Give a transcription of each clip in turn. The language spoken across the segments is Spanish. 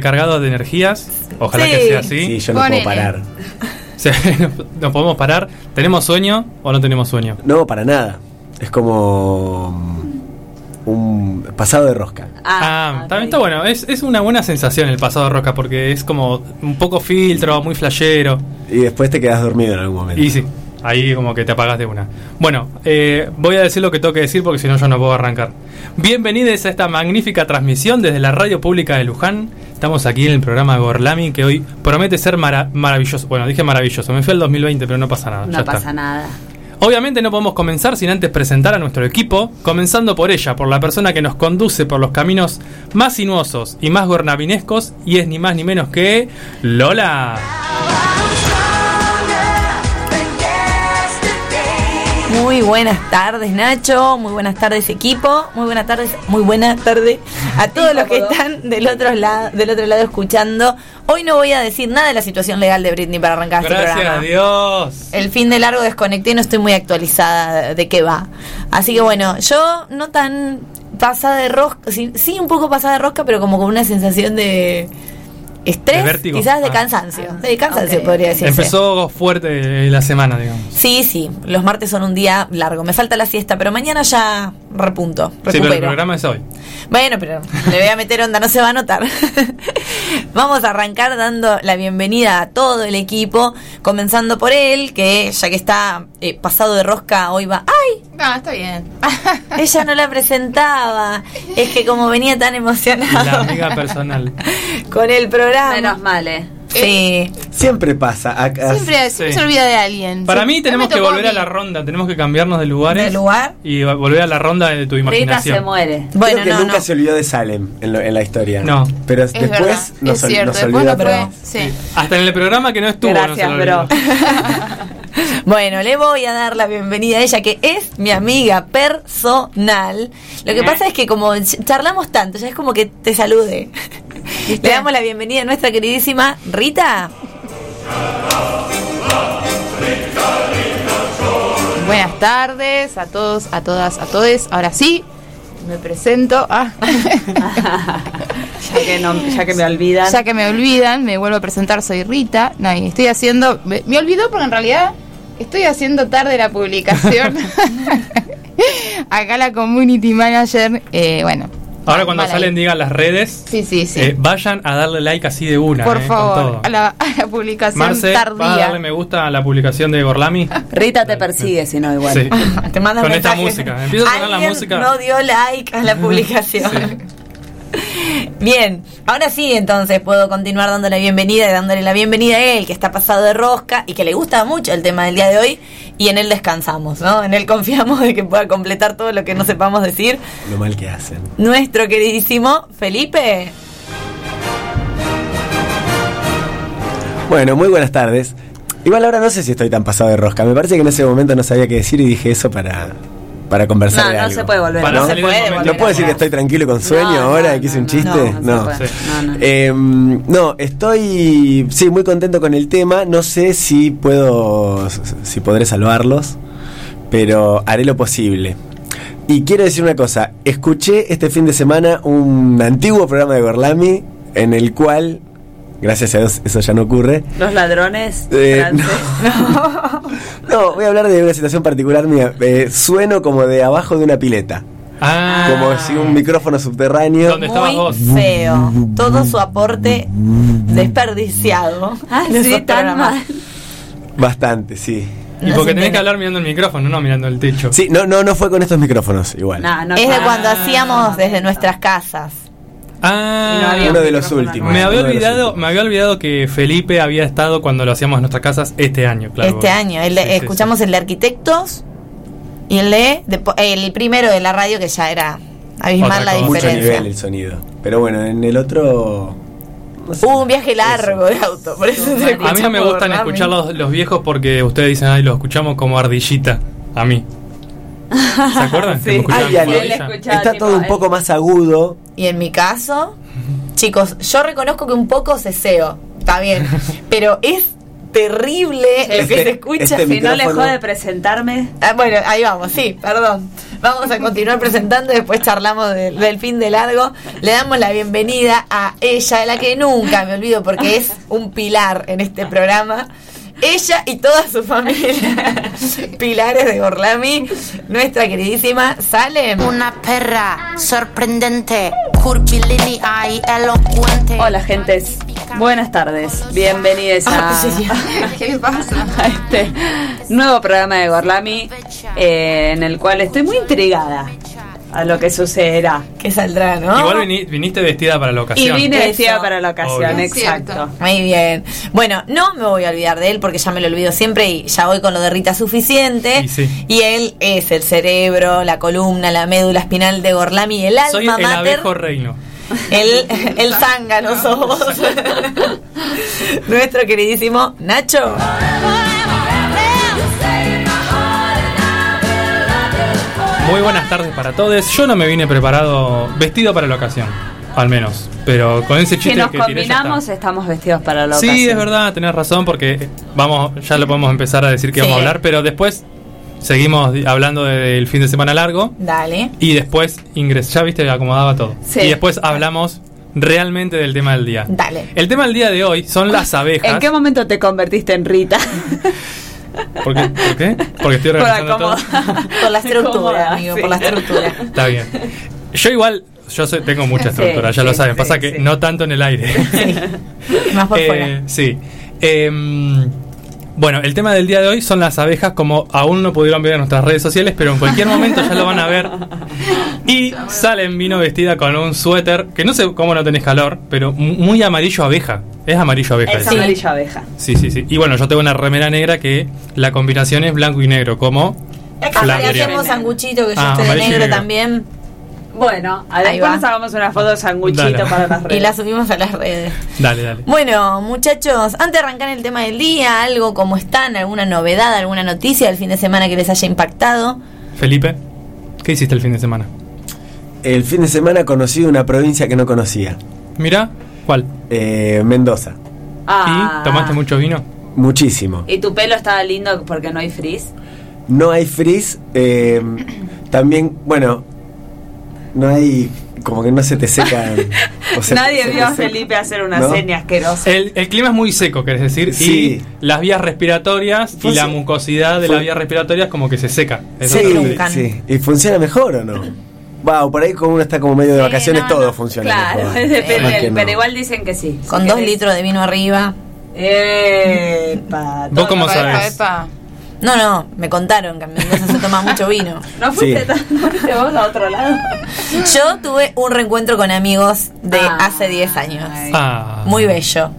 cargados de energías. Ojalá Sí. que sea así. Sí, yo no Ponele. puedo parar. O sea, no podemos parar. ¿Tenemos sueño o no tenemos sueño? No, para nada. Es como mm, un pasado de rosca. Ah, ok. también está bueno. Es, es una buena sensación el pasado de roca porque es como un poco filtro, muy flashero. Y después te quedas dormido en algún momento. Y sí, ahí como que te apagas de una. Bueno, eh, voy a decir lo que tengo que decir porque si no yo no puedo arrancar. Bienvenidos a esta magnífica transmisión desde la radio pública de Luján. Estamos aquí en el programa Gorlami que hoy promete ser mara- maravilloso. Bueno, dije maravilloso, me fui al 2020 pero no pasa nada. ya No está. pasa nada. Obviamente no podemos comenzar sin antes presentar a nuestro equipo, comenzando por ella, por la persona que nos conduce por los caminos más sinuosos y más gornavinescos, y es ni más ni menos que Lola. Muy buenas tardes, Nacho. Muy buenas tardes, equipo. Muy buenas tardes, muy buenas tardes a todos los que están del otro lado, del otro lado escuchando. Hoy no voy a decir nada de la situación legal de Britney para arrancar este Gracias programa. a Dios. El fin de largo desconecté, no estoy muy actualizada de qué va. Así que bueno, yo no tan pasada de rosca, sí, sí un poco pasada de rosca, pero como con una sensación de estrés, quizás de Ah. cansancio. Ah, de cansancio ok. podría decirse. Empezó fuerte la semana, digamos. Sí, sí, los martes son un día largo. Me falta la siesta, pero mañana ya repunto, Sí, pero el programa es hoy. Bueno, pero le voy a meter onda, no se va a notar. Vamos a arrancar dando la bienvenida a todo el equipo, comenzando por él, que ya que está eh, pasado de rosca, hoy va... ¡Ay! No, está bien. Ella no la presentaba. Es que como venía tan La emocionado amiga personal. con el programa. Menos mal, eh. Sí. Siempre pasa. Acá- Siempre, siempre Sí. se olvida de alguien. Para Sí. mí tenemos que volver a la ronda, tenemos que cambiarnos de lugares. ¿De lugar? Y volver a la ronda de tu Rita imaginación. se muere. Creo Bueno, que no, nunca no. se olvidó de Salem en, lo- en la historia. No. Pero Es después verdad, nos, es ol- cierto. nos Después olvidó. no pero- fue. Sí. Hasta en el programa que no estuvo. no Gracias, lo bro. Bueno, le voy a dar la bienvenida a ella, que es mi amiga personal. Lo que pasa es que como ch- charlamos tanto, ya es como que te salude. Le damos la bienvenida a nuestra queridísima Rita. Buenas tardes a todos, a todas, a todes. Ahora sí, me presento. Ah. Ya que, no, ya que me olvidan. ya que me olvidan, me vuelvo a presentar. Soy Rita. No, y estoy haciendo. Me, me olvidó porque en realidad estoy haciendo tarde la publicación. Acá la community manager. eh, bueno. Ahora cuando mal salen digan las redes, Sí, sí, sí. eh, vayan a darle like así de una. Por eh, con favor, todo. a la, a la publicación Marce, ¿vas a tardía. darle me gusta a la publicación de Gorlami? Rita te persigue, si no, igual. Sí. Te manda Con esta música. Empieza a sonar la Alguien música. No dio like a la publicación. Bien, ahora sí entonces puedo continuar dando la bienvenida y dándole la bienvenida a él, que está pasado de rosca y que le gusta mucho el tema del día de hoy y en él descansamos, ¿no? En él confiamos de que pueda completar todo lo que no sepamos decir. Lo mal que hacen. Nuestro queridísimo Felipe. Bueno, muy buenas tardes. Igual ahora no sé si estoy tan pasado de rosca. Me parece que en ese momento no sabía qué decir y dije eso para, para conversar No, de no algo. se puede volver. Para no se puede momento. ¿No puedo decir que estoy tranquilo y con sueño No, ahora? no, que hice no, un no, chiste? no, no se puede. Sí. No, no. Eh, no, estoy sí muy contento con el tema. No sé si puedo, si podré salvarlos, pero haré lo posible. Y quiero decir una cosa. Escuché este fin de semana un antiguo programa de Gorlami en el cual, gracias a Dios, eso ya no ocurre. Los ladrones. Eh, franceses. No, voy a hablar de una situación particular mía. Eh, sueno como de abajo de una pileta, Ah, como si un micrófono subterráneo. ¿Dónde estabas Muy vos? feo. Todo su aporte desperdiciado. Ah, sí, tan mal. Bastante, sí. Y No porque tenés que hablar mirando el micrófono, no mirando el techo. Sí, no, no, no fue con estos micrófonos igual. No, no, Es de no. cuando hacíamos desde nuestras casas. Ah, Y no Uno un de los últimos. me había olvidado, me había olvidado que Felipe había estado cuando lo hacíamos en nuestras casas este año, claro. este año. El de- Sí, sí, escuchamos el de arquitectos y el de, el primero de la radio que ya era abismar la cosa. Mucho diferencia. nivel el sonido. Pero bueno, en el otro. no sé. Hubo un viaje largo de auto, por eso. A mí no me gustan escuchar los, los viejos porque ustedes dicen, ay, los escuchamos como ardillita. A mí. ¿Se acuerdan? Sí. Ay, Está tipo, todo un poco más agudo. Y en mi caso, chicos, yo reconozco que un poco ceseo, está bien, pero es terrible lo que Este- se escucha. este Si no le micrófono- jode presentarme. Ah, bueno, ahí vamos, sí, perdón. Vamos a continuar presentando, después charlamos de- del fin de largo. Le damos la bienvenida a ella, de la que nunca me olvido porque es un pilar en este programa. Ella y toda su familia, pilares de Gorlami, nuestra queridísima Salem. Una perra sorprendente, curvilínea y elocuente. Hola, gentes. Buenas tardes. Bienvenidos a, Ah, sí, sí. ¿Qué le pasa? a este nuevo programa de Gorlami, eh, en el cual estoy muy intrigada a lo que sucederá. Que saldrá, ¿no? Igual vini- viniste vestida para la Y ocasión. vine Eso. vestida para la ocasión, Obvio. exacto. Muy bien. Bueno, no me voy a olvidar de él porque ya me lo olvido siempre y ya voy con lo de Rita suficiente. Y sí. Y él es el cerebro, la columna, la médula espinal de Gorlami, el alma Soy el mater. abejo reino. El, el zángano somos. Nuestro queridísimo Nacho. Muy buenas tardes para todos. Yo no me vine preparado, vestido para la ocasión, al menos. Pero con ese Si chiste nos que ya combinamos, estamos vestidos para la Sí, ocasión. es verdad, tenés razón, porque vamos, ya lo podemos empezar a decir que Sí. vamos a hablar, pero después seguimos hablando del fin de semana largo Dale. y después ingres, ya viste, acomodaba todo. Sí. Y después hablamos realmente del tema del día. Dale. El tema del día de hoy son las abejas. ¿En qué momento te convertiste en Rita? ¿Por qué? ¿Por qué? Porque estoy Por organizando todo. acomodar. Por la estructura, amigo, sí. por la estructura. Está bien. Yo igual, yo sé- tengo mucha Sí, estructura, ya lo saben. sí, Pasa que no tanto en el aire. Más por Eh, fuera. Sí. Em, bueno, el tema del día de hoy son las abejas, como aún no pudieron ver en nuestras redes sociales, pero en cualquier momento ya lo van a ver. Y Salen vino vestida con un suéter, que no sé cómo no tenés calor, pero mu- muy amarillo abeja. Es amarillo abeja. Es ese. amarillo abeja. Sí, sí, sí. Y bueno, yo tengo una remera negra que la combinación es blanco y negro, como Acá Flandria. hacemos sanguchito, que yo Ah, estoy de negro. también. Bueno, a- Ahí después nos hagamos una foto de sanguchito Dale. para las redes. Y la subimos a las redes. Dale, dale. Bueno, muchachos, antes de arrancar el tema del día, algo como están, alguna novedad, alguna noticia del fin de semana que les haya impactado. Felipe, ¿qué hiciste el fin de semana? El fin de semana conocí una provincia que no conocía, Mira, ¿cuál? eh, Mendoza. Ah. ¿Y tomaste mucho vino? Muchísimo. ¿Y tu pelo estaba lindo porque no hay frizz? No hay frizz. eh, también, bueno, no hay. Como que no se te secan. o se- Nadie se vio a seca. Felipe hacer una ¿No? seña asquerosa. El, el clima es muy seco, querés decir, Sí. y las vías respiratorias y la mucosidad de las vías respiratorias como que se seca. Sí, sí. ¿Y funciona mejor o no? Wow, por ahí como uno está como medio de Sí, vacaciones, no, todo no. funciona Claro, mejor. depende, pero igual dicen que sí. Con Si dos querés. litros de vino arriba. Epa, ¿Vos cómo? Epa, epa. No, no, me contaron que en Mendoza se toma mucho vino. ¿No fuiste, Sí. tan- no fuiste vos a otro lado? Yo tuve un reencuentro con amigos de Ah. hace 10 años. Ah. Muy bello.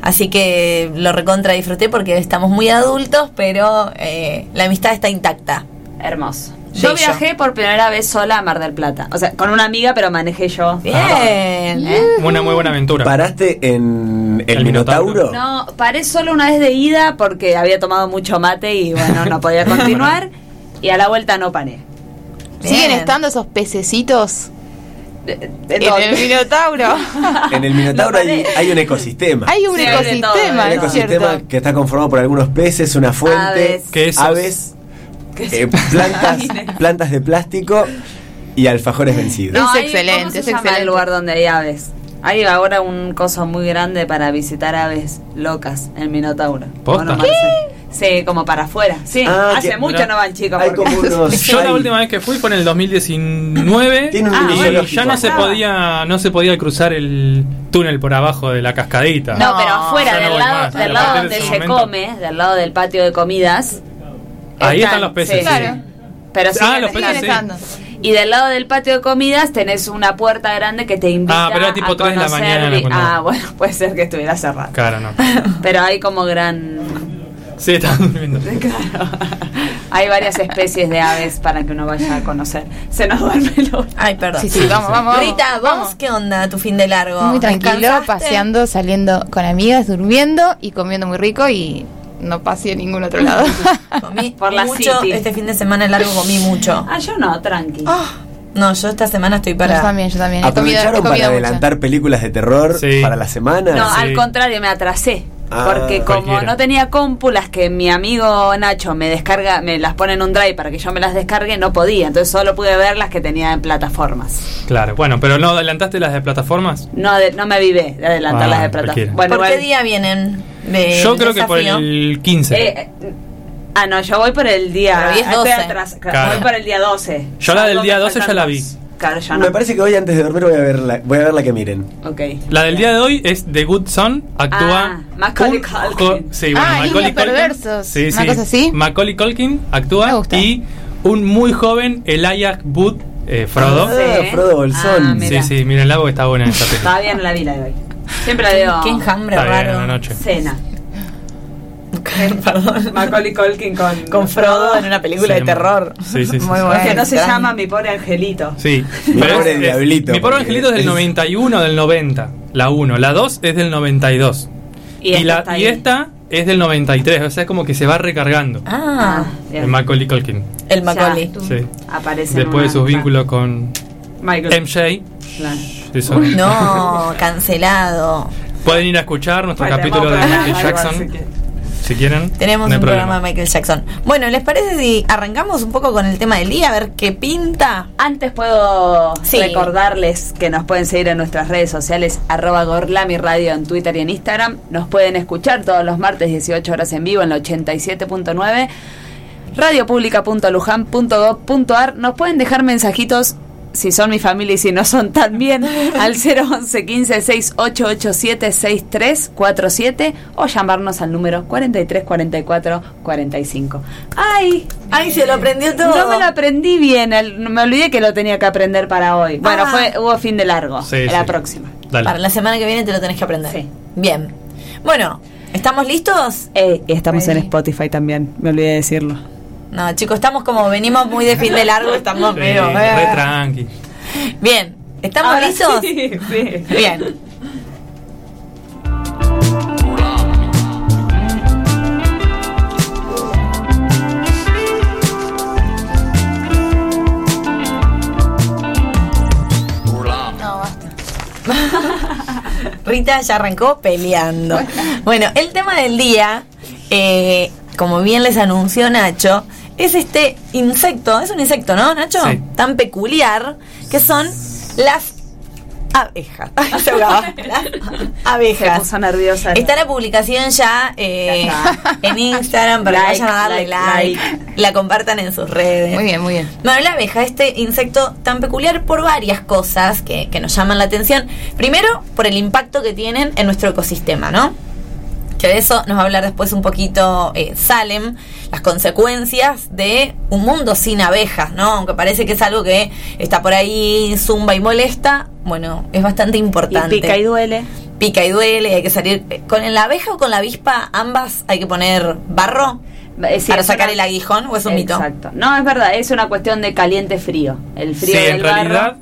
Así que lo recontra disfruté porque estamos muy adultos, pero eh, la amistad está intacta. Hermoso. Yo Bello. viajé por primera vez sola a Mar del Plata. O sea, con una amiga, pero manejé yo. Bien. ¿Eh? Una muy buena aventura. ¿Paraste en el, El Minotauro? No, paré solo una vez de ida porque había tomado mucho mate y bueno, no podía continuar. y a la vuelta no paré. ¿Siguen Bien. estando esos pececitos De- de en el Minotauro? En el Minotauro No hay, un ecosistema. Hay un Sí, todo, ecosistema, un hay ¿no es ecosistema que está conformado por algunos peces, una fuente, Aves. Aves, eh, plantas, plantas de plástico y alfajores vencidos. Es excelente, ¿cómo se es llama excelente. el lugar donde hay aves? Hay ahora un coso muy grande para visitar aves locas en Minotauro. ¿Posta? Sí, como para afuera. Sí, Ah, hace que- mucho no van chicos. Hay porque- como unos- Yo la última vez que fui fue en el 2019 Tiene un Ah, y ya no se podía no se podía cruzar el túnel por abajo de la cascadita. No, pero afuera, no del lado, más. del lado donde se momento. come, del lado del patio de comidas. Ahí están los peces, sí. Claro. Pero Ah, siguen los peces, estando. Y del lado del patio de comidas tenés una puerta grande que te invita Ah, pero era tipo a tres de la mañana cuando- Ah, bueno, puede ser que estuviera cerrado. Claro, no. Pero hay como gran... Sí, estaban durmiendo. Claro. Hay varias especies de aves para que uno vaya a conocer. Se nos duerme el ojo. Ay, perdón. Sí, sí, vamos, vamos. vamos. Rita, ¿vos qué onda tu fin de largo? Muy tranquilo, paseando, saliendo con amigas, durmiendo y comiendo muy rico y no pasé a ningún otro lado. Comí Por la mucho. City. Este fin de semana largo comí mucho. Ah, yo no, tranqui. No, yo esta semana estoy para. Yo también, yo también. He comido, he ¿Aprovecharon para mucho. adelantar películas de terror Sí. para la semana? No, sí. al contrario, me atrasé. Ah, Porque como cualquiera. no tenía compu, las que mi amigo Nacho me descarga, me las pone en un drive para que yo me las descargue, no podía. Entonces solo pude ver las que tenía en plataformas. Claro, bueno, pero no adelantaste las de plataformas. No, de- no me avivé de adelantar Ah, las de plataformas. Bueno, ¿Por qué día vienen? de Yo creo que por el 15. Eh, ah, no, yo voy por el día. Pero hoy es ah, estoy 12. atrás, Claro. Voy por el día 12. Yo la del día me 12 ya la dos. vi. Claro, no. Me parece que hoy antes de dormir voy a ver la, voy a ver la que miren. Ok. La del día de hoy es The Good Son, actúa Ah, Macaulay Culkin. Sí, bueno, Ah, Macaulay Niños Perversos, Sí, una sí. cosa así. Macaulay Culkin actúa Me gusta. y un muy joven Elijah Wood eh, Frodo. Ah, Sí. Frodo Bolsón. Ah, sí, mira. sí, mírenla porque está buena esa película. Todavía no la vi la de hoy. Siempre la veo. Qué enjambre raro. en la noche. Cena. Perdón. Macaulay Culkin con, Con Frodo en una película Sí, de terror. sí, sí, sí, Muy sí. bueno. que no se extraño. llama Mi Pobre Angelito. Sí, Mi pobre diablito, Mi pobre angelito es del es- 91 del 90. La 1. La 2 es del 92. Y Y, esta la, y esta es del 93. O sea, es como que se va recargando. Ah, bien. el Macaulay Culkin. el Macaulay. Ya, Sí. Aparece Después de sus vínculos con Michael. MJ. Claro. eso. No, cancelado. Pueden ir a escuchar nuestro capítulo de Michael Jackson. Si quieren. Tenemos no un problema. programa de Michael Jackson. Bueno, ¿les parece si arrancamos un poco con el tema del día? A ver qué pinta. Antes puedo Sí. recordarles que nos pueden seguir en nuestras redes sociales, arroba Gorlami Radio en Twitter y en Instagram. Nos pueden escuchar todos los martes 18 horas en vivo en la 87.9, radiopublica.lujan.gov.ar. Nos pueden dejar mensajitos si son mi familia y si no son también al 011 15 6887 6347 o llamarnos al número 43 44 45. ¡Ay! Ay, se lo aprendió todo. No me lo aprendí bien, el- me olvidé que lo tenía que aprender para hoy. Bueno, Ah. fue hubo fin de largo. Sí, la sí. próxima. Dale. Para la semana que viene te lo tenés que aprender. Sí. Bien. Bueno, ¿estamos listos? Eh, y estamos Ready. en Spotify también, me olvidé de decirlo. No, chicos, estamos como venimos muy de fin de largo, estamos Sí, medio. re eh. tranqui. Bien, ¿estamos Ahora listos? sí, sí. Bien. No, basta. Rita ya arrancó peleando. Bueno, el tema del día, eh, como bien les anunció Nacho, es este insecto, es un insecto, ¿no, Nacho? Sí. Tan peculiar, que son las abejas. Ay, se abejas. puso nerviosa. Está la publicación ya, eh, Ya está. en Instagram para Like, que vayan a darle like, like, la compartan en sus redes. Muy bien, muy bien. Bueno, la abeja, este insecto tan peculiar por varias cosas que, que nos llaman la atención. Primero, por el impacto que tienen en nuestro ecosistema, ¿no? Que de eso nos va a hablar después un poquito eh, Salem, las consecuencias de un mundo sin abejas, ¿no? Aunque parece que es algo que está por ahí, zumba y molesta, bueno, es bastante y importante. pica y duele. Pica y duele, hay que salir. eh, ¿Con la abeja o con la avispa, ambas hay que poner barro? Sí, ¿Para sacar una- el aguijón o es un mito? Exacto. No, es verdad, es una cuestión de caliente-frío. El frío Sí, del en realidad, barro.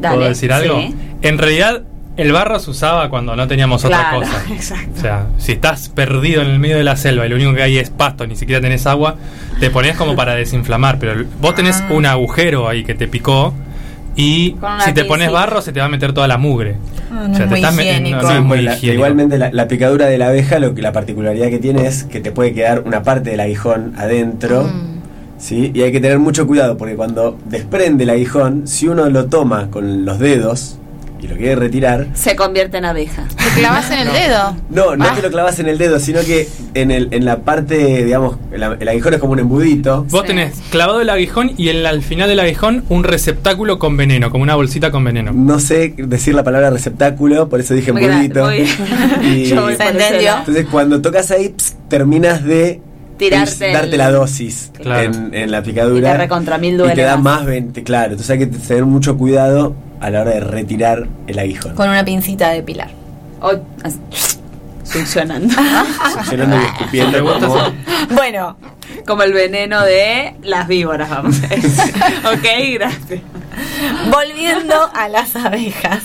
Dale, ¿puedo decir algo? sí. En realidad, el barro se usaba cuando no teníamos otra cosa. exacto. O sea, si estás perdido en el medio de la selva y lo único que hay es pasto, ni siquiera tenés agua, te pones como para desinflamar. Pero vos tenés Ah. un agujero ahí que te picó y si te pones barro se te va a meter toda la mugre. Ah, no es muy te me- higiénico. no, no Sí, es muy bueno, la- higiénico. igualmente la, la picadura de la abeja, lo que la particularidad que tiene es que te puede quedar una parte del aguijón adentro. Mm. ¿sí? Y hay que tener mucho cuidado porque cuando desprende el aguijón, si uno lo toma con los dedos y lo quiere retirar, Se convierte en abeja. Te clavas en el dedo. no, no Ah. te lo clavas en el dedo, sino que en, el, en la parte, digamos, el, el aguijón es como un embudito. Vos Sí. tenés clavado el aguijón y en la- al final del aguijón un receptáculo con veneno, como una bolsita con veneno. No sé decir la palabra receptáculo, por eso dije Muy embudito. muy bien. Y-. Entonces cuando tocas ahí, ps, terminas de Tirarte darte el- la dosis Claro. en, en la picadura. Y te recontra mil Y duele te da más. más 20, claro. Entonces hay que tener mucho cuidado a la hora de retirar el aguijón. Con una pincita de pilar. O- así, succionando. Succionando y escupiendo ¿Te gusta como-? Bueno, Como el veneno de las víboras, vamos a decir. ok, gracias. volviendo a las abejas.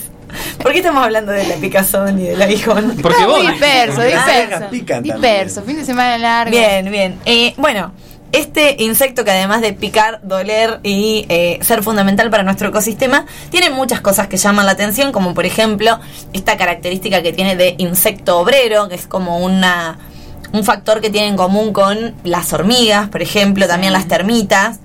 ¿Por qué estamos hablando de la picazón y del aguijón? Porque vos disperso, disperso. pican también. Disperso, fin de semana largo. Bien, bien. Eh, bueno, Este insecto que además de picar, doler y eh, ser fundamental para nuestro ecosistema, tiene muchas cosas que llaman la atención, como por ejemplo esta característica que tiene de insecto obrero, que es como una un factor que tiene en común con las hormigas, por ejemplo, también las termitas.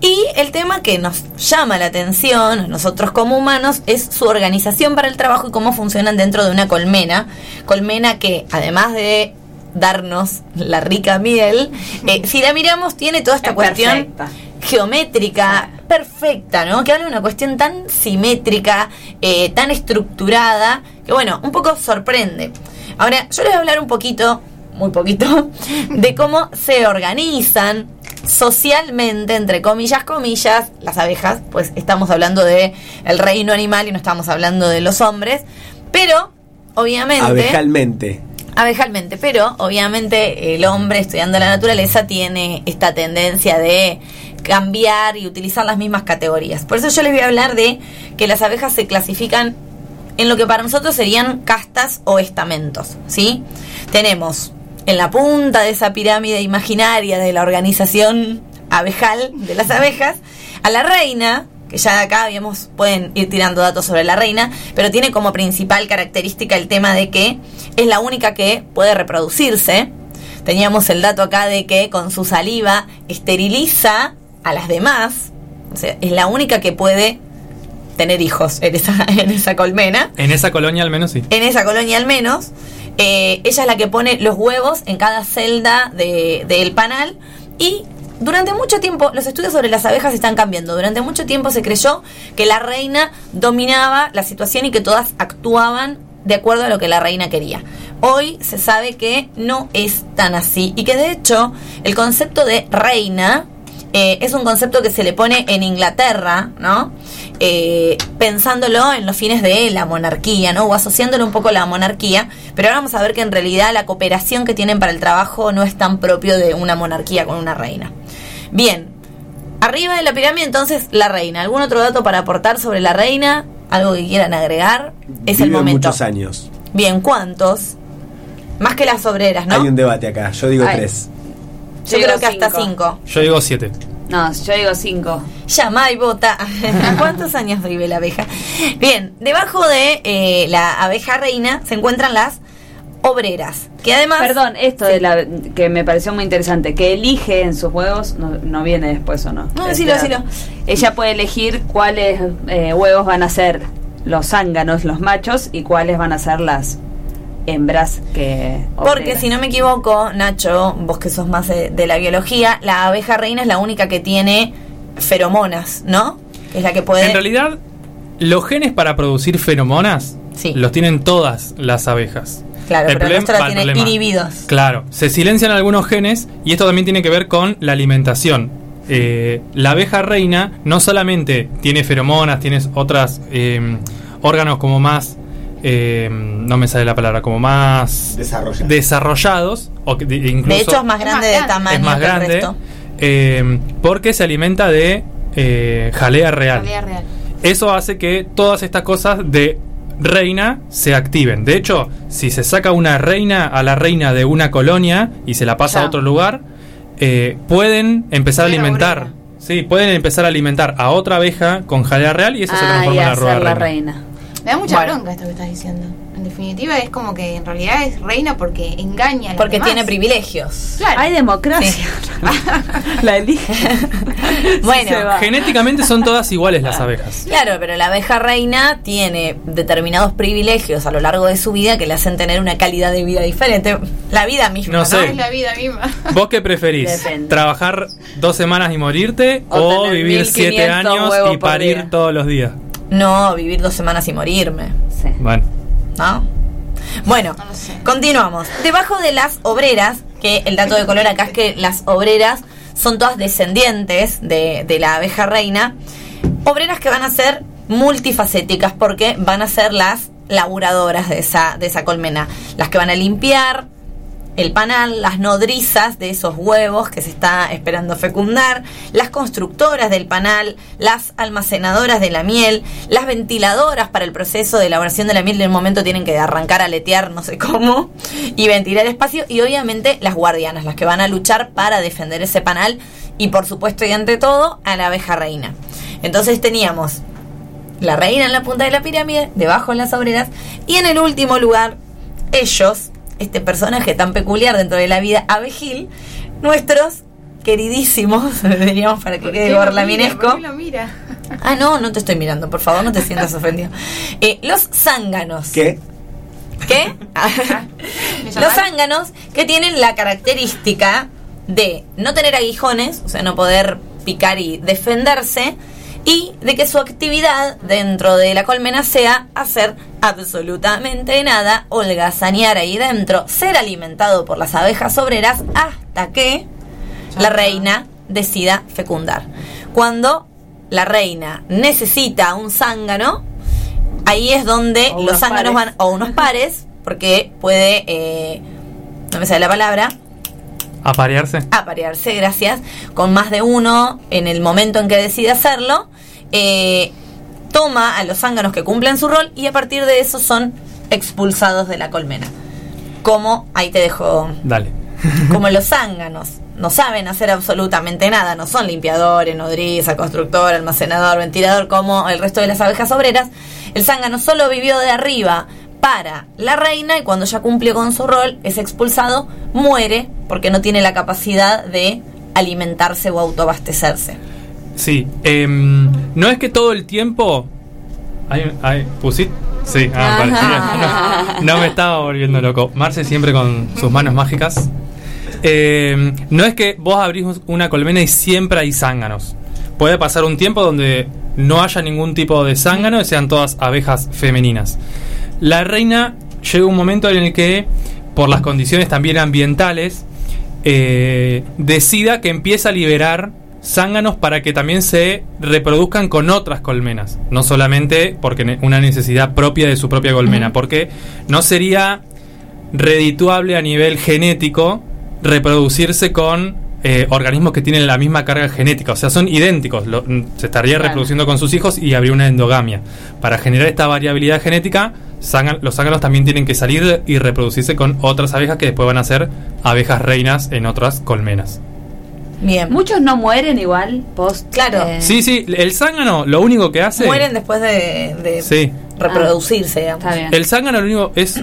Y el tema que nos llama la atención a nosotros como humanos es su organización para el trabajo y cómo funcionan dentro de una colmena. Colmena que además de darnos la rica miel, eh, si la miramos tiene toda esta Es cuestión perfecta. geométrica perfecta, ¿no? Que habla de una cuestión tan simétrica, eh, tan estructurada, que bueno, un poco sorprende. Ahora, yo les voy a hablar un poquito, muy poquito, de cómo se organizan socialmente, entre comillas, comillas, las abejas, pues estamos hablando de el reino animal y no estamos hablando de los hombres, pero obviamente Abejalmente. abejalmente, pero obviamente el hombre estudiando la naturaleza tiene esta tendencia de cambiar y utilizar las mismas categorías. Por eso yo les voy a hablar de que las abejas se clasifican en lo que para nosotros serían castas o estamentos, ¿sí? Tenemos en la punta de esa pirámide imaginaria de la organización abejal de las abejas a la reina, que ya acá habíamos, pueden ir tirando datos sobre la reina, pero tiene como principal característica el tema de que es la única que puede reproducirse. Teníamos el dato acá de que con su saliva esteriliza a las demás, o sea, es la única que puede tener hijos en esa, en esa colmena. En esa colonia al menos sí. En esa colonia al menos. Eh, ella es la que pone los huevos en cada celda de- del panal y durante mucho tiempo los estudios sobre las abejas están cambiando. Durante mucho tiempo se creyó que la reina dominaba la situación y que todas actuaban de acuerdo a lo que la reina quería. Hoy se sabe que no es tan así y que de hecho el concepto de reina eh, es un concepto que se le pone en Inglaterra, ¿no? Eh, pensándolo en los fines de la monarquía, ¿no? O asociándolo un poco a la monarquía, pero ahora vamos a ver que en realidad la cooperación que tienen para el trabajo no es tan propio de una monarquía con una reina. Bien, arriba de la pirámide entonces la reina. ¿Algún otro dato para aportar sobre la reina? ¿Algo que quieran agregar? Es el momento. muchos años. Bien, ¿cuántos? Más que las obreras, ¿no? Hay un debate acá. Yo digo Ay. tres. Yo Yo creo que hasta cinco. cinco. Yo digo siete. No, yo digo cinco. Llama y vota. ¿Cuántos años vive la abeja? Bien, debajo de eh, la abeja reina se encuentran las obreras, que además... Perdón, esto de la que me pareció muy interesante, que elige en sus huevos, no, no viene después o no. No, Este, decilo, decilo. Ella puede elegir cuáles eh, huevos van a ser los zánganos, los machos, y cuáles van a ser las hembras que... Porque obreras. si no me equivoco, Nacho, vos que sos más de, de la biología, la abeja reina es la única que tiene feromonas, ¿no? Es la que puede... En realidad, los genes para producir feromonas Sí. los tienen todas las abejas. Claro, pero el nuestro la va, el tiene problema- inhibidos. Claro, se silencian algunos genes y esto también tiene que ver con la alimentación. Eh, la abeja reina no solamente tiene feromonas, tiene otros órganos como más, eh, no me sale la palabra, como más Desarrolla. desarrollados, o de- incluso de hecho es más Es grande más de tamaño es más que el grande, resto. eh, porque se alimenta de eh, jalea real. Eso hace que todas estas cosas de reina se activen. De hecho, si se saca una reina a la reina de una colonia y se la pasa a otro lugar, eh, pueden empezar a alimentar. obrera. Sí, pueden empezar a alimentar a otra abeja con jalea real y eso se Ah, transforma y en la rueda la reina. reina. Me da mucha Bueno. bronca esto que estás diciendo. En definitiva es como que en realidad es reina porque engaña a los Porque demás. tiene privilegios. Claro. Hay democracia. la elige. Bueno. Genéticamente son todas iguales las abejas. Claro, pero la abeja reina tiene determinados privilegios a lo largo de su vida que le hacen tener una calidad de vida diferente. La vida misma. No ¿no? sé. Es la vida misma. ¿Vos qué preferís? Depende. ¿Trabajar dos semanas y morirte O vivir 1500 siete años y parir día. todos los días? No, vivir dos semanas y morirme. Sí. Bueno. ¿No? Bueno, No lo sé. continuamos. Debajo de las obreras, que el dato de color acá es que las obreras son todas descendientes de, de la abeja reina. Obreras que van a ser multifacéticas porque van a ser las laburadoras de esa, de esa colmena. Las que van a limpiar el panal, las nodrizas de esos huevos que se está esperando fecundar, las constructoras del panal, las almacenadoras de la miel, las ventiladoras para el proceso de elaboración de la miel. En un momento tienen que arrancar a letear, no sé cómo, y ventilar espacio, y obviamente las guardianas, las que van a luchar para defender ese panal y por supuesto y ante todo a la abeja reina. Entonces teníamos la reina en la punta de la pirámide, debajo en las obreras, y en el último lugar, ellos, este personaje tan peculiar dentro de la vida abejil, nuestros queridísimos, diríamos para que quede gorlaminesco. lo mira? Ah, no, no te estoy mirando, por favor, no te sientas ofendido. Eh, los zánganos. ¿Qué? ¿Qué? ¿Me los llamás? zánganos que tienen la característica de no tener aguijones, o sea, no poder picar y defenderse, y de que su actividad dentro de la colmena sea hacer absolutamente nada, holgazanear ahí dentro, ser alimentado por las abejas obreras hasta que la reina decida fecundar. Cuando la reina necesita un zángano, ahí es donde O los zánganos pares. van, o unos pares, porque puede, eh, no me sale la palabra, Aparearse. aparearse, gracias, con más de uno en el momento en que decide hacerlo, eh, toma a los zánganos que cumplen su rol y a partir de eso son expulsados de la colmena. Como, ahí te dejo, Dale. como los zánganos no saben hacer absolutamente nada, no son limpiadores, nodriza, constructor, almacenador, ventilador, como el resto de las abejas obreras, el zángano solo vivió de arriba para la reina y cuando ya cumplió con su rol, es expulsado, muere porque no tiene la capacidad de alimentarse o autoabastecerse. Sí. em, no es que todo el tiempo. Ay, ay, ¿Pusiste? Sí, ah, parecía. No, no me estaba volviendo loco. Marce siempre con sus manos mágicas. Em, no es que vos abrís una colmena y siempre hay zánganos. Puede pasar un tiempo donde no haya ningún tipo de zángano y sean todas abejas femeninas. La reina llega un momento en el que, por las condiciones también ambientales, eh, decida que empieza a liberar zánganos para que también se reproduzcan con otras colmenas. No solamente porque una necesidad propia de su propia colmena, porque no sería redituable a nivel genético reproducirse con eh, organismos que tienen la misma carga genética, o sea, son idénticos, lo- mm, se estaría reproduciendo con sus hijos y habría una endogamia. Para generar esta variabilidad genética, los zánganos también tienen que salir y reproducirse con otras abejas que después van a ser abejas reinas en otras colmenas. Bien. Muchos no mueren igual post. Claro. eh, Sí, sí, el zángano lo único que hace... Mueren después de, de Sí. reproducirse, digamos. Está bien. El zángano lo único es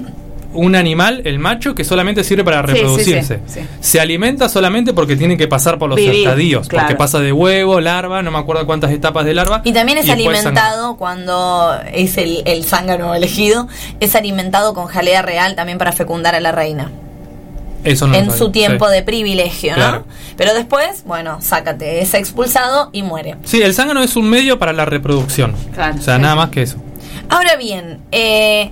un animal, el macho, que solamente sirve para sí, reproducirse. sí, sí. Se alimenta solamente porque tiene que pasar por los Vivir, estadios, claro. porque pasa de huevo, larva, no me acuerdo cuántas etapas de larva. Y también es alimentado cuando es el, el zángano elegido, es alimentado con jalea real también para fecundar a la reina. Eso no en sabía, su tiempo sí. de privilegio, Claro. ¿no? Pero después, bueno, sácate, es expulsado y muere. Sí, el zángano es un medio para la reproducción. Claro, o sea, sí. nada más que eso. Ahora bien, eh,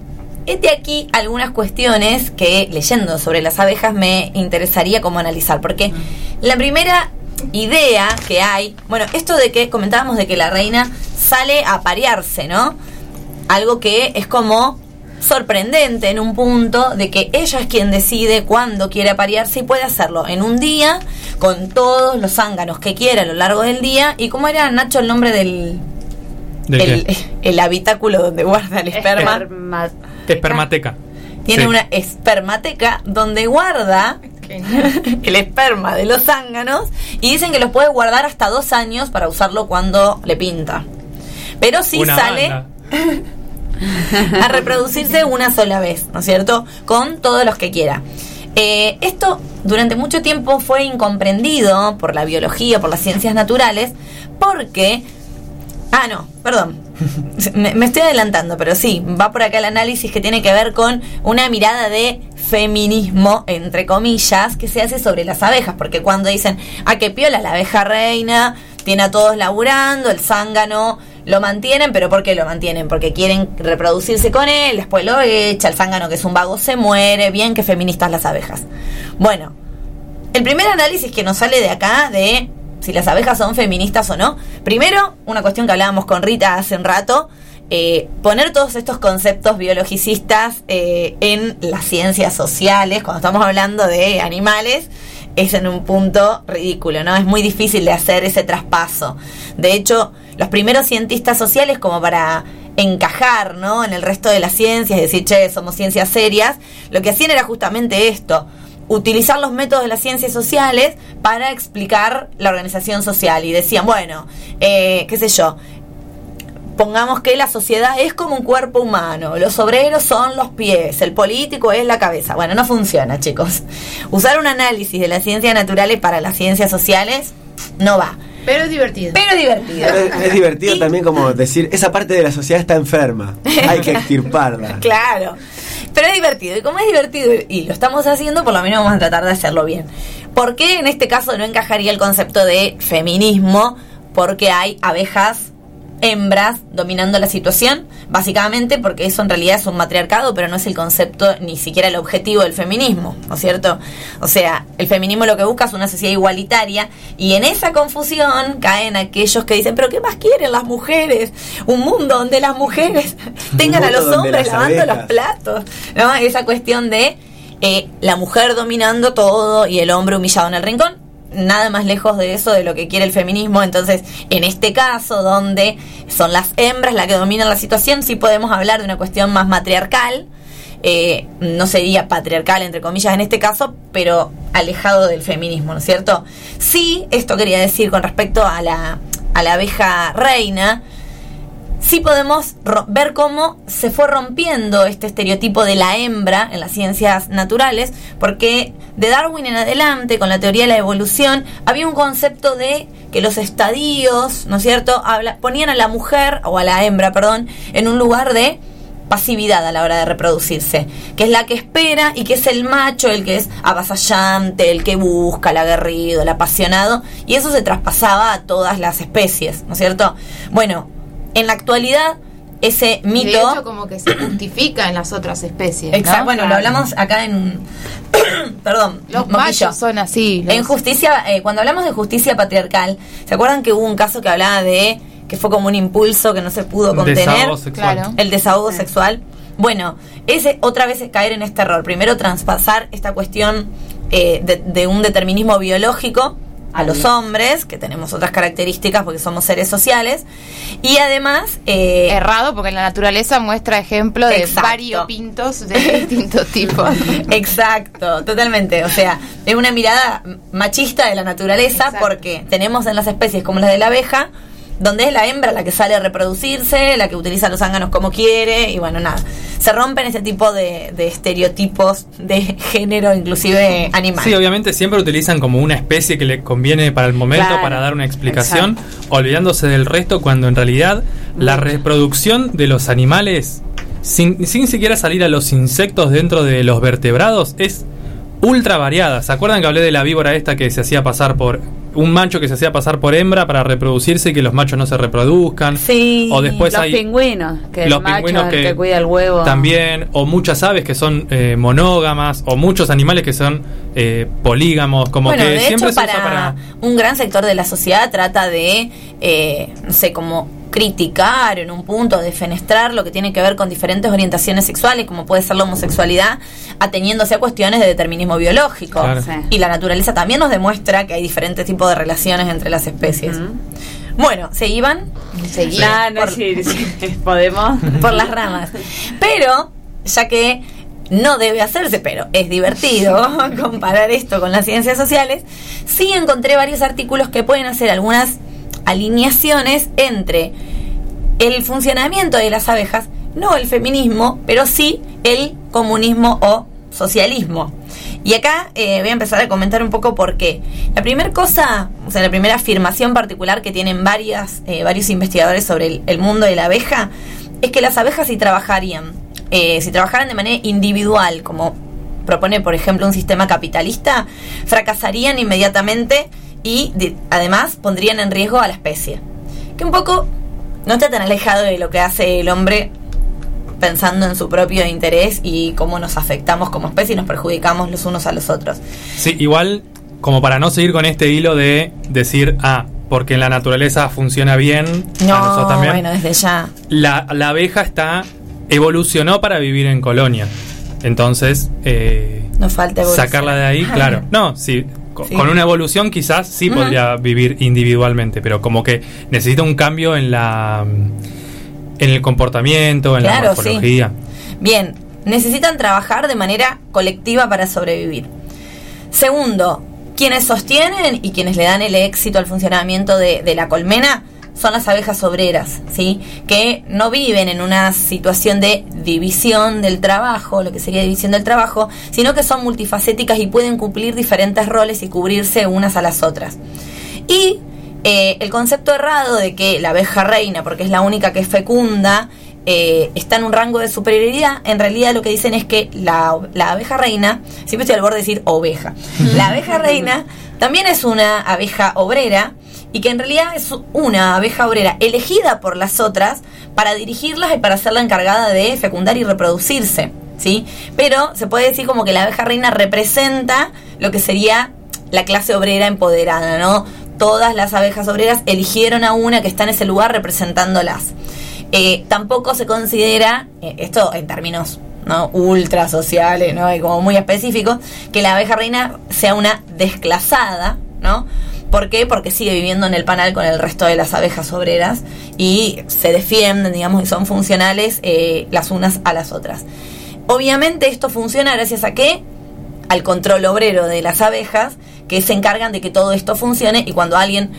de aquí algunas cuestiones que leyendo sobre las abejas me interesaría como analizar, porque la primera idea que hay, bueno, esto de que comentábamos de que la reina sale a parearse, ¿no? Algo que es como sorprendente en un punto de que ella es quien decide cuándo quiere aparearse y puede hacerlo en un día con todos los zánganos que quiera a lo largo del día. ¿Y cómo era, Nacho, el nombre del ¿De el, qué? el habitáculo donde guarda el esperma? esperma- Espermateca. Tiene Sí. una espermateca donde guarda el esperma de los zánganos y dicen que los puede guardar hasta dos años para usarlo cuando le pinta. Pero sí Una sale a reproducirse una sola vez, ¿no es cierto? Con todos los que quiera. Eh, esto durante mucho tiempo fue incomprendido por la biología, por las ciencias naturales, porque... Ah, no, perdón. Me, estoy adelantando, pero sí, va por acá el análisis que tiene que ver con una mirada de feminismo, entre comillas, que se hace sobre las abejas, porque cuando dicen, ah, que piola la abeja reina, tiene a todos laburando, el zángano lo mantienen, pero ¿por qué lo mantienen? Porque quieren reproducirse con él, después lo echa, el zángano que es un vago se muere, bien que feministas las abejas. Bueno, el primer análisis que nos sale de acá de si las abejas son feministas o no. Primero, una cuestión que hablábamos con Rita hace un rato, eh, poner todos estos conceptos biologicistas eh, en las ciencias sociales, cuando estamos hablando de animales, es en un punto ridículo, ¿no? Es muy difícil de hacer ese traspaso. De hecho, los primeros cientistas sociales, como para encajar, ¿no? En el resto de las ciencias, decir, che, somos ciencias serias, lo que hacían era justamente esto, utilizar los métodos de las ciencias sociales para explicar la organización social. Y decían, bueno, eh, qué sé yo, pongamos que la sociedad es como un cuerpo humano, los obreros son los pies, el político es la cabeza. Bueno, no funciona, chicos. Usar un análisis de las ciencias naturales para las ciencias sociales no va. Pero es divertido. Pero divertido. Pero es, es divertido Y- también como decir, esa parte de la sociedad está enferma, hay que extirparla. Claro. Pero es divertido. Y como es divertido y lo estamos haciendo, por lo menos vamos a tratar de hacerlo bien. ¿Por qué en este caso no encajaría el concepto de feminismo? Porque hay abejas hembras dominando la situación, básicamente porque eso en realidad es un matriarcado, pero no es el concepto ni siquiera el objetivo del feminismo, ¿no es cierto? O sea, el feminismo lo que busca es una sociedad igualitaria y en esa confusión caen aquellos que dicen, pero ¿qué más quieren las mujeres? Un mundo donde las mujeres tengan a los hombres las lavando los platos, ¿no? Esa cuestión de eh, la mujer dominando todo y el hombre humillado en el rincón. Nada más lejos de eso de lo que quiere el feminismo. Entonces, en este caso, donde son las hembras las que dominan la situación, sí podemos hablar de una cuestión más matriarcal. eh, no sería patriarcal, entre comillas, en este caso, pero alejado del feminismo, ¿no es cierto? Sí, esto quería decir con respecto a la, a la abeja reina, sí podemos ver cómo se fue rompiendo este estereotipo de la hembra en las ciencias naturales, porque de Darwin en adelante, con la teoría de la evolución, había un concepto de que los estadios, ¿no es cierto?, ponían a la mujer, o a la hembra, perdón, en un lugar de pasividad a la hora de reproducirse, que es la que espera y que es el macho, el que es avasallante, el que busca, el aguerrido, el apasionado, y eso se traspasaba a todas las especies, ¿no es cierto? Bueno, en la actualidad, ese mito... de hecho, como que se justifica en las otras especies. ¿no? Exacto, bueno, lo hablamos acá en... Perdón. Los moquillo. machos son así. los- En justicia, eh, cuando hablamos de justicia patriarcal, ¿se acuerdan que hubo un caso que hablaba de que fue como un impulso que no se pudo contener? Desahogo sexual. Claro. El desahogo sexual. Bueno, ese otra vez es caer en este error. Primero traspasar esta cuestión eh, de, de un determinismo biológico a los hombres, que tenemos otras características porque somos seres sociales, y además... eh, Errado porque la naturaleza muestra ejemplo de Exacto. variopintos de distintos tipos. Exacto, totalmente. O sea, es una mirada machista de la naturaleza Exacto. porque tenemos en las especies como las de la abeja, donde es la hembra la que sale a reproducirse, la que utiliza los ánganos como quiere, y bueno, nada. Se rompen ese tipo de, de estereotipos de género, inclusive animal. Sí, obviamente siempre utilizan como una especie que le conviene para el momento Claro, para dar una explicación, olvidándose del resto cuando en realidad la reproducción de los animales, sin, sin siquiera salir a los insectos dentro de los vertebrados, es ultra variada. ¿Se acuerdan que hablé de la víbora esta que se hacía pasar por un macho que se hacía pasar por hembra para reproducirse y que los machos no se reproduzcan? Sí. O después los hay pingüinos, que el los macho pingüinos es el que, que cuida el huevo. también o muchas aves que son eh, monógamas o muchos animales que son eh, polígamos como bueno, que de siempre hecho, se para, usa para un gran sector de la sociedad trata de, eh, no sé, como criticar en un punto, defenestrar lo que tiene que ver con diferentes orientaciones sexuales, como puede ser la homosexualidad, ateniéndose a cuestiones de determinismo biológico. Claro. Sí. Y la naturaleza también nos demuestra que hay diferentes tipos de relaciones entre las especies. Bueno, ¿se iban? Seguí. No, no, Por- sí, sí, podemos. por las ramas. Pero, ya que no debe hacerse, pero es divertido comparar esto con las ciencias sociales, sí encontré varios artículos que pueden hacer algunas alineaciones entre el funcionamiento de las abejas, no el feminismo, pero sí el comunismo o socialismo. Y acá eh, voy a empezar a comentar un poco por qué. La primera cosa, o sea, la primera afirmación particular que tienen varias, eh, varios investigadores sobre el, mundo de la abeja es que las abejas si trabajarían, eh, si trabajaran de manera individual, como propone por ejemplo un sistema capitalista, fracasarían inmediatamente y de- además pondrían en riesgo a la especie. Que un poco no está tan alejado de lo que hace el hombre pensando en su propio interés y cómo nos afectamos como especie y nos perjudicamos los unos a los otros. Sí, igual, como para no seguir con este hilo de decir, ah, porque en la naturaleza funciona bien, a nosotros No, también. bueno, desde ya. La, la abeja está evolucionó para vivir en colonia. Entonces, eh, Nos falta evolución. sacarla de ahí, claro. No, sí, Sí. con una evolución quizás sí podría vivir individualmente, pero como que necesita un cambio en la en el comportamiento, en Claro, la sí. morfología. Bien, necesitan trabajar de manera colectiva para sobrevivir. Segundo, quienes sostienen y quienes le dan el éxito al funcionamiento de, de la colmena son las abejas obreras, ¿sí? Que no viven en una situación de división del trabajo, lo que sería división del trabajo, sino que son multifacéticas y pueden cumplir diferentes roles y cubrirse unas a las otras. Y eh, el concepto errado de que la abeja reina, porque es la única que es fecunda, eh, está en un rango de superioridad, en realidad lo que dicen es que la, la abeja reina, siempre estoy al borde de decir oveja, la abeja reina también es una abeja obrera y que en realidad es una abeja obrera elegida por las otras para dirigirlas y para ser la encargada de fecundar y reproducirse, ¿sí? Pero se puede decir como que la abeja reina representa lo que sería la clase obrera empoderada, ¿no? Todas las abejas obreras eligieron a una que está en ese lugar representándolas. Eh, tampoco se considera, eh, esto en términos ¿no? ultra sociales ¿no? y como muy específicos, que la abeja reina sea una desclasada, ¿no? ¿Por qué? Porque sigue viviendo en el panal con el resto de las abejas obreras y se defienden, digamos, y son funcionales eh, las unas a las otras. Obviamente esto funciona gracias a qué? Al control obrero de las abejas que se encargan de que todo esto funcione y cuando alguien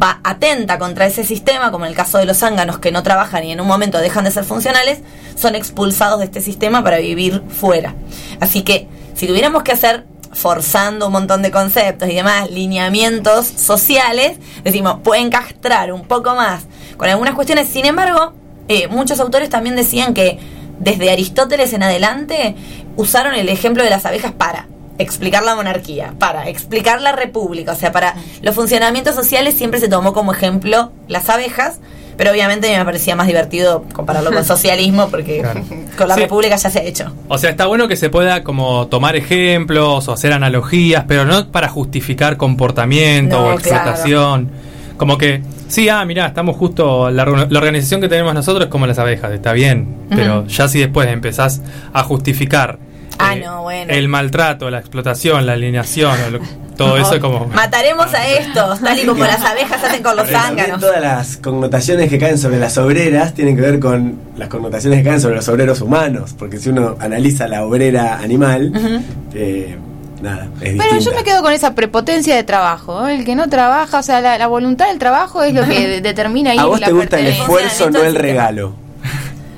va atenta contra ese sistema, como en el caso de los zánganos que no trabajan y en un momento dejan de ser funcionales, son expulsados de este sistema para vivir fuera. Así que si tuviéramos que hacer forzando un montón de conceptos y demás, lineamientos sociales, decimos, pueden castrar un poco más con algunas cuestiones. Sin embargo, eh, muchos autores también decían que desde Aristóteles en adelante usaron el ejemplo de las abejas para explicar la monarquía, para explicar la república, o sea, para los funcionamientos sociales siempre se tomó como ejemplo las abejas, pero obviamente me parecía más divertido compararlo con socialismo porque Claro. con la Sí. república ya se ha hecho. O sea, está bueno que se pueda como tomar ejemplos o hacer analogías, pero no para justificar comportamiento No, o explotación. Como que, sí, ah, mirá, estamos justo, la, orga- la organización que tenemos nosotros es como las abejas, está bien, pero ya si después empezás a justificar eh, Ah, no, bueno. el maltrato, la explotación, la alineación, o lo- todo eso es como... Mataremos a estos, tal y como las abejas hacen con los zánganos. todas las connotaciones que caen sobre las obreras tienen que ver con las connotaciones que caen sobre los obreros humanos, porque si uno analiza la obrera animal, eh, nada, es Pero distinta. yo me quedo con esa prepotencia de trabajo. ¿no? El que no trabaja, o sea, la, la voluntad del trabajo es lo que de- determina ahí A vos la te gusta el esfuerzo, no el regalo.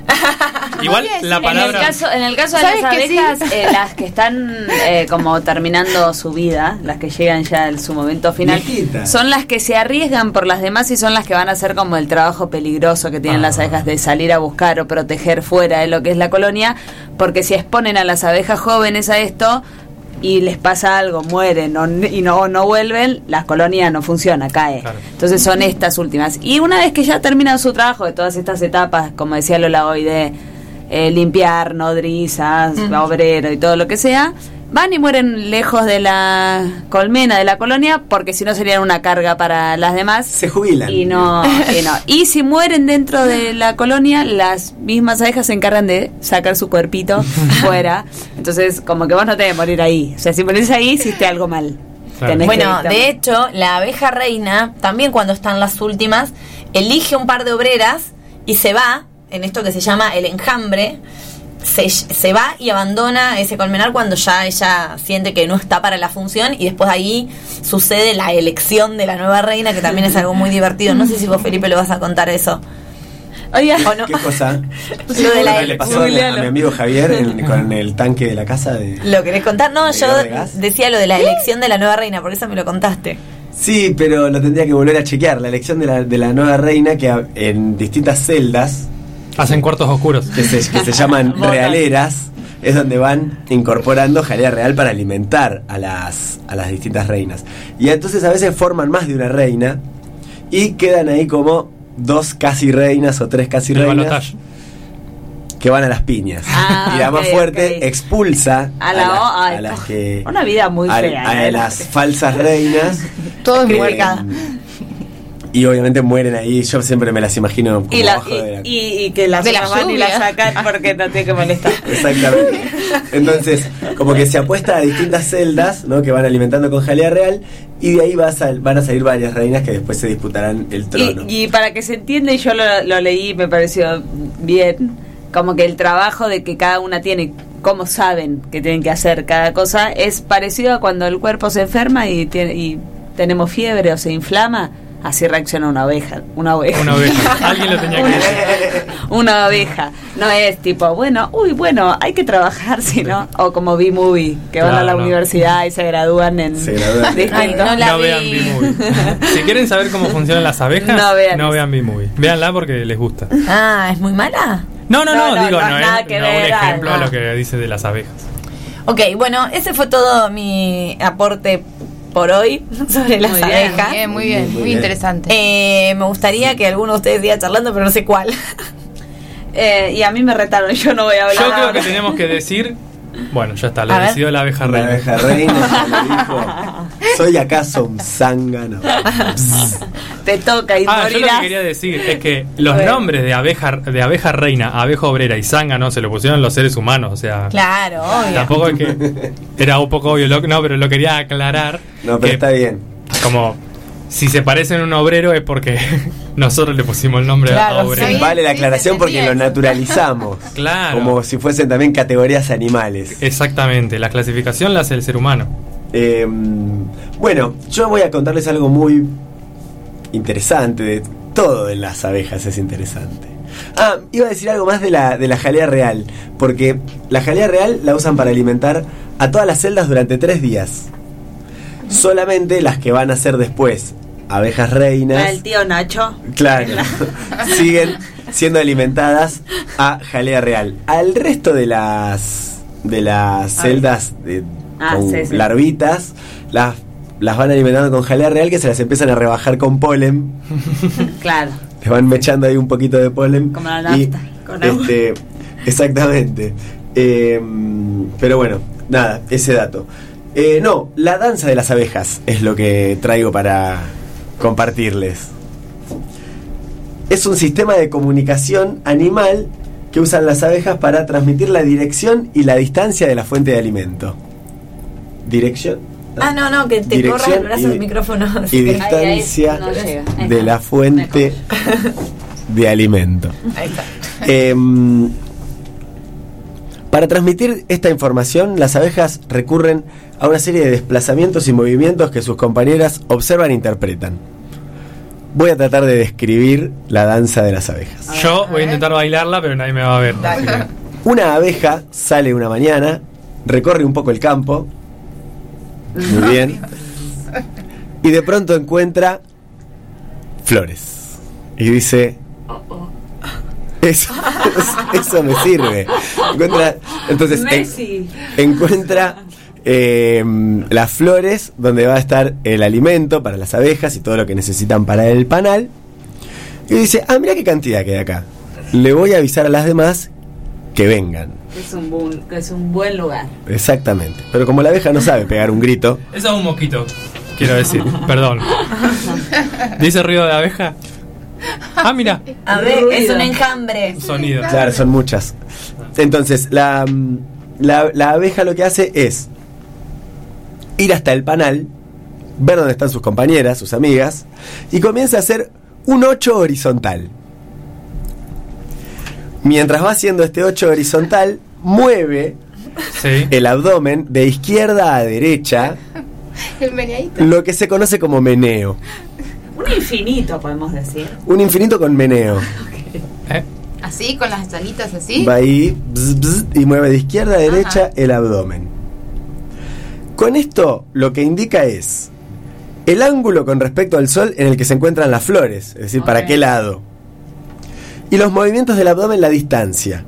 Igual la decir, En el palabra... caso, en el caso de ¿Sabes las que sí? abejas, eh, las que están eh, como terminando su vida, las que llegan ya en su momento final, son las que se arriesgan por las demás y son las que van a hacer como el trabajo peligroso que tienen Ah. las abejas de salir a buscar o proteger fuera de lo que es la colonia, porque si exponen a las abejas jóvenes a esto y les pasa algo, mueren o y no, no vuelven, la colonia no funciona, cae. Claro. Entonces son estas últimas. Y una vez que ya terminan su trabajo de todas estas etapas, como decía Lola hoy, de eh, limpiar, nodrizas, obrero y todo lo que sea, van y mueren lejos de la colmena, de la colonia, porque si no serían una carga para las demás. Se jubilan. Y no, y no. Y si mueren dentro de la colonia, las mismas abejas se encargan de sacar su cuerpito fuera. Entonces, como que vos no te debes morir ahí. O sea, si morís ahí, hiciste algo mal. Claro. Tenés que Bueno, de hecho, la abeja reina, también cuando están las últimas, elige un par de obreras y se va, en esto que se llama el enjambre, se, se va y abandona ese colmenar cuando ya ella siente que no está para la función y después ahí sucede la elección de la nueva reina, que también es algo muy divertido. No sé si vos, Felipe, lo vas a contar eso. Oye, ¿O no? ¿Qué cosa? Lo de la ¿Qué le pasó a, mi- a mi amigo Javier en- con el tanque de la casa? De... ¿Lo querés contar? No, yo decía lo de la elección de la nueva reina, por eso me lo contaste. Sí, pero lo tendría que volver a chequear. La elección de la, de la nueva reina que en distintas celdas Hacen cuartos oscuros. que se, que se llaman realeras es donde van incorporando jalea real para alimentar a las, a las distintas reinas. Y entonces a veces forman más de una reina y quedan ahí como dos casi reinas o tres casi El reinas que van a las piñas. Ah, y la más fuerte expulsa A la las- o- ay, a las que... una vida muy a- fea, a ¿eh? las falsas reinas. Todo es y obviamente mueren ahí. Yo siempre me las imagino como y, la- abajo de la... y, que las la y la lluvia. sacan porque no tiene que molestar. Exactamente. Entonces, como que se apuesta a distintas celdas, ¿no? Que van alimentando con jalea real y de ahí va a sal- van a salir varias reinas que después se disputarán el trono. Y, y para que se entienda, y yo lo, lo leí, me pareció bien, como que el trabajo de que cada una tiene cómo saben que tienen que hacer cada cosa es parecido a cuando el cuerpo se enferma y, tiene, y tenemos fiebre o se inflama. Así reacciona una oveja. Una oveja. Una oveja. Alguien lo tenía que decir. Una oveja. No es tipo, bueno, uy, bueno, hay que trabajar, sino. O como B-Movie, que van a la no. universidad y se gradúan en. Se gradúan. Ay, no la no vi. vean B-Movie. Si quieren saber cómo funcionan las abejas, No vean eso. vean B-Movie. Véanla porque les gusta. Ah, ¿es muy mala? No, no, no, No, no, digo, no, no, nada es que no, un ejemplo a lo que dice de las abejas. Ok, bueno, ese fue todo mi aporte por hoy sobre las Muy bien, abejas. Bien, muy bien, Muy muy, bien. interesante. Eh, me gustaría que alguno de ustedes diga charlando, pero no sé cuál. Eh, y a mí me retaron, yo no voy a hablar. Yo creo ahora. que tenemos que decir. Bueno, ya está, ver. decidió la abeja La reina. abeja reina ya lo dijo. ¿Soy acaso un zángano? Te toca y Ah, yo lo que morirás. quería decir es que los nombres de abeja, de abeja reina, abeja obrera y zángano se lo pusieron los seres humanos, o sea. Claro, obvio. Tampoco es que era un poco obvio, lo- no, pero lo quería aclarar. No, pero que está bien. Como si se parecen a un obrero es porque nosotros le pusimos el nombre Claro, a sí. Vale la aclaración porque lo naturalizamos. Claro. Como si fuesen también categorías animales. Exactamente, la clasificación la hace el ser humano. Eh, bueno, yo voy a contarles algo muy interesante. De todo en las abejas es interesante. Ah, iba a decir algo más de la, de la jalea real. Porque la jalea real la usan para alimentar a todas las celdas durante tres días. Solamente las que van a ser después abejas reinas. El tío Nacho. Claro. siguen siendo alimentadas a jalea real. Al resto de las de las celdas de, Ah, con sí, sí. larvitas las las van alimentando con jalea real que se las empiezan a rebajar con polen. Claro. Les van mechando ahí un poquito de polen. Como la y, nafta, con agua. este, exactamente. Eh, pero bueno, nada, ese dato. Eh, no, la danza de las abejas es lo que traigo para compartirles. Es un sistema de comunicación animal que usan las abejas para transmitir la dirección y la distancia de la fuente de alimento. Dirección. Ah, no, no, que te corra el brazo del micrófono. y distancia Ahí, ahí, no llega. Ahí de la fuente de alimento. Ahí está. Em, para transmitir esta información, las abejas recurren a una serie de desplazamientos y movimientos que sus compañeras observan e interpretan. Voy a tratar de describir la danza de las abejas. Yo voy a intentar bailarla, pero nadie me va a ver. Una abeja sale una mañana, recorre un poco el campo, muy bien, y de pronto encuentra flores. Y dice, eso, eso me sirve. Encuentra, entonces, en- Messi. encuentra eh, las flores donde va a estar el alimento para las abejas y todo lo que necesitan para el panal. Y dice, ah, mira qué cantidad queda acá. Le voy a avisar a las demás que vengan. Es un, buen, es un buen lugar. Exactamente. Pero como la abeja no sabe pegar un grito, Eso es un mosquito, quiero decir. Perdón. ¿Dice ruido de abeja? Ah, mira. A ver, Ruido. es un enjambre. Sonido. claro, son muchas. Entonces, la, la, la abeja lo que hace es ir hasta el panal, ver dónde están sus compañeras, sus amigas, y comienza a hacer un 8 horizontal. Mientras va haciendo este 8 horizontal, mueve Sí. el abdomen de izquierda a derecha, El meneadito. lo que se conoce como meneo. Un infinito, podemos decir. Un infinito con meneo. ¿Eh? Así, con las alitas así. Va ahí bzz, bzz, y mueve de izquierda a derecha el abdomen. Con esto lo que indica es el ángulo con respecto al sol en el que se encuentran las flores, es decir, para qué lado. Y los movimientos del abdomen, la distancia.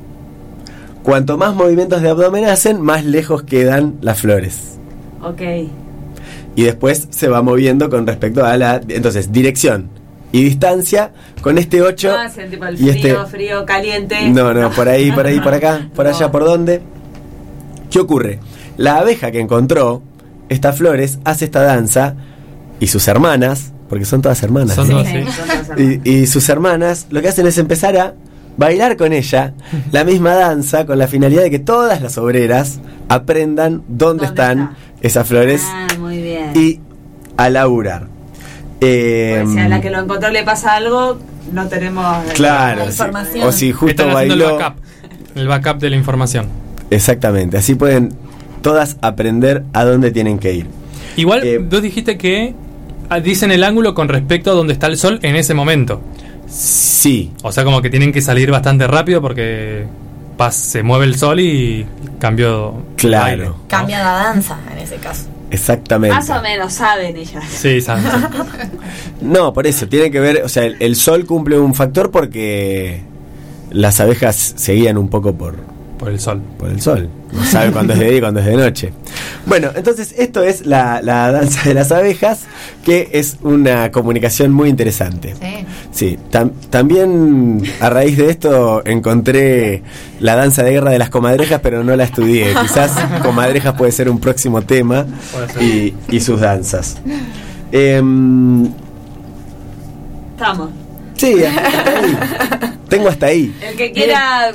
Cuanto más movimientos de abdomen hacen, más lejos quedan las flores. Ok. Y después se va moviendo con respecto a la... Entonces, dirección y distancia con este 8 No hacen tipo el y frío, este... frío, caliente. No, no, por ahí, por ahí, por acá, por allá, por dónde. ¿Qué ocurre? La abeja que encontró estas flores hace esta danza y sus hermanas, porque son todas hermanas, Son ¿no? dos, sí. y, y sus hermanas lo que hacen es empezar a bailar con ella la misma danza con la finalidad de que todas las obreras aprendan dónde, ¿Dónde están está? esas flores Ah, muy bien. y a laburar. Eh, Pues si a la que lo encontró le pasa algo, no tenemos. claro, La sí. información. o si justo Están haciendo el bailó. backup. El backup de la información. Exactamente, así pueden todas aprender a dónde tienen que ir. Igual, Eh, vos dijiste que ah, dicen el ángulo con respecto a donde está el sol en ese momento. Sí, O sea, como que tienen que salir bastante rápido porque pas- se mueve el sol y cambió. Claro. baile, ¿no? Cambia la danza en ese caso. Exactamente. Más o menos saben ellas. Sí, saben. No, por eso, tiene que ver, o sea, el, el sol cumple un factor porque las abejas se guían un poco por, por el sol. por el sol. No sabe cuándo es de día y cuándo es de noche. Bueno, entonces esto es la, la danza de las abejas, que es una comunicación muy interesante. Sí. Sí, tam- también a raíz de esto encontré la danza de guerra de las comadrejas, pero no la estudié. Quizás comadrejas puede ser un próximo tema y, y sus danzas. Estamos. Sí, hasta ahí. Tengo hasta ahí. El que quiera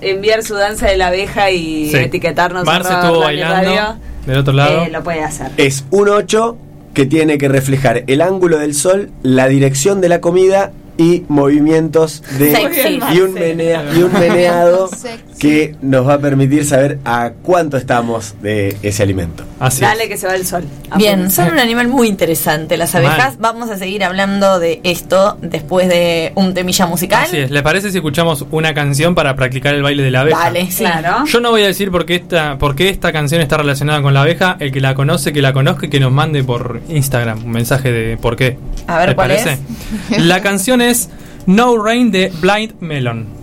enviar su danza de la abeja y Sí. etiquetarnos Marce estuvo bailando Radio, del otro lado. eh, lo puede hacer. Es un 8 que tiene que reflejar el ángulo del sol, la dirección de la comida y movimientos de Sexy. y un, menea- y un meneado Sexy. que nos va a permitir saber a cuánto estamos de ese alimento. Así Dale es. que se va el sol. Bien, son un animal muy interesante las abejas. Mal. Vamos a seguir hablando de esto después de un temilla musical. Así es. ¿Les parece si escuchamos una canción para practicar el baile de la abeja? Dale, sí. Claro. Yo no voy a decir por qué, esta, por qué esta canción está relacionada con la abeja. El que la conoce, que la conozca y que nos mande por Instagram un mensaje de por qué. A ver, ¿Les ¿cuál parece? La canción es No Rain de Blind Melon.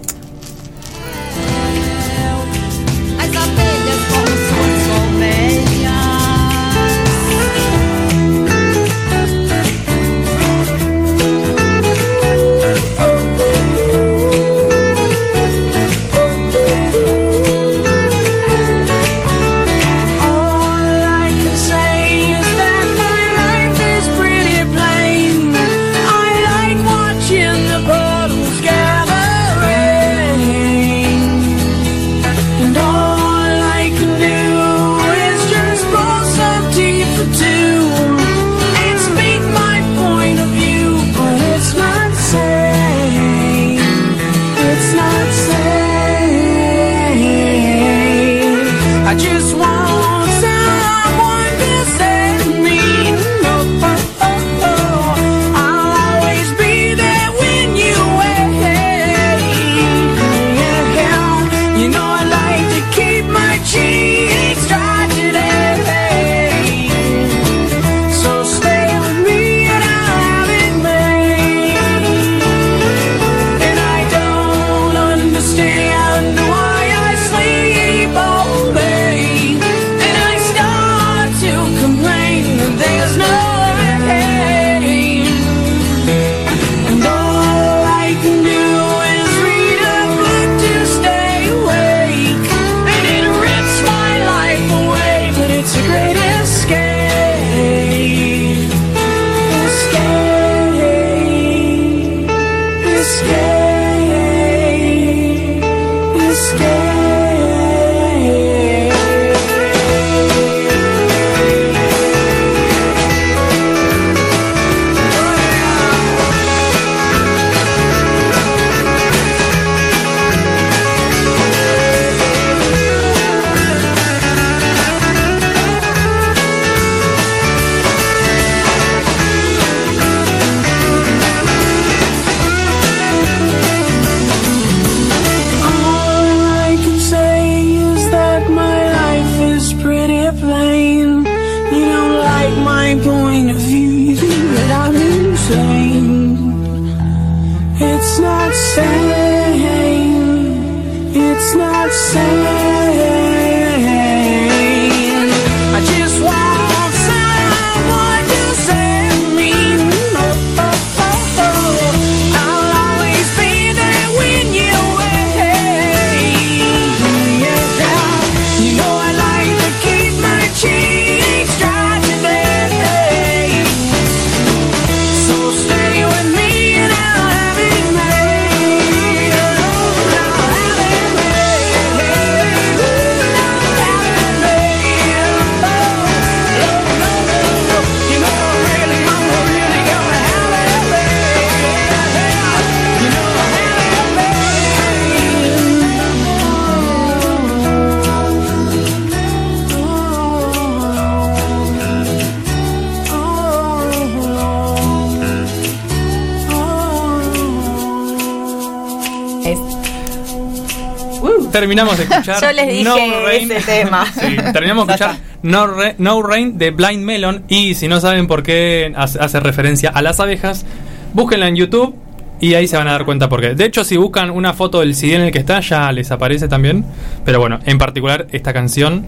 Terminamos de escuchar Yo les dije No Rain. ese tema. Sí, terminamos de escuchar No Rain de Blind Melon. Y si no saben por qué hace, hace referencia a las abejas, búsquenla en YouTube y ahí se van a dar cuenta por qué. De hecho, si buscan una foto del CD en el que está, ya les aparece también. Pero bueno, en particular, esta canción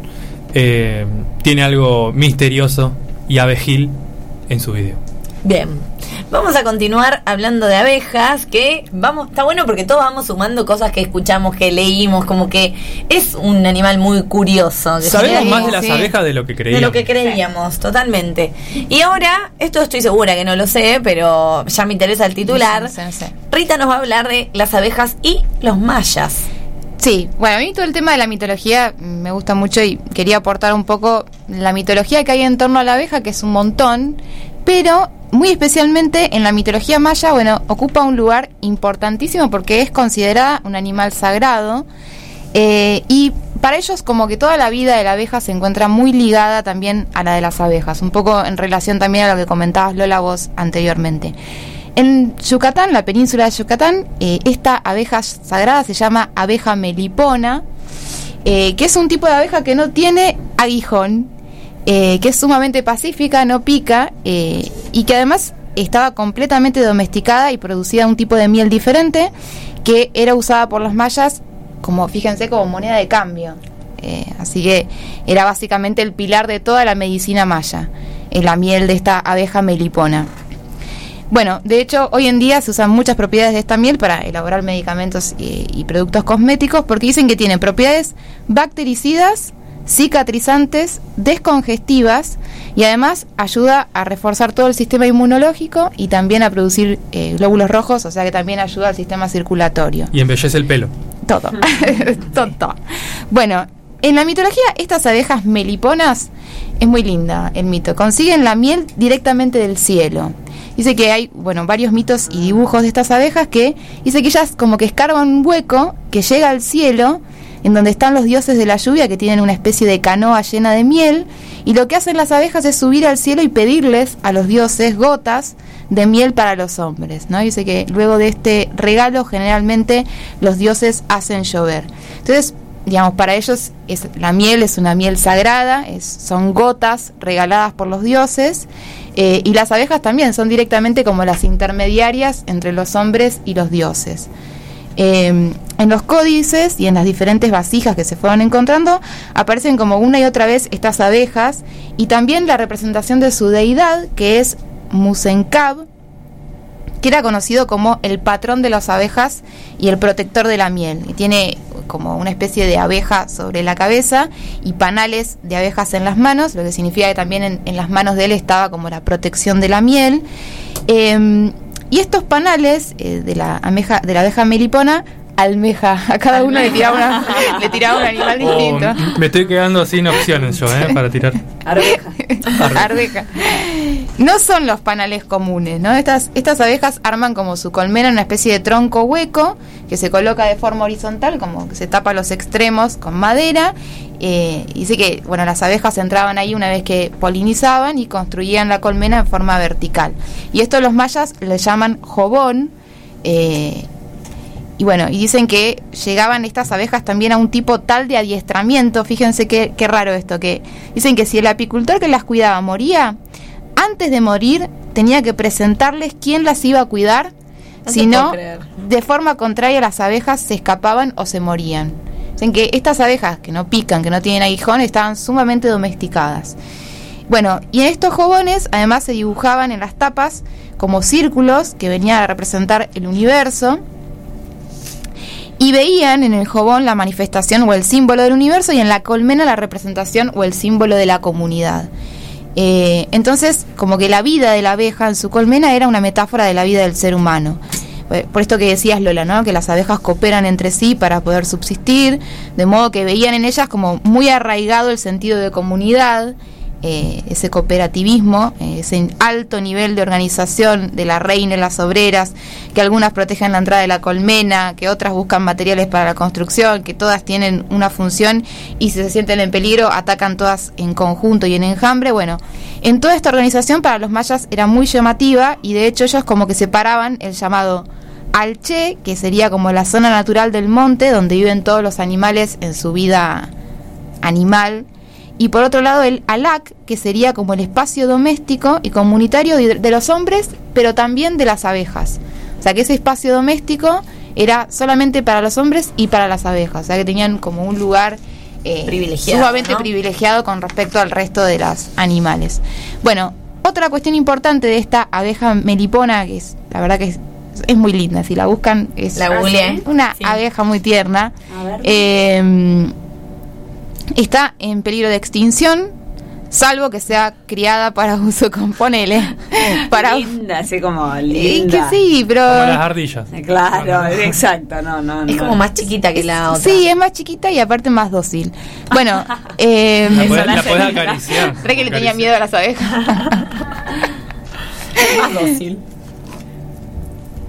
eh, tiene algo misterioso y abejil en su video. Bien. Vamos a continuar hablando de abejas, que vamos, está bueno porque todos vamos sumando cosas que escuchamos, que leímos, como que es un animal muy curioso. que Sabemos más de las sí. abejas de lo que de creíamos. lo que creíamos, totalmente. Y ahora, esto estoy segura que no lo sé, pero ya me interesa el titular. No sé, no sé. Rita nos va a hablar de las abejas y los mayas. Sí, bueno, a mí todo el tema de la mitología me gusta mucho y quería aportar un poco la mitología que hay en torno a la abeja, que es un montón, pero muy especialmente en la mitología maya, bueno, ocupa un lugar importantísimo porque es considerada un animal sagrado eh, y para ellos como que toda la vida de la abeja se encuentra muy ligada también a la de las abejas, un poco en relación también a lo que comentabas Lola vos anteriormente. En Yucatán, la península de Yucatán, eh, esta abeja sagrada se llama abeja melipona, eh, que es un tipo de abeja que no tiene aguijón, eh, que es sumamente pacífica, no pica, eh, y que además estaba completamente domesticada y producía un tipo de miel diferente que era usada por los mayas como, fíjense, como moneda de cambio. Eh, así que era básicamente el pilar de toda la medicina maya, la miel de esta abeja melipona. Bueno, de hecho, hoy en día se usan muchas propiedades de esta miel para elaborar medicamentos y, y productos cosméticos porque dicen que tiene propiedades bactericidas, cicatrizantes, descongestivas y además ayuda a reforzar todo el sistema inmunológico y también a producir eh, glóbulos rojos, o sea que también ayuda al sistema circulatorio. Y embellece el pelo. Todo. Todo. Bueno, en la mitología, estas abejas meliponas es muy linda el mito. Consiguen la miel directamente del cielo. Dice que hay, bueno, varios mitos y dibujos de estas abejas que dice que ellas como que escarban un hueco que llega al cielo en donde están los dioses de la lluvia que tienen una especie de canoa llena de miel y lo que hacen las abejas es subir al cielo y pedirles a los dioses gotas de miel para los hombres, ¿no? Dice que luego de este regalo generalmente los dioses hacen llover. Entonces, digamos, para ellos la miel es una miel sagrada, son gotas regaladas por los dioses, eh, y las abejas también son directamente como las intermediarias entre los hombres y los dioses. Eh, en los códices y en las diferentes vasijas que se fueron encontrando aparecen como una y otra vez estas abejas y también la representación de su deidad que es Musencab, que era conocido como el patrón de las abejas y el protector de la miel. Y tiene como una especie de abeja sobre la cabeza y panales de abejas en las manos, lo que significa que también en, en las manos de él estaba como la protección de la miel. Eh, y estos panales eh, de, la de la abeja melipona, almeja, a cada uno le tiraba, una- le tiraba un animal Oh, distinto. me estoy quedando sin opciones yo, ¿eh? Para tirar. Arveja. Arveja. No son los panales comunes, ¿no? Estas, estas abejas arman como su colmena en una especie de tronco hueco que se coloca de forma horizontal, como que se tapa los extremos con madera. Eh, y dice que, bueno, las abejas entraban ahí una vez que polinizaban y construían la colmena en forma vertical. Y esto los mayas le llaman jobón. eh, y bueno, y dicen que llegaban estas abejas también a un tipo tal de adiestramiento, fíjense qué, qué raro esto, que dicen que si el apicultor que las cuidaba moría, antes de morir tenía que presentarles quién las iba a cuidar, No si no, de forma contraria las abejas se escapaban o se morían. Dicen que estas abejas que no pican, que no tienen aguijón, estaban sumamente domesticadas. Bueno, y en estos jobones además se dibujaban en las tapas como círculos que venían a representar el universo y veían en el jobón la manifestación o el símbolo del universo y en la colmena la representación o el símbolo de la comunidad. Eh, entonces, como que la vida de la abeja en su colmena era una metáfora de la vida del ser humano. Eh, Por esto que decías, Lola, ¿no? Que las abejas cooperan entre sí para poder subsistir, de modo que veían en ellas como muy arraigado el sentido de comunidad, eh, ese cooperativismo, eh, ese alto nivel de organización de la reina y las obreras, que algunas protegen la entrada de la colmena, que otras buscan materiales para la construcción, que todas tienen una función y si se sienten en peligro atacan todas en conjunto y en enjambre. Bueno, en toda esta organización para los mayas era muy llamativa y de hecho ellos como que separaban el llamado Alche, que sería como la zona natural del monte, donde viven todos los animales en su vida animal. Y por otro lado el Alac, que sería como el espacio doméstico y comunitario de, de los hombres, pero también de las abejas. O sea que ese espacio doméstico era solamente para los hombres y para las abejas. O sea que tenían como un lugar eh, Privilegiado, sumamente ¿no? privilegiado con respecto al resto de los animales. Bueno, otra cuestión importante de esta abeja melipona, que es la verdad que es, es muy linda, si la buscan es La una Sí. abeja muy tierna. A ver. Eh, está en peligro de extinción, salvo que sea criada para uso con ponele. Para, linda, así como Eh, linda. que sí, pero. Como las ardillas. Eh, Claro, exacto, no, no, Es no. como más chiquita que la otra. Sí, es más chiquita y aparte más dócil. Bueno, eh, La podés, la podés acariciar. re que le tenía miedo a las abejas. Más dócil.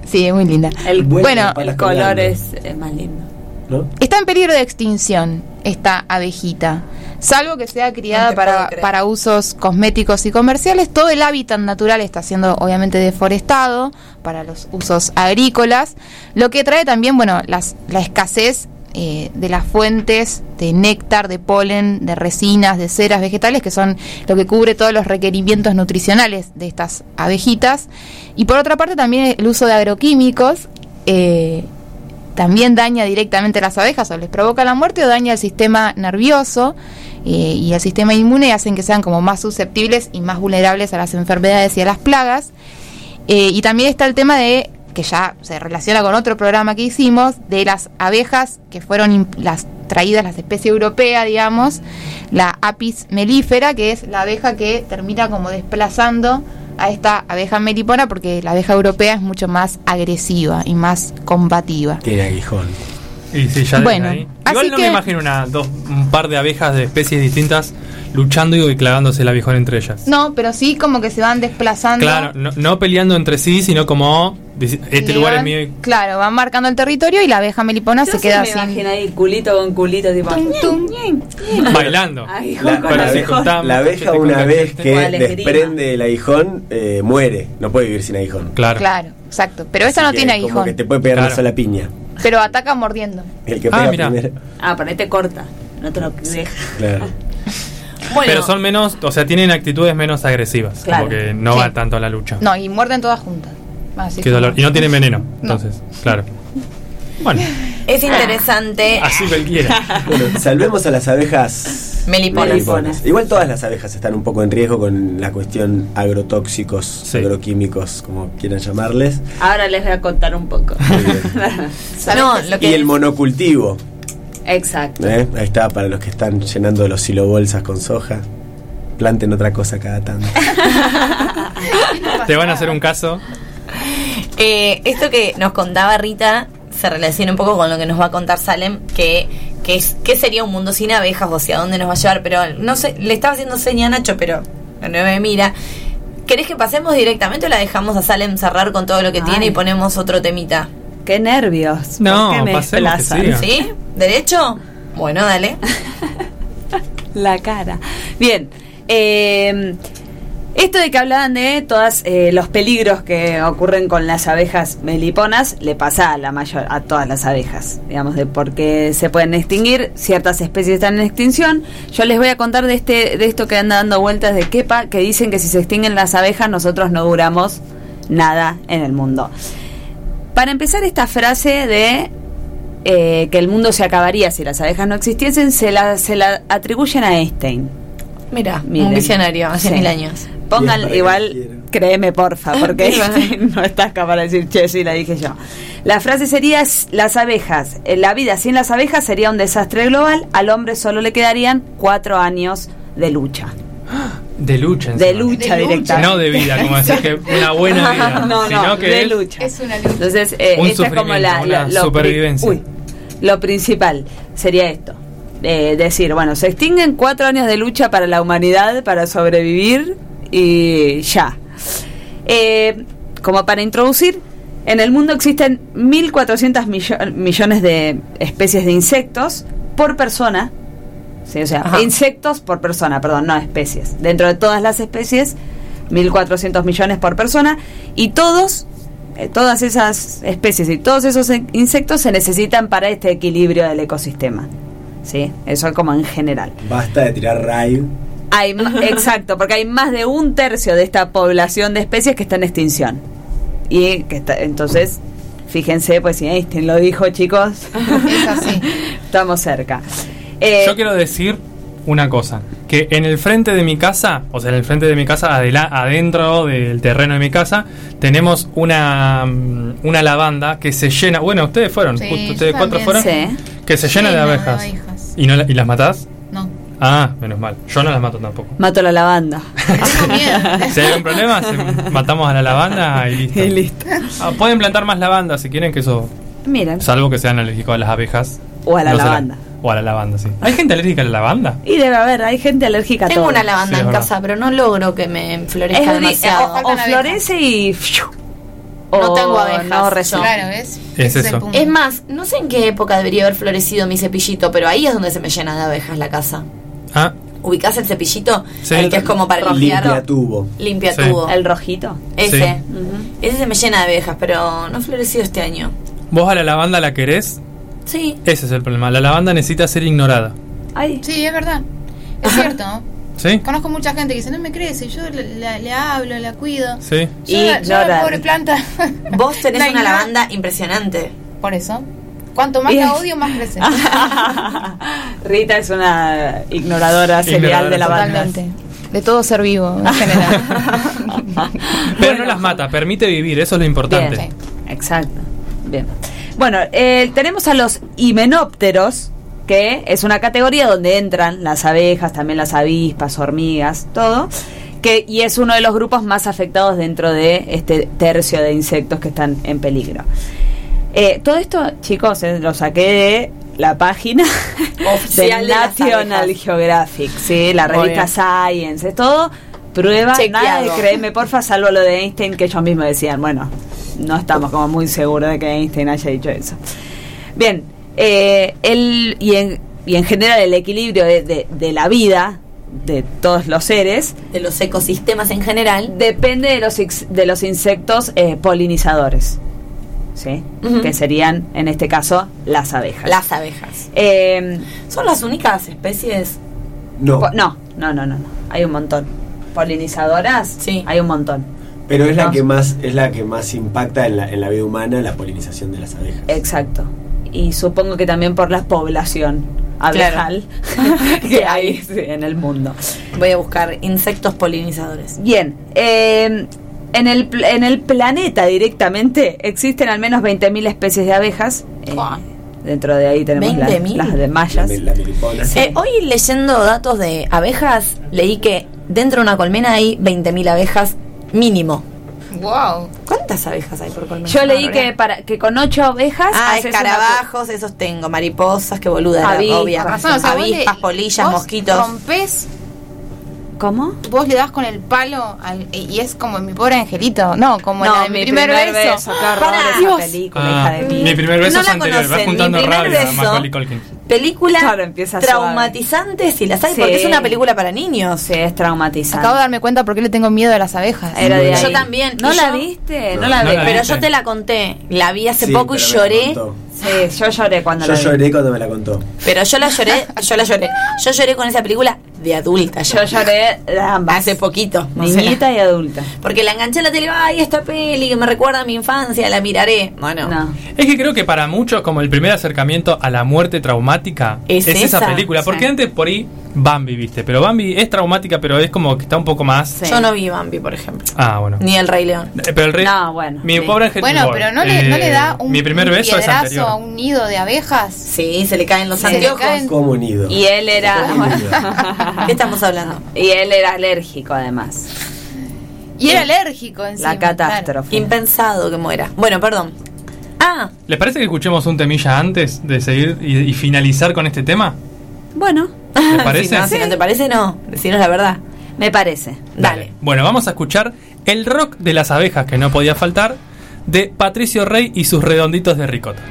sí, es muy linda. El, Bueno, el color es, es más lindo. ¿No? Está en peligro de extinción esta abejita. Salvo que sea criada para, para usos cosméticos y comerciales, todo el hábitat natural está siendo obviamente deforestado para los usos agrícolas, lo que trae también, bueno, las, la escasez eh, de las fuentes de néctar, de polen, de resinas, de ceras vegetales, que son lo que cubre todos los requerimientos nutricionales de estas abejitas. Y por otra parte también el uso de agroquímicos. eh, también daña directamente a las abejas o les provoca la muerte o daña el sistema nervioso eh, y el sistema inmune y hacen que sean como más susceptibles y más vulnerables a las enfermedades y a las plagas. Eh, y también está el tema de, que ya se relaciona con otro programa que hicimos, de las abejas que fueron las traídas, las especies europeas, digamos, la apis melífera, que es la abeja que termina como desplazando a esta abeja melipona porque la abeja europea es mucho más agresiva y más combativa. Tiene aguijón. Y sí, ya desde Bueno, ahí. así Igual no que- me imagino una, dos, un par de abejas de especies distintas luchando y clavándose el abejón entre ellas. No, pero sí como que se van desplazando. Claro, no, no peleando entre sí, sino como este Le lugar es mío. y- Claro, van marcando el territorio y la abeja melipona Yo se queda me sin. imagino ahí culito con culito, tipo. Tum, tum. bailando. La, con la la abeja, la una vez que desprende el aguijón eh, muere, no puede vivir sin aguijón. Claro. Claro, exacto. Pero esta no tiene Como aguijón. que te puede pegar una Claro. sola piña. Pero ataca mordiendo. El que Ah, pega mira. primero. Ah, pero este corta. No te lo deja. Claro. Bueno, Pero son menos, o sea, tienen actitudes menos agresivas. Claro. Porque no Sí. va tanto a la lucha. No, y muerden todas juntas. Así Qué dolor. Y no tienen veneno, entonces, claro. Bueno, es interesante. así cualquiera. Bueno, salvemos a las abejas Meliponas. meliponas. Igual todas las abejas están un poco en riesgo con la cuestión agrotóxicos, Sí. agroquímicos, como quieran llamarles. Ahora les voy a contar un poco. Muy bien. No, lo Y el monocultivo. Exacto. ¿eh? Ahí está, para los que están llenando los silobolsas con soja. Planten otra cosa cada tanto. Te van a hacer un caso. Eh, esto que nos contaba Rita se relaciona un poco con lo que nos va a contar Salem, que, que es qué sería un mundo sin abejas o hacia dónde nos va a llevar, pero no sé, le estaba haciendo seña a Nacho, pero no me mira. ¿Querés que pasemos directamente o la dejamos a Salem cerrar con todo lo que Ay. tiene y ponemos otro temita? Qué nervios. No, ¿Por qué me desplazan? ¿Sí? ¿Derecho? Bueno, dale. La cara. Bien. eh, esto de que hablaban de todos los peligros que ocurren con las abejas meliponas, le pasa a la mayor, a todas las abejas, digamos, de por qué se pueden extinguir, ciertas especies están en extinción. Yo les voy a contar de este, de esto que anda dando vueltas de Kepa, que dicen que si se extinguen las abejas, nosotros no duramos nada en el mundo. Para empezar, esta frase de eh, que el mundo se acabaría si las abejas no existiesen, se la, se la atribuyen a Einstein. Mira, un visionario hace Sí. mil años. Pongan, igual, créeme porfa, porque no estás capaz de decir, che, sí, la dije yo. La frase sería, "S- las abejas, eh, la vida sin las abejas sería un desastre global, al hombre solo le quedarían cuatro años de lucha. De lucha. De lucha De lucha. directamente. No de vida, como decir que una buena vida. no, sino no, que de es- lucha. Es una lucha. Entonces, eh, Un esta es como la, pri- supervivencia. uy, lo principal sería esto. Eh, decir, bueno, se extinguen cuatro años de lucha para la humanidad, para sobrevivir y ya. Eh, como para introducir, en el mundo existen 1.400 millo- millones de especies de insectos por persona. Sí, o sea, Ajá. insectos por persona, perdón, no especies. Dentro de todas las especies, 1.400 millones por persona. Y todos eh, todas esas especies y todos esos in- insectos se necesitan para este equilibrio del ecosistema. ¿Sí? Eso es como en general. Basta de tirar raid. Hay, ma- exacto, porque hay más de un tercio de esta población de especies que está en extinción. Y que está, entonces, fíjense, pues si Einstein lo dijo, chicos, Es así. estamos cerca. Eh, Yo quiero decir una cosa, que en el frente de mi casa, o sea, en el frente de mi casa, adela- adentro del terreno de mi casa, tenemos una, mm, una lavanda que se llena, bueno, ustedes fueron, Sí, justo yo ustedes cuatro fueron, Sí. que se llena de Llena de abejas. abejas. ¿Y, no, la- ¿Y las matás? No. Ah, menos mal. Yo no las mato tampoco. Mato la lavanda. Si hay algún problema, se- matamos a la lavanda y listo. Y listo. Ah, pueden plantar más lavanda si quieren, que eso, Miren. salvo que sean alérgicos a las abejas. O a la no lavanda. o a la lavanda, sí. ¿Hay gente alérgica a la lavanda? Y debe haber, hay gente alérgica a Tengo todo. una lavanda Sí, en verdad. casa, pero no logro que me florezca Es di- demasiado. o, florece y. No o tengo abejas, No yo. Claro, ¿ves? Es eso. punto. Es más, no sé en qué época debería haber florecido mi cepillito, pero ahí es donde se me llena de abejas la casa. Ah, ¿Ubicás el cepillito? Sí. El que es como para Limpia limpiar. tubo. Limpia Sí. tubo. El rojito. Ese. Sí. Ese se me llena de abejas, pero no ha florecido este año. ¿Vos a la lavanda la querés? Sí. Ese es el problema. La lavanda necesita ser ignorada. Ay, Sí, es verdad. Es cierto. Conozco mucha gente que dice, no me crece, yo le, le- le hablo, la cuido. Sí. Yo, la- yo la Ignora. pobre planta. Vos tenés La una lavanda impresionante. Por eso. Cuanto más la odio, más crece. Rita es una ignoradora serial de la banda. Totalmente. De todo ser vivo, en general. Pero no las mata, permite vivir, eso es lo importante. Bien, exacto. Bien. Bueno, eh, tenemos a los himenópteros, que es una categoría donde entran las abejas, también las avispas, hormigas, todo. Que, y es uno de los grupos más afectados dentro de este tercio de insectos que están en peligro. Eh, todo esto, chicos, eh, lo saqué de la página Oficial de National. Geographic, sí, la revista Science, es todo prueba, Chequeado. nada de creerme, porfa, salvo lo de Einstein que ellos mismos decían, bueno, no estamos como muy seguros de que Einstein haya dicho eso. Bien, eh, el, y, en, y en general el equilibrio de, de- de la vida de todos los seres De los ecosistemas en general. depende de los, de los insectos eh, polinizadores, ¿sí? Que serían en este caso las abejas. Las abejas. Eh, ¿Son las únicas especies? No. no, no, no, no, no, hay un montón. Polinizadoras, Sí. hay un montón. Pero es la No. que más es la que más impacta en la, en la vida humana la polinización de las abejas. Exacto. Y supongo que también por la población abejal que hay en el mundo. Voy a buscar insectos polinizadores. Bien, eh, en, el, en el planeta directamente existen al menos 20.000 especies de abejas. eh, dentro de ahí tenemos las, 20.000. las de La, mayas. la melipona. Eh, hoy leyendo datos de abejas, leí que dentro de una colmena hay 20.000 abejas mínimo. wow. ¿Cuántas abejas hay por colmena? Yo leí que para que con ocho abejas Ah, haces una escarabajos, esos tengo. Mariposas, qué boluda. era, Avispas. obvia. Razón, o sea, Avispas, polillas, mosquitos. rompés, cu- ¿Cómo? vos le das con el palo al- y es como mi pobre angelito. No, como No, la de mi, primer, beso. qué horror Pará. esa Dios. película, Ah, hija de mí. mi primer beso No es la anterior, conocen, juntando mi primer rabia beso. Macaulay Culkin. Película Claro, y las hay Sí. porque es una película para niños. Sí, es traumatizante. Acabo de darme cuenta por qué le tengo miedo a las abejas. Era de Yo también, ¿No la yo- viste? No, No, la no vi. la Pero viste. yo te la conté. La vi hace Sí, poco y la lloré. Sí, yo lloré cuando Yo la vi. lloré cuando me la contó. Pero yo la lloré, yo la lloré. Yo lloré con esa película de adulta. Yo lloré ambas. Hace poquito. no sé. Niñita y adulta. Porque la enganché en la tele, ay, esta peli que me recuerda a mi infancia, la miraré. Bueno, No. Es que creo que para muchos, como el primer acercamiento a la muerte traumática, Es es, esa esa, película. Porque sí. antes por ahí Bambi, viste. Pero Bambi es traumática, pero es como que está un poco más. Sí. yo no vi Bambi, por ejemplo. Ah, bueno. Ni El Rey León. Eh, Pero el rey. No, bueno, Mi sí. pobre angelito. Bueno, pero no le, no le da un, Mi primer un beso es piedrazo anterior. a un nido de abejas. Sí, se le caen los Se anteojos. caen- Como nido. Y él era. Como nido. ¿Qué estamos hablando? y él era alérgico, además. Y era alérgico encima. La catástrofe. Impensado que muera. Bueno, perdón. Ah, ¿Les parece que escuchemos un temilla antes de seguir y, y finalizar con este tema? Bueno, ¿Les parece? si, no, si no te parece, no. Decinos la verdad. me parece. Dale. Bueno, vamos a escuchar el rock de las abejas que no podía faltar de Patricio Rey y sus redonditos de ricota.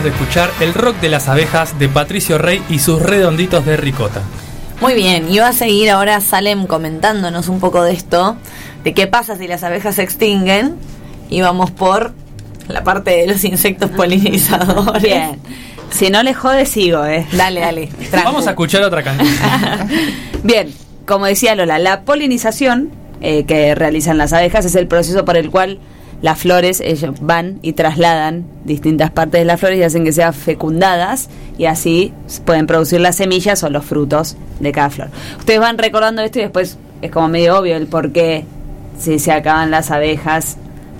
De escuchar el rock de las abejas de Patricio Rey y sus redonditos de ricota. Muy bien, y va a seguir ahora Salem comentándonos un poco de esto, de qué pasa si las abejas se extinguen, y vamos por la parte de los insectos polinizadores. Bien. Si no le jode, sigo, ¿eh? Dale, dale. tranqui. Vamos a escuchar otra canción. Bien, como decía Lola, la polinización eh, que realizan las abejas es el proceso por el cual las flores ellos van y trasladan distintas partes de las flores y hacen que sean fecundadas y así pueden producir las semillas o los frutos de cada flor. Ustedes van recordando esto y después es como medio obvio el por qué si se acaban las abejas,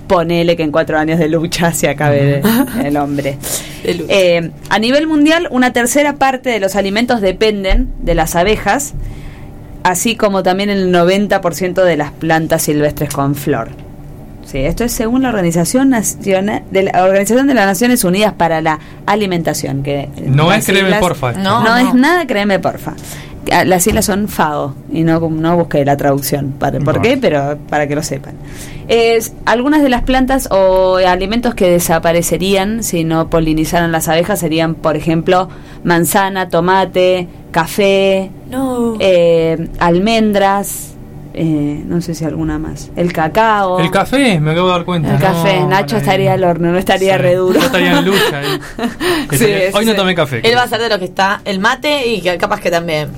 ponele que en cuatro años de lucha se acabe el hombre. Eh, a nivel mundial, una tercera parte de los alimentos dependen de las abejas, así como también el 90% de las plantas silvestres con flor. Sí, esto es según la Organización, Naciona- de la Organización de las Naciones Unidas para la Alimentación. Que No las es créeme, porfa. No, No, no. es nada, créeme, porfa. Ah, Las siglas son FAO y no, no busqué la traducción. Para, ¿Por Bueno. qué? Pero para que lo sepan. Es, algunas de las plantas o alimentos que desaparecerían si no polinizaran las abejas serían, por ejemplo, manzana, tomate, café, No. eh, almendras, eh, no sé si alguna más, el cacao. El café, me acabo de dar cuenta. El café, No, Nacho no, estaría al horno, no estaría Sí, re duro. Yo estaría en lucha. ahí. Sí, Estaría- sí, Hoy no tomé café. Él va a ser de lo que está el mate y que capaz que también.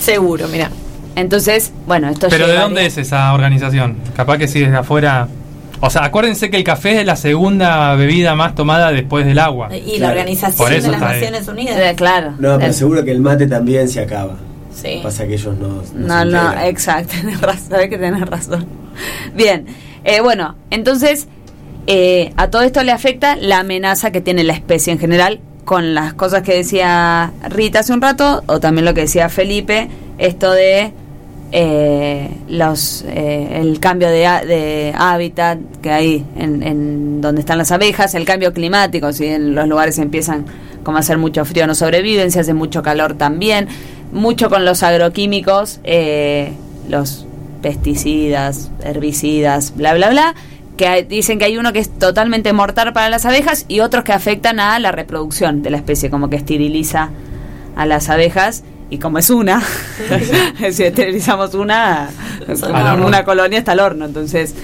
Seguro, mira. Entonces, bueno, esto Pero ¿de dónde es esa organización? Capaz que sí desde afuera. O sea, acuérdense que el café es la segunda bebida más tomada después del agua. Y la. Organización de las. Naciones Unidas. Eh, claro. No, pero El- seguro que el mate también se acaba. Sí. Pasa que ellos no. No, no, exacto, tenés razón, sabés que tenés razón. Bien, eh, bueno, entonces eh, a todo esto le afecta la amenaza que tiene la especie en general con las cosas que decía Rita hace un rato, o también lo que decía Felipe, esto de eh, los eh, el cambio de, de hábitat que hay en, en donde están las abejas, el cambio climático, si en los lugares empiezan como a hacer mucho frío no sobreviven, si hace mucho calor también, mucho con los agroquímicos, eh, los pesticidas, herbicidas, bla bla bla, que hay- dicen que hay uno que es totalmente mortal para las abejas y otros que afectan a la reproducción de la especie, como que esteriliza a las abejas y como es una, si esterilizamos una, una colonia está al horno. Entonces,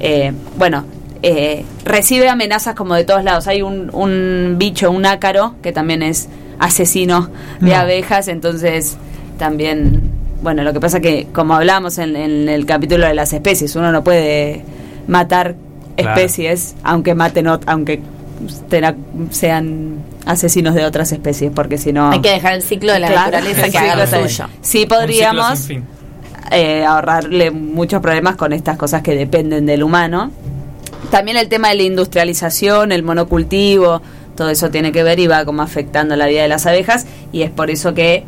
eh, bueno, eh, recibe amenazas como de todos lados. Hay un, un bicho, un ácaro, que también es asesino de No. abejas, entonces también, bueno, lo que pasa que, como hablamos en, en el capítulo de las especies, uno no puede matar Claro. especies, aunque maten, aunque tena- sean asesinos de otras especies, porque si no... Hay que dejar el ciclo de la Claro, naturaleza que haga lo suyo. Sí podríamos eh, ahorrarle muchos problemas con estas cosas que dependen del humano. También el tema de la industrialización, el monocultivo, todo eso tiene que ver y va como afectando la vida de las abejas y es por eso que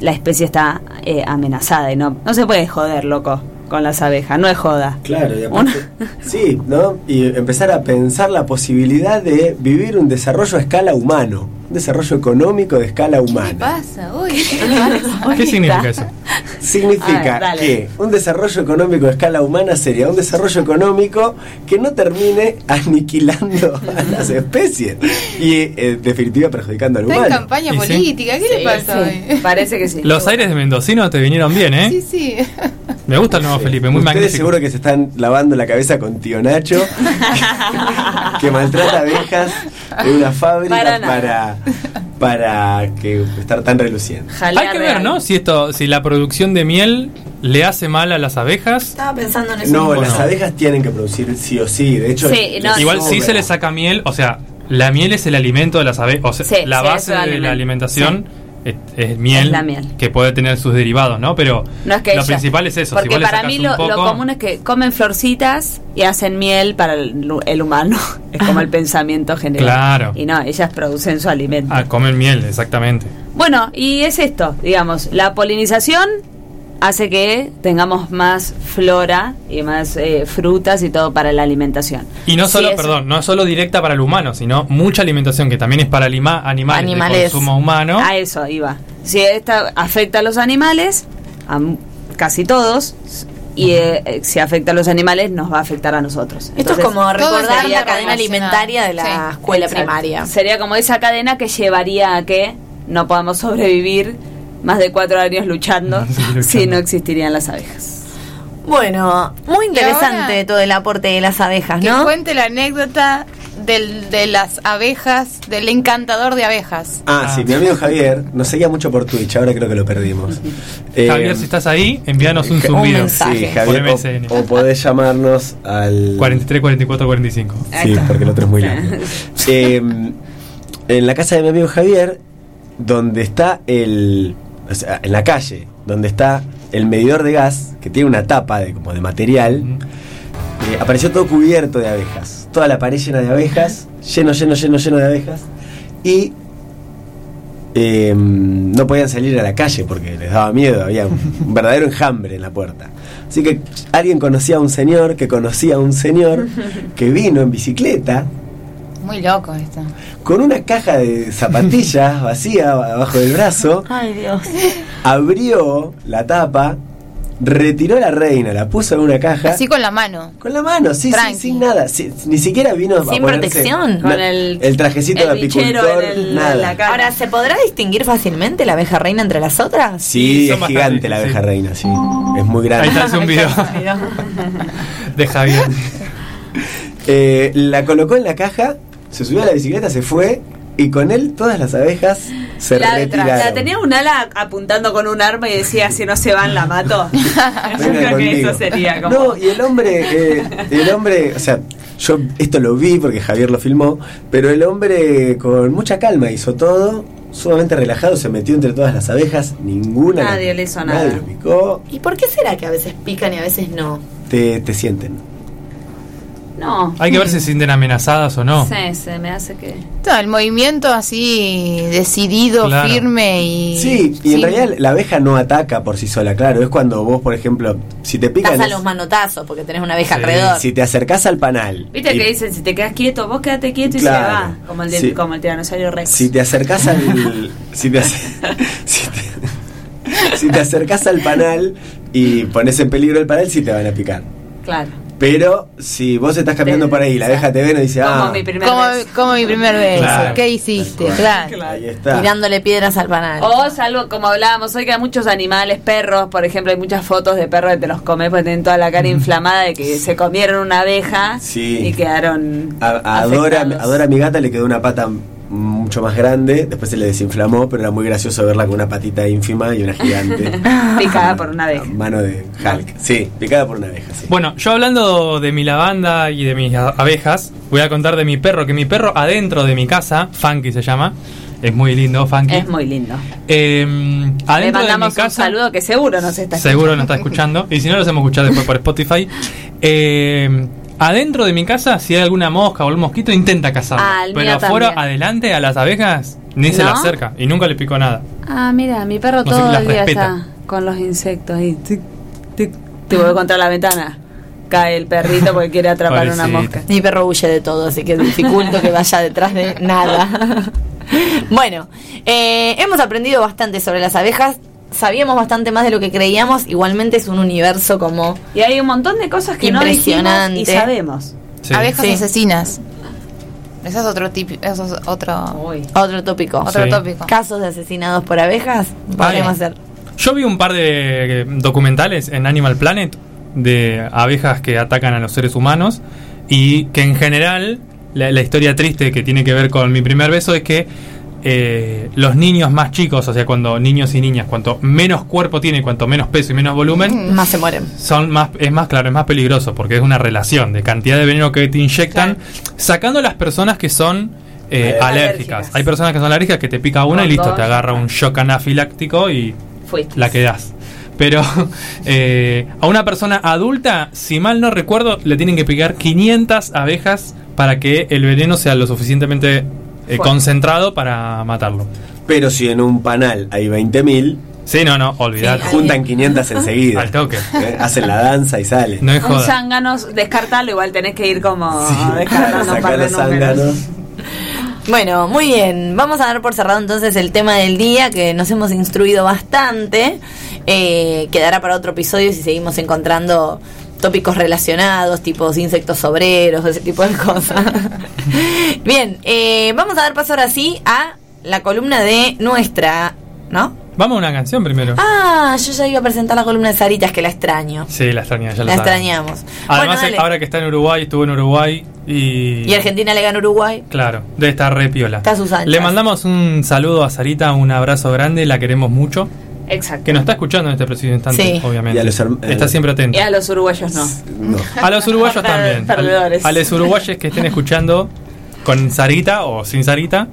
la especie está eh, amenazada y no, no se puede joder, loco, con las abejas, no es joda. Claro, y aparte, sí, ¿no? Y empezar a pensar la posibilidad de vivir un desarrollo a escala humano, desarrollo económico de escala ¿Qué humana. pasa? Uy, ¿Qué significa eso? Significa ver, que un desarrollo económico a escala humana sería un desarrollo económico que no termine aniquilando a las especies y, eh, en definitiva, perjudicando al está en humano. campaña Y sí. política. ¿Qué Sí, le pasa Sí, hoy? parece que sí. Los aires de mendocino te vinieron bien, ¿eh? Sí, sí. Me gusta el nuevo Felipe, muy Ustedes magnífico. seguro que se están lavando la cabeza con tío Nacho, que maltrata abejas de una fábrica Para. Para, que estar tan reluciente. Jalea Hay que ver. ¿no? Si esto, si la producción de miel le hace mal a las abejas. Estaba pensando en eso. No, ¿O las no? abejas tienen que producir sí o sí. De hecho, Sí, les no, Igual sí se le saca miel, o sea, la miel es el alimento de las abejas. O sea, Sí, la base de alimento. la alimentación es, es miel, Es la miel. que puede tener sus derivados, ¿no? Pero No es que lo ella- principal es eso. si Porque le para mí lo, lo común es que comen florcitas y hacen miel para el, el humano. Es como el pensamiento general. Claro. Y no, ellas producen su alimento. Ah, comen miel, exactamente. Bueno, y es esto, digamos, la polinización hace que tengamos más flora y más eh, frutas y todo para la alimentación. Y no solo, perdón, no es solo directa para el humano, sino mucha alimentación que también es para anima- animales, Animales. de consumo humano. A eso iba. Si esta afecta a los animales, a casi todos, y eh, eh, si afecta a los animales nos va a afectar a nosotros. Esto es como recordar la cadena alimentaria de la Sí. escuela Exacto. primaria. Sería como esa cadena que llevaría a que no podamos sobrevivir más de cuatro años luchando, si no existirían las abejas. Bueno, muy interesante ahora- todo el aporte de las abejas, Que ¿no? cuente la anécdota del, de las abejas, del encantador de abejas. Ah, Ah. sí, mi amigo Javier nos seguía mucho por Twitch, ahora creo que lo perdimos. Eh, Javier, si estás ahí, envíanos un zumbido. mensaje. Sí, Por Javier, MSN. o, o podés llamarnos al 43, 44, 45. Sí, porque el otro es muy largo. Eh, en la casa de mi amigo Javier, donde está el. O sea, en la calle, donde está el medidor de gas, que tiene una tapa de, como de material, eh, apareció todo cubierto de abejas. Toda la pared llena de abejas, lleno, lleno, lleno, lleno de abejas. Y eh, no podían salir a la calle porque les daba miedo, había un, un verdadero enjambre en la puerta. Así que alguien conocía a un señor que conocía a un señor que vino en bicicleta Muy loco esto. con una caja de zapatillas vacía abajo del brazo, Ay, Dios. abrió la tapa, retiró la reina, la puso en una caja. Así con la mano. Con la mano, sí, sí, sin nada. sí, ni siquiera vino a Sin protección. Con el- trajecito el de bichero apicultor, en el- nada. la cara. Ahora, ¿se podrá distinguir fácilmente la abeja reina entre las otras? Sí, es bastante, gigante la abeja sí. reina, sí. Es muy grande. Ahí está el zumbido de Javier. Eh, la colocó en la caja, se subió a la bicicleta, se fue y con él todas las abejas se La, retiraron. la tenía un ala apuntando con un arma y decía, si no se van, la mato. Yo creo que eso sería como... No, y el hombre, eh, el hombre, o sea, yo esto lo vi porque Javier lo filmó, pero el hombre con mucha calma hizo todo, sumamente relajado, se metió entre todas las abejas, ninguna. Nadie le hizo Nadie nada. lo picó, ¿Y por qué será que a veces pican y a veces no? te, te sienten. No. Hay que ver si se sienten amenazadas o no. Sí, se me hace que... El movimiento así decidido, Claro. firme y. Sí, y en realidad la abeja no ataca por sí sola, claro, es cuando vos, por ejemplo, si te pican... Das a los manotazos porque tenés una abeja Sí, alrededor. si te acercás al panal... Viste y- que dicen, si te quedas quieto, vos quédate quieto y Claro. se va. Como el, de- Sí. como el tiranosaurio rex. Si te acercás al. si, te, ace- si, te, si te acercás al panal y pones en peligro el panal, sí te van a picar. Claro. Pero si vos estás caminando por ahí y la abeja te ve, no dice, Como ah, mi primer Como, vez. como mi primer beso. Claro. ¿Qué hiciste? Claro. ahí está. Tirándole piedras al panal. O salvo, como hablábamos hoy, que hay muchos animales, perros, por ejemplo, hay muchas fotos de perros que te los comes porque tienen toda la cara inflamada de que se comieron una abeja Sí. y quedaron. A, a Dora, afectados. a Dora, mi gata, le quedó una pata mucho más grande, después se le desinflamó, pero era muy gracioso verla con una patita ínfima y una gigante. Picada por una abeja. Mano de Hulk. Sí, picada por una abeja, sí. Bueno, yo hablando de mi lavanda y de mis abejas, voy a contar de mi perro, que mi perro adentro de mi casa, Funky se llama, es muy lindo, Funky. Es muy lindo. Eh, Le adentro de mi mandamos un casa, saludo que seguro nos está seguro no está escuchando, y si no lo hacemos escuchar después por Spotify. Eh, adentro de mi casa, si hay alguna mosca o algún mosquito, intenta cazarlo. Ah, el pero mío afuera, también. adelante, a las abejas, ni se le acerca, y nunca le picó nada. Ah, mira, mi perro No todo las el día está con los insectos ahí. Tic, tic. Te voy contra la ventana. Cae el perrito porque quiere atrapar una mosca. Mi perro huye de todo, así que dificulto que vaya detrás de nada. bueno, eh, hemos aprendido bastante sobre las abejas. Sabíamos bastante más de lo que creíamos. Igualmente es un universo como Y hay un montón de cosas que no dijimos y sabemos. Sí. Abejas Sí. asesinas. Eso es otro tipo. Eso es otro. Uy. otro tópico. Otro Sí. tópico. Casos de asesinados por abejas. Podríamos hacer. Yo vi un par de eh, documentales en Animal Planet de abejas que atacan a los seres humanos y que en general la, la historia triste que tiene que ver con mi primer beso es que eh, los niños más chicos, o sea, cuando niños y niñas, cuanto menos cuerpo tiene, cuanto menos peso y menos volumen, Más se mueren. son más es más claro, es más peligroso porque es una relación de cantidad de veneno que te inyectan, sacando las personas que son eh, Alérgicas. alérgicas. Hay personas que son alérgicas que te pica una y listo, dos, te agarra un shock anafiláctico y Fuiste. la quedás. Pero eh, a una persona adulta, si mal no recuerdo, le tienen que picar 500 abejas para que el veneno sea lo suficientemente eh, concentrado para matarlo. Pero si en un panal hay 20.000, Sí, no, no, olvidate. Sí, juntan 500 enseguida. Al toque. Eh, Hacen la danza y salen. No es Un joda. zángano, descartarlo, igual tenés que ir como Sí. descartando un Sacar par de los números. zánganos. Bueno, muy bien. Vamos a dar por cerrado entonces el tema del día, que nos hemos instruido bastante. Eh, quedará para otro episodio si seguimos encontrando tópicos relacionados, tipos insectos obreros, ese tipo de cosas. bien, eh, vamos a dar paso ahora sí a la columna de nuestra, ¿no? Vamos a una canción primero. Ah, yo ya iba a presentar la columna de Saritas, que la extraño. Sí, la extraña, ya La extrañamos. Además, Bueno, ahora que está en Uruguay, estuvo en Uruguay y. Y Argentina le gana a Uruguay. Claro, debe estar re piola. Está a sus anchas. Le mandamos un saludo a Sarita, un abrazo grande, la queremos mucho. Exacto. Que nos está escuchando en este preciso instante, Sí. obviamente. Y a los herm- está eh, siempre atento. Y a los uruguayos no. No. A los uruguayos también. Perdedores. A los uruguayos que estén escuchando con Sarita o sin Sarita,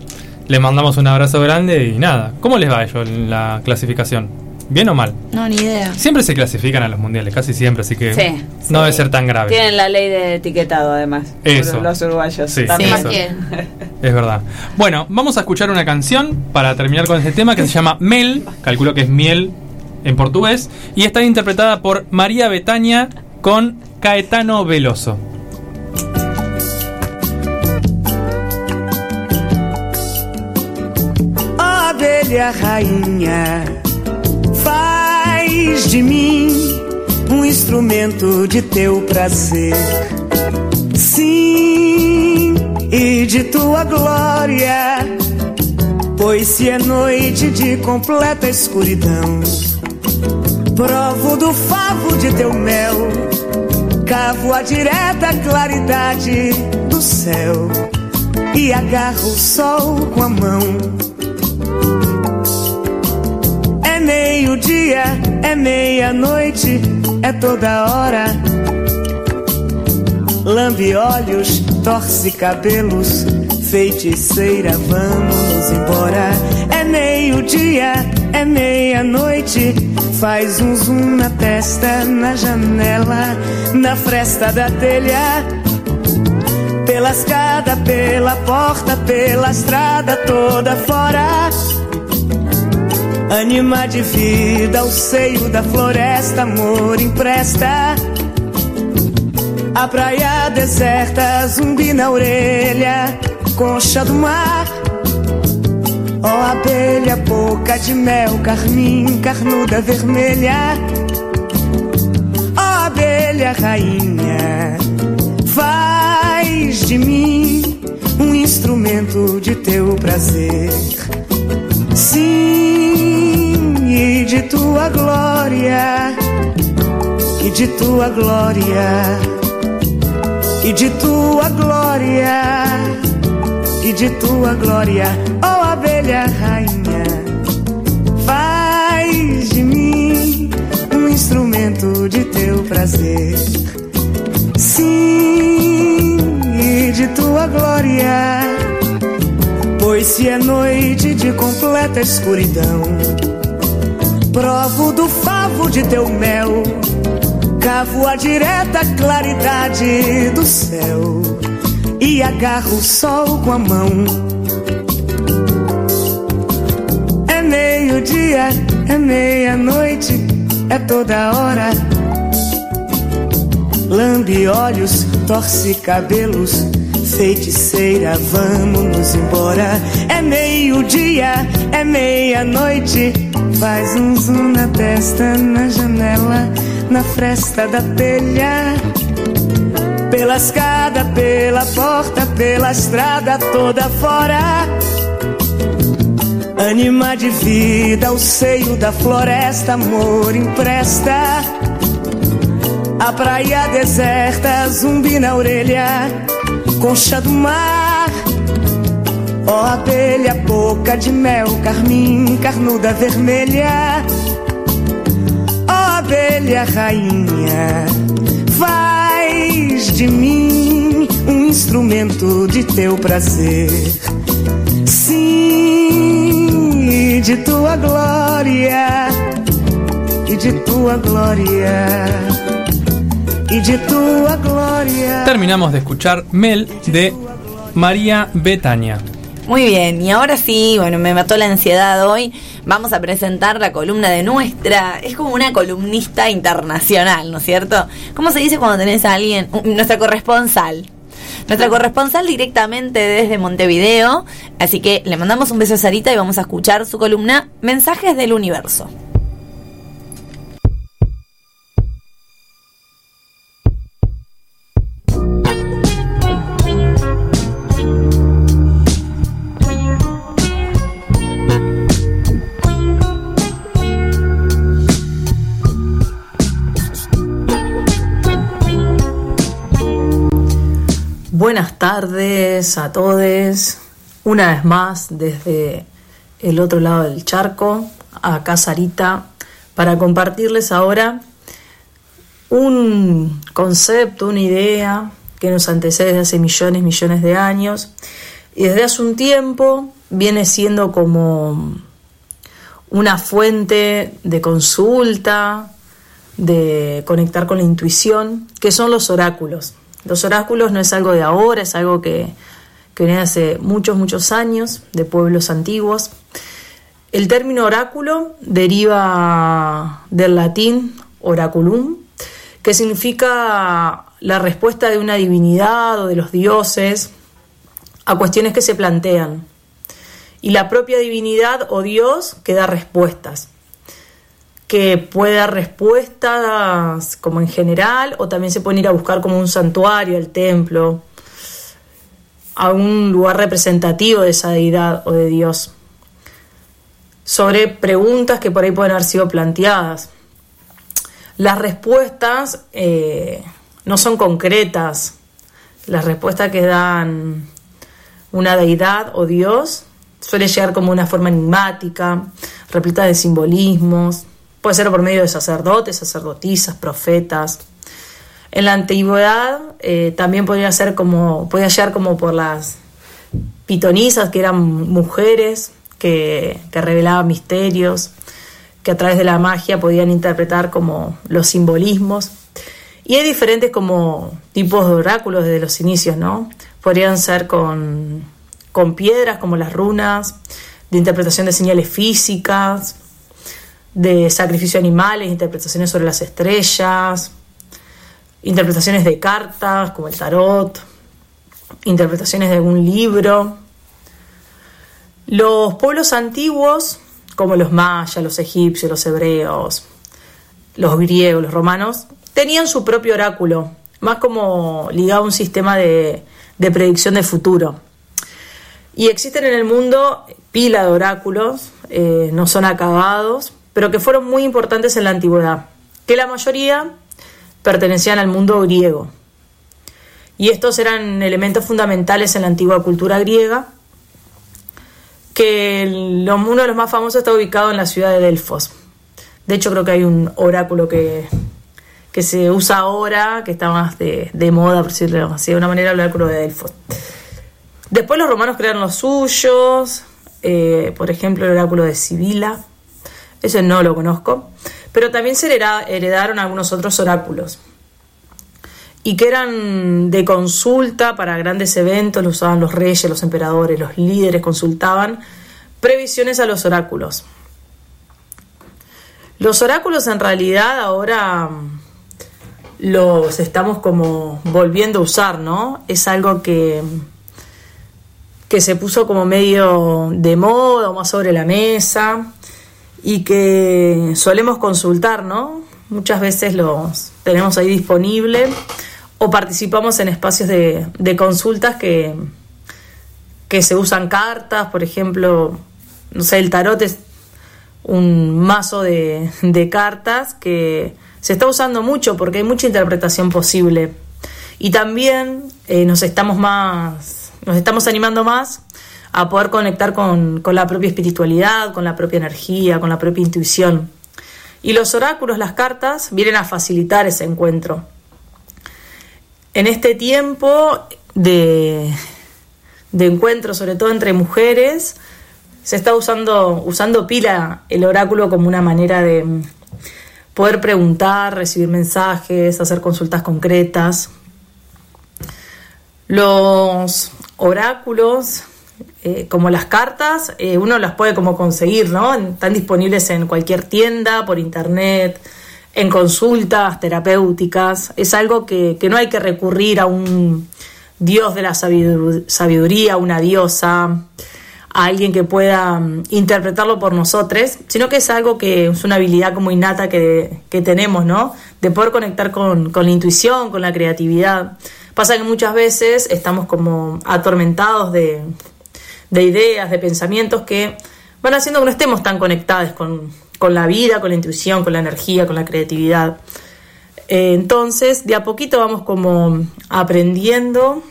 les mandamos un abrazo grande y nada. ¿Cómo les va a ellos en la clasificación? ¿Bien o mal? No, ni idea. Siempre se clasifican a los mundiales, casi siempre, así que Sí, no debe ser tan grave. Tienen la ley de etiquetado, además. Eso. Los uruguayos. Sí, eso. Es verdad. Bueno, vamos a escuchar una canción para terminar con este tema que se llama Mel, calculo que es miel en portugués, y está interpretada por María Betania con Caetano Veloso. Abelha rainha, faz de mim um instrumento de teu prazer. Sim, e de tua glória, pois se é noite de completa escuridão, provo do favo de teu mel, cavo a direta claridade do céu e agarro o sol com a mão. Meio-dia, é meia-noite, é toda hora. Lambe olhos, torce cabelos, feiticeira, vamos embora. É meio-dia, é meia-noite, faz um zoom na testa, na janela, na fresta da telha. Pela escada, pela porta, pela estrada toda fora. Anima de vida, o seio da floresta, amor empresta. A praia deserta, zumbi na orelha, concha do mar. Ó abelha, boca de mel, carmim, carnuda vermelha. Ó abelha, rainha, faz de mim um instrumento de teu prazer. Sim, e de tua glória, e de tua glória, e de tua glória, e de tua glória, ó abelha rainha, faz de mim um instrumento de teu prazer. Sim, e de tua glória. Pois se é noite de completa escuridão, provo do favo de teu mel, cavo a direta claridade do céu e agarro o sol com a mão. É meio-dia, é meia-noite, é toda hora. Lambe olhos, torce cabelos, feiticeira, vamos embora. É meio-dia, é meia-noite, faz um zoom na testa, na janela, na fresta da telha. Pela escada, pela porta, pela estrada toda fora. Anima de vida, o seio da floresta, amor empresta. A praia deserta, zumbi na orelha, concha do mar. Ó abelha, boca de mel, carmim, carnuda vermelha. Ó abelha, rainha, faz de mim um instrumento de teu prazer. Sim, e de tua glória, e de tua glória y de tu gloria. Terminamos de escuchar Mel de María Betania. Muy bien, y ahora sí, bueno, me mató la ansiedad hoy. Vamos a presentar la columna de nuestra, es como una columnista internacional, ¿no es cierto? ¿Cómo se dice cuando tenés a alguien, nuestra corresponsal? nuestra corresponsal directamente desde Montevideo. Así que le mandamos un beso a Sarita y vamos a escuchar su columna Mensajes del Universo. Tardes a todos. Una vez más desde el otro lado del charco, acá Sarita, para compartirles ahora un concepto, una idea que nos antecede desde hace millones, millones de años y desde hace un tiempo viene siendo como una fuente de consulta, de conectar con la intuición, que son los oráculos. Los oráculos no es algo de ahora, es algo que, que viene hace muchos, muchos años, de pueblos antiguos. El término oráculo deriva del latín oraculum, que significa la respuesta de una divinidad o de los dioses a cuestiones que se plantean. Y la propia divinidad o Dios que da respuestas que puede dar respuestas como en general o también se pueden ir a buscar como un santuario, el templo, a un lugar representativo de esa deidad o de Dios, sobre preguntas que por ahí pueden haber sido planteadas. Las respuestas eh, no son concretas, las respuestas que dan una deidad o Dios suele llegar como una forma enigmática, repleta de simbolismos, Puede ser por medio de sacerdotes, sacerdotisas, profetas. En la antigüedad eh, también podía ser como, podía llegar como por las pitonisas, que eran mujeres que, que revelaban misterios, que a través de la magia podían interpretar como los simbolismos. Y hay diferentes como tipos de oráculos desde los inicios, ¿no? Podrían ser con, con piedras como las runas, de interpretación de señales físicas, de sacrificio de animales, interpretaciones sobre las estrellas, interpretaciones de cartas como el tarot, interpretaciones de algún libro. Los pueblos antiguos, como los mayas, los egipcios, los hebreos, los griegos, los romanos, tenían su propio oráculo, más como ligado a un sistema de, de predicción del futuro. Y existen en el mundo pila de oráculos, eh, no son acabados, pero que fueron muy importantes en la antigüedad, que la mayoría pertenecían al mundo griego. Y estos eran elementos fundamentales en la antigua cultura griega, que uno de los más famosos está ubicado en la ciudad de Delfos. De hecho, creo que hay un oráculo que, que se usa ahora, que está más de, moda, por decirlo así de una manera, el oráculo de Delfos. Después los romanos crearon los suyos, eh, por ejemplo, el oráculo de Sibila, eso no lo conozco, pero también se heredaron algunos otros oráculos y que eran de consulta para grandes eventos, lo usaban los reyes, los emperadores, los líderes consultaban previsiones a los oráculos. Los oráculos en realidad ahora los estamos como volviendo a usar, ¿no? Es algo que, que se puso como medio de moda o más sobre la mesa y que solemos consultar, ¿no? Muchas veces los tenemos ahí disponibles o participamos en espacios de, de consultas que, que se usan cartas, por ejemplo, no sé, el tarot es un mazo de, de cartas que se está usando mucho porque hay mucha interpretación posible. Y también eh, nos estamos más, nos estamos animando más a poder conectar con, con, la propia espiritualidad, con la propia energía, con la propia intuición. Y los oráculos, las cartas, vienen a facilitar ese encuentro. En este tiempo de, de encuentro, sobre todo entre mujeres, se está usando, usando pila el oráculo como una manera de poder preguntar, recibir mensajes, hacer consultas concretas. Los oráculos eh, como las cartas, eh, uno las puede como conseguir, ¿no? Están disponibles en cualquier tienda, por internet, en consultas terapéuticas. Es algo que, no hay que recurrir a un dios de la sabidu- sabiduría, una diosa, a alguien que pueda mm, interpretarlo por nosotros, sino que es algo que es una habilidad como innata que, que tenemos, ¿no? De poder conectar con, con la intuición, con la creatividad. Pasa que muchas veces estamos como atormentados de, de ideas, de pensamientos que van haciendo que no estemos tan conectados con, con la vida, con la intuición, con la energía, con la creatividad. Eh, entonces, de a poquito vamos como aprendiendo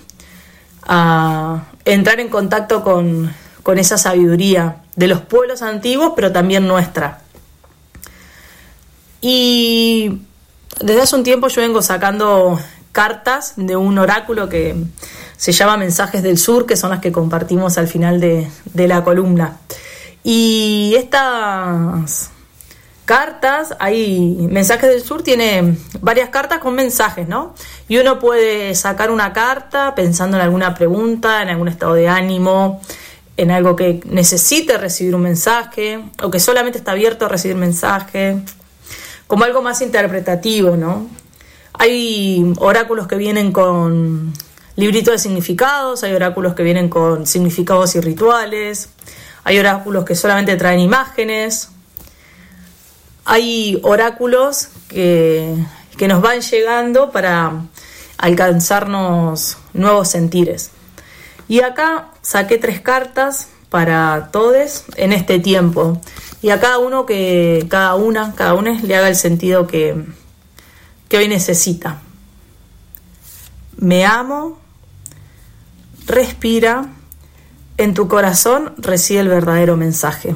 a entrar en contacto con, con esa sabiduría de los pueblos antiguos, pero también nuestra. Y desde hace un tiempo yo vengo sacando cartas de un oráculo que se llama Mensajes del Sur, que son las que compartimos al final de, de la columna. Y estas cartas, hay Mensajes del Sur tiene varias cartas con mensajes, ¿no? Y uno puede sacar una carta pensando en alguna pregunta, en algún estado de ánimo, en algo que necesite recibir un mensaje, o que solamente está abierto a recibir mensaje, como algo más interpretativo, ¿no? Hay oráculos que vienen con libritos de significados, hay oráculos que vienen con significados y rituales, hay oráculos que solamente traen imágenes, hay oráculos que, que nos van llegando para alcanzarnos nuevos sentires. Y acá saqué tres cartas para todos en este tiempo. Y a cada uno que, cada una, cada una le haga el sentido que, que hoy necesita. Me amo, respira, en tu corazón recibe el verdadero mensaje.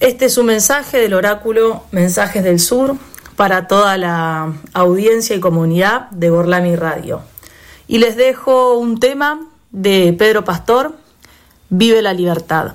Este es un mensaje del oráculo Mensajes del Sur para toda la audiencia y comunidad de Borlami Radio. Y les dejo un tema de Pedro Pastor, Vive la libertad.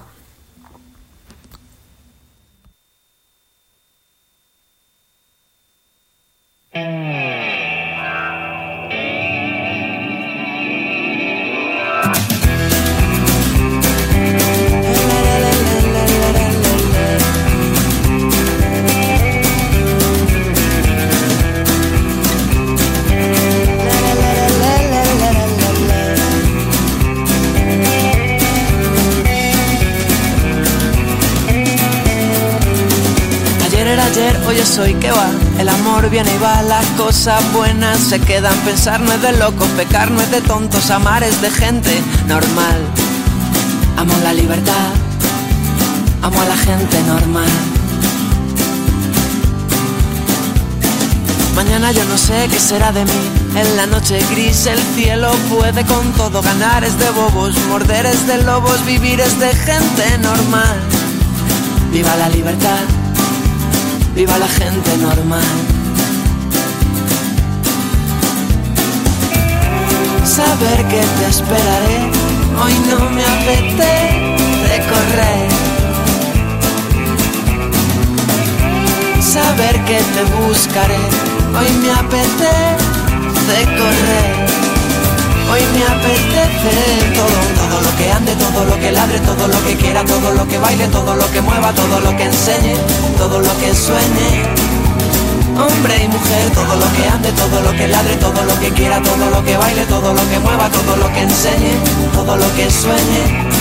Hoy, ¿qué va? El amor viene y va, las cosas buenas se quedan. Pensar no es de locos, pecar no es de tontos, amar es de gente normal. Amo la libertad, amo a la gente normal. Mañana yo no sé qué será de mí. En la noche gris el cielo puede con todo. Ganar es de bobos, morder es de lobos, vivir es de gente normal. Viva la libertad, viva la gente normal. Saber que te esperaré, hoy no me apetece correr. Saber que te buscaré, hoy me apetece correr. Hoy me apetece todo, todo lo que ande, todo lo que ladre, todo lo que quiera, todo lo que baile, todo lo que mueva, todo lo que enseñe, todo lo que sueñe. Hombre y mujer, todo lo que ande, todo lo que ladre, todo lo que quiera, todo lo que baile, todo lo que mueva, todo lo que enseñe, todo lo que sueñe.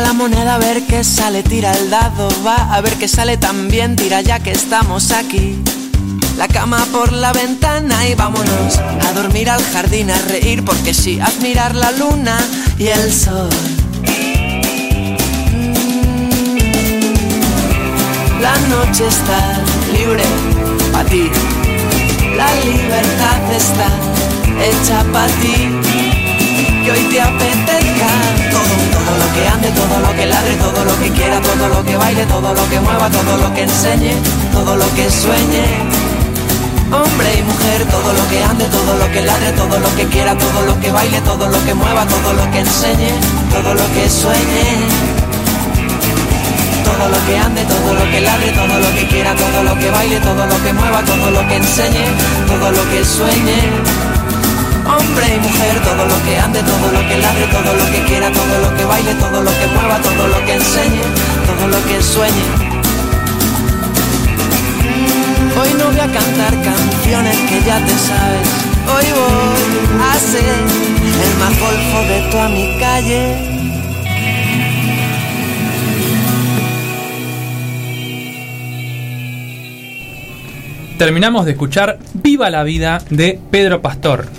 La moneda a ver qué sale, tira el dado, va a ver qué sale también, tira ya que estamos aquí. La cama por la ventana y vámonos a dormir al jardín, a reír porque sí, admirar la luna y el sol. Mm. La noche está libre para ti, la libertad está hecha para ti que hoy te apetezca que ande, todo lo que ladre, todo lo que quiera, todo lo que baile, todo lo que mueva, todo lo que enseñe, todo lo que sueñe. Hombre y mujer, todo lo que ande, todo lo que ladre, todo lo que quiera, todo lo que baile, todo lo que mueva, todo lo que enseñe, todo lo que sueñe. Todo lo que ande, todo lo que ladre, todo lo que quiera, todo lo que baile, todo lo que mueva, todo lo que enseñe, todo lo que sueñe. Hombre y mujer, todo lo que ande, todo lo que ladre, todo lo que quiera, todo lo que baile, todo lo que mueva, todo lo que enseñe, todo lo que sueñe. Hoy no voy a cantar canciones que ya te sabes. Hoy voy a ser el más golfo de toda mi calle. Terminamos de escuchar Viva la vida de Pedro Pastor.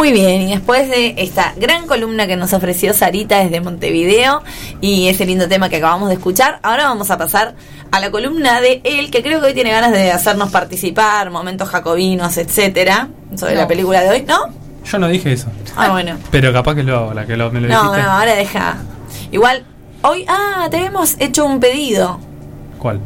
Muy bien, y después de esta gran columna que nos ofreció Sarita desde Montevideo y ese lindo tema que acabamos de escuchar, ahora vamos a pasar a la columna de él, que creo que hoy tiene ganas de hacernos participar, momentos jacobinos, etcétera, sobre No. la película de hoy, ¿no? Yo no dije eso. Ah, bueno. Pero capaz que lo, la que lo, me lo No, dijiste. no, ahora deja. Igual, hoy, ah, te habíamos hecho un pedido. ¿Cuál?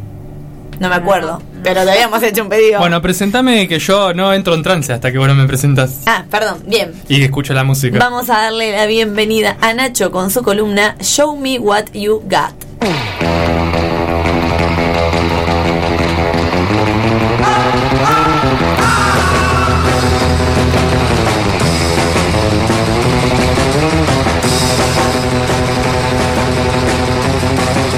No me acuerdo, pero te habíamos hecho un pedido. Bueno, presentame que yo no entro en trance hasta que vos no me presentas Ah, perdón, bien. y escucho la música. Vamos a darle la bienvenida a Nacho con su columna Show Me What You Got.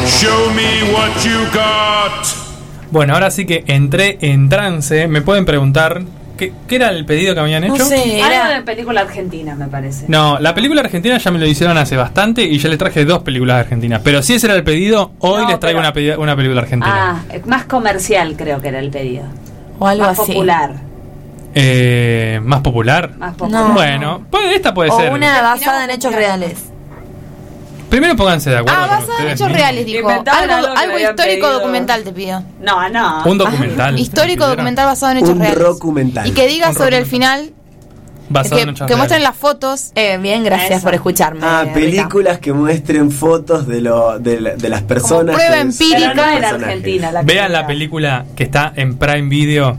Show me what you got. Bueno, ahora sí que entré en trance. Me pueden preguntar qué, qué era el pedido que me habían hecho. Algo de película argentina, me parece. No, la película argentina ya me lo hicieron hace bastante y ya les traje dos películas argentinas. Pero si ese era el pedido, hoy No, les traigo una, una película argentina. Ah, eh, más comercial creo que era el pedido. O algo más así. popular. Eh, ¿Más popular? Más popular. No. Bueno, pues esta puede O ser. una basada en hechos reales. Primero pónganse de acuerdo. Ah, en ustedes hechos reales, dijo. Inventaron Algo, histórico pedido. documental te pido. No, no. Un documental. Histórico documental basado en hechos Un reales. documental. Y que diga sobre el final, Basado en que, hechos que muestren las fotos. Eh, bien, gracias Eso. por escucharme. Ah, Rita. películas que muestren fotos de, lo, de, la- de las personas. prueba que- empírica. No era personajes. Argentina la Vean la película. que está en Prime Video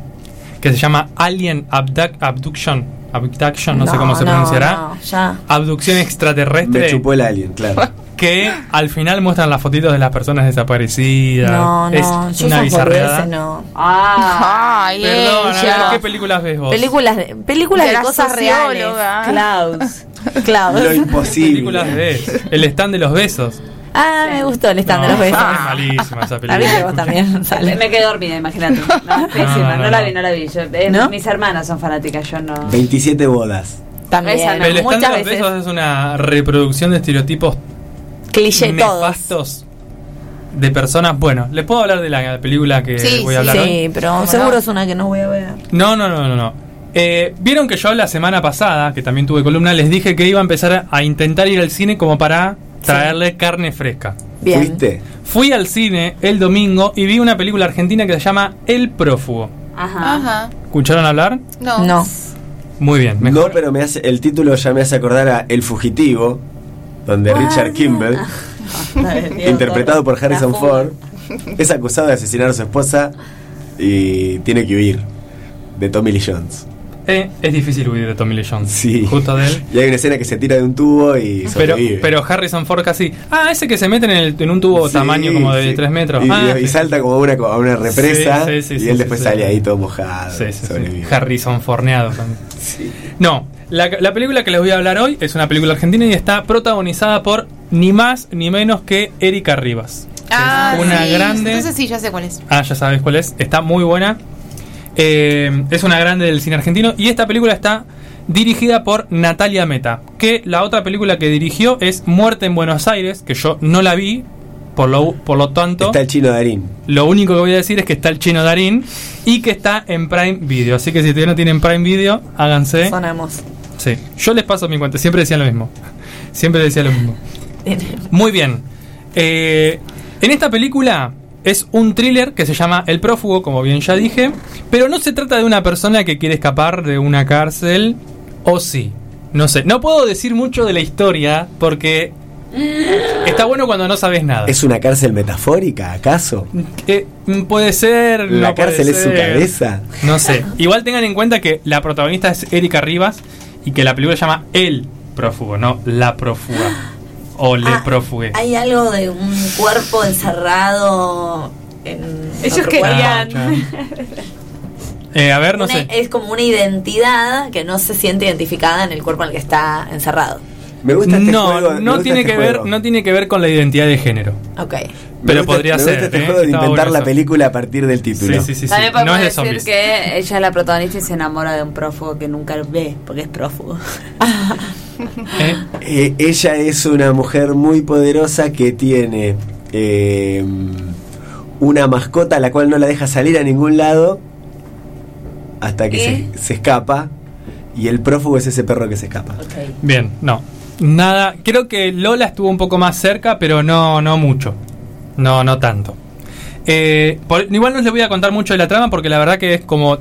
que se llama Alien Abduc- Abduction. Abduction, no, sé cómo se no, pronunciará. no, ya. Abducción Me extraterrestre. chupó el alien, claro. Que al final muestran las fotitos de las personas desaparecidas. No, es no, yo una bizarreada. no. Ah, Ay, Perdón, a ver, ella. ¿qué películas ves vos? Películas de, películas De de, cosas reales. Klaus. Claro. Lo ¿Qué imposible. películas ves? El stand de los besos. Ah, me gustó el stand de No, los besos. Es malísima esa La viste vos película. también, sale. Me quedé dormida, imagínate. No, pésima, no, no, la no. vi, no la vi. Yo- eh, ¿No? Mis hermanas son fanáticas, yo no. 27 bodas. También. Esa no. El stand de los veces. besos es una reproducción de estereotipos Cliché todos. nefastos de personas. Bueno, les puedo hablar de la película que Sí, voy a sí, hablar hoy? Sí, pero ¿Cómo seguro no? es una que no voy a ver. No, no, no, no, no. Eh, Vieron que yo la semana pasada, que también tuve columna, les dije que iba a empezar a intentar ir al cine como para traerle carne fresca. Bien. ¿Fuiste? Fui al cine el domingo y vi una película argentina que se llama El Prófugo. Ajá. Ajá. ¿Escucharon hablar? No. No. Muy bien. No, mejor. pero me hace, el título ya me hace acordar a El Fugitivo, donde Richard Kimball, interpretado por Harrison. Ford, es acusado de asesinar a su esposa y tiene que huir de Tommy Lee Jones. Eh, es difícil huir de Tommy Lee Jones. Sí. Justo de él. Y hay una escena que se tira de un tubo y Pero, sobrevive. pero Harrison Ford casi. Ah, ese que se meten en, el- en un tubo Sí, tamaño como de sí. 3 metros. Y, Ah, y salta como a una, a una represa Sí, sí, sí, y él sí, después sí. sale ahí todo mojado. Sí, sí. Harrison Forneado también. Sí. No, la, la película que les voy a hablar hoy es una película argentina y está protagonizada por ni más ni menos que Erika Rivas. Ah, una sí, grande. Entonces sí, ya sé cuál es. Ah, ya sabes cuál es. Está muy buena. Eh, es una grande del cine argentino. Y esta película está dirigida por Natalia Meta. Que la otra película que dirigió es Muerte en Buenos Aires, que yo no la vi. Por lo, por lo tanto, Está el chino Darín. lo único que voy a decir es que está el chino Darín y que está en Prime Video. Así que si todavía no tienen Prime Video, háganse. Sonamos. Sí, yo les paso mi cuenta. Siempre decían lo mismo. Siempre decía lo mismo. Muy bien. Eh, en esta película es un thriller que se llama El prófugo, como bien ya dije, pero no se trata de una persona que quiere escapar de una cárcel, o sí. No sé, no puedo decir mucho de la historia porque está bueno cuando no sabes nada. ¿Es una cárcel metafórica, acaso? Eh, puede ser. ¿La no puede cárcel es su cabeza? No sé. Igual tengan en cuenta que la protagonista es Erika Rivas y que la película se llama El prófugo, no La prófuga. O le Ah, prófugue. Hay algo de un cuerpo encerrado en Ellos querían. cuerpo. Eh, a ver, no Una- sé. Es como una identidad que no se siente identificada en el cuerpo en el que está encerrado. Me gusta este no, juego. no gusta tiene este que ver, juego. no tiene que ver con la identidad de género. Ok. Pero gusta- podría me ser. gusta este ¿eh? juego de inventar la eso. película a partir del título. Sí, sí, sí. sí. También No podemos es de decir zombies. que ella es la protagonista y se enamora de un prófugo que nunca ve, porque es prófugo. ¿Eh? Eh, ella es una mujer muy poderosa que tiene eh, una mascota a la cual no la deja salir a ningún lado hasta que se, se escapa. Y el prófugo es ese perro que se escapa. Bien, no. Nada, creo que Lola estuvo un poco más cerca, pero no, no mucho. No, no tanto. Eh, por- igual no les voy a contar mucho de la trama porque la verdad que es como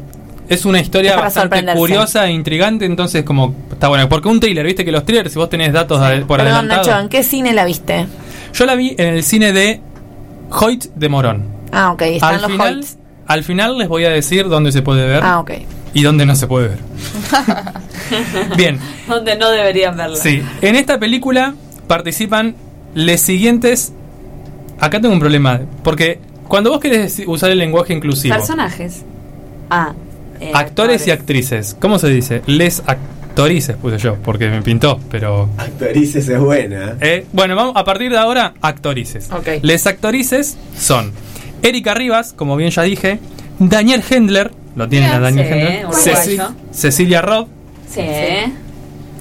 es una historia Es bastante curiosa e intrigante, entonces como está bueno, porque un thriller, viste que los thrillers si vos tenés datos ade- por Perdón, adelantado. Nacho, ¿en qué cine la viste? Yo la vi en el cine de Hoyt de Morón. Ah, ok, están Al los final, Hoyts. al final les voy a decir dónde se puede ver Ah, ok. y dónde no se puede ver. Bien, Donde no deberían verla. Sí, en esta película participan les siguientes. Acá tengo un problema, porque cuando vos querés usar el lenguaje inclusivo, Personajes. Ah. Eh, actores y actrices, ¿cómo se dice? Les actorices, puse yo, porque me pintó, pero. Actorices es buena. Eh, bueno, vamos a partir de ahora, actorices. Ok. Les actorices son Erika Rivas, como bien ya dije, Daniel Hendler, lo tienen a Daniel Sí, Hendler. Ceci- Cecilia Roth, Sí.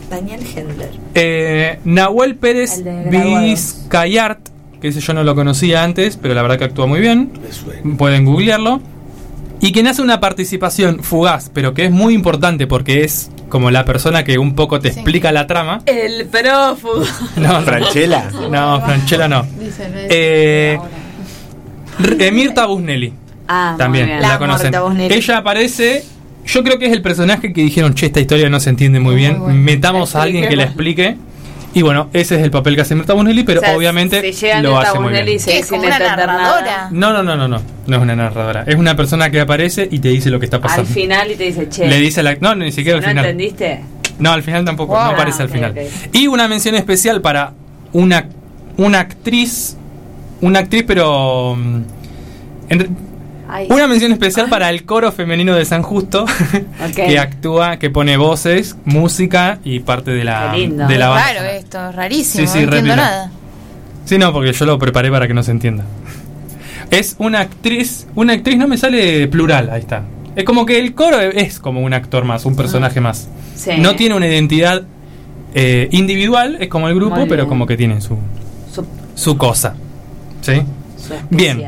Daniel Hendler. Eh, Nahuel Pérez. Vizcayart, que ese yo no lo conocía antes, pero la verdad que actúa muy bien. Me suena. Pueden googlearlo. Y quien hace una participación fugaz, pero que es muy importante porque es como la persona que un poco te Sí. explica la trama. El prófugo. No, Franchella. No, Franchella no. Dice, no Eh, eh, Mirta Busnelli. Ah, muy También, bien. la, La conocen. Ella aparece. Yo creo que es el personaje que dijeron, che, esta historia no se entiende muy Muy bien. bueno. Metamos a alguien que la explique. Y bueno, ese es el papel que hace Mirta Busnelli, pero O sea, obviamente si lo hace muy bien. y se ¿Qué, dice como una narradora? No, no, no, no, no. No es una narradora. Es una persona que aparece y te dice lo que está Al pasando. final y te dice, che. Le dice la. No, ni siquiera ¿No al final. entendiste? No, al final tampoco. Wow. No aparece Ah, al ok, final. Y una mención especial para una, una actriz. Una actriz, pero. mm, en- Ay. una mención especial para el coro femenino de San Justo, que actúa, que pone voces, música y parte de la, Qué lindo. de la banda. raro esto, rarísimo, Sí, sí, no entiendo nada. Sí, no, porque yo lo preparé para que no se entienda. Es una actriz, una actriz no me sale plural, ahí está. Es como que el coro es como un actor más, un personaje más. Sí. No tiene una identidad eh, individual, es como el grupo, pero como que tiene su, Su, su cosa. ¿Sí? su Bien.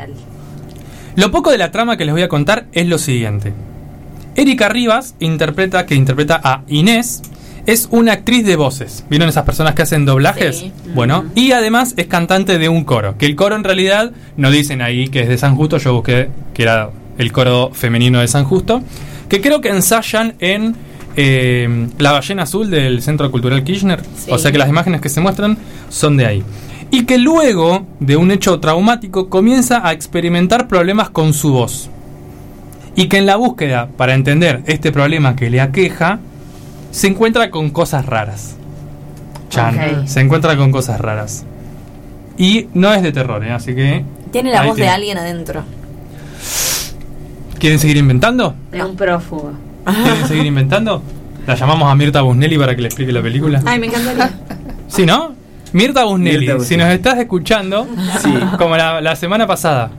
Lo poco de la trama que les voy a contar es lo siguiente. Erika Rivas interpreta, que interpreta a Inés, es una actriz de voces. ¿Vieron esas personas que hacen doblajes? Sí. Bueno, y además es cantante de un coro. Que el coro en realidad no dicen ahí que es de San Justo, yo busqué que era el coro femenino de San Justo. Que creo que ensayan en eh, La Ballena Azul del Centro Cultural Kirchner. Sí. O sea que las imágenes que se muestran son de ahí. Y que luego de un hecho traumático comienza a experimentar problemas con su voz. Y que en la búsqueda para entender este problema que le aqueja, se encuentra con cosas raras. Chan, se encuentra con cosas raras. Y no es de terror, ¿eh? así que... Tiene la voz de alguien adentro. ¿Quieren seguir inventando? De un prófugo. ¿Quieren seguir inventando? La llamamos a Mirta Busnelli para que le explique la película. Ay, me encantaría. ¿Sí, no? Mirta Busnelli, Mirta si nos estás escuchando, Sí. como la, la semana pasada.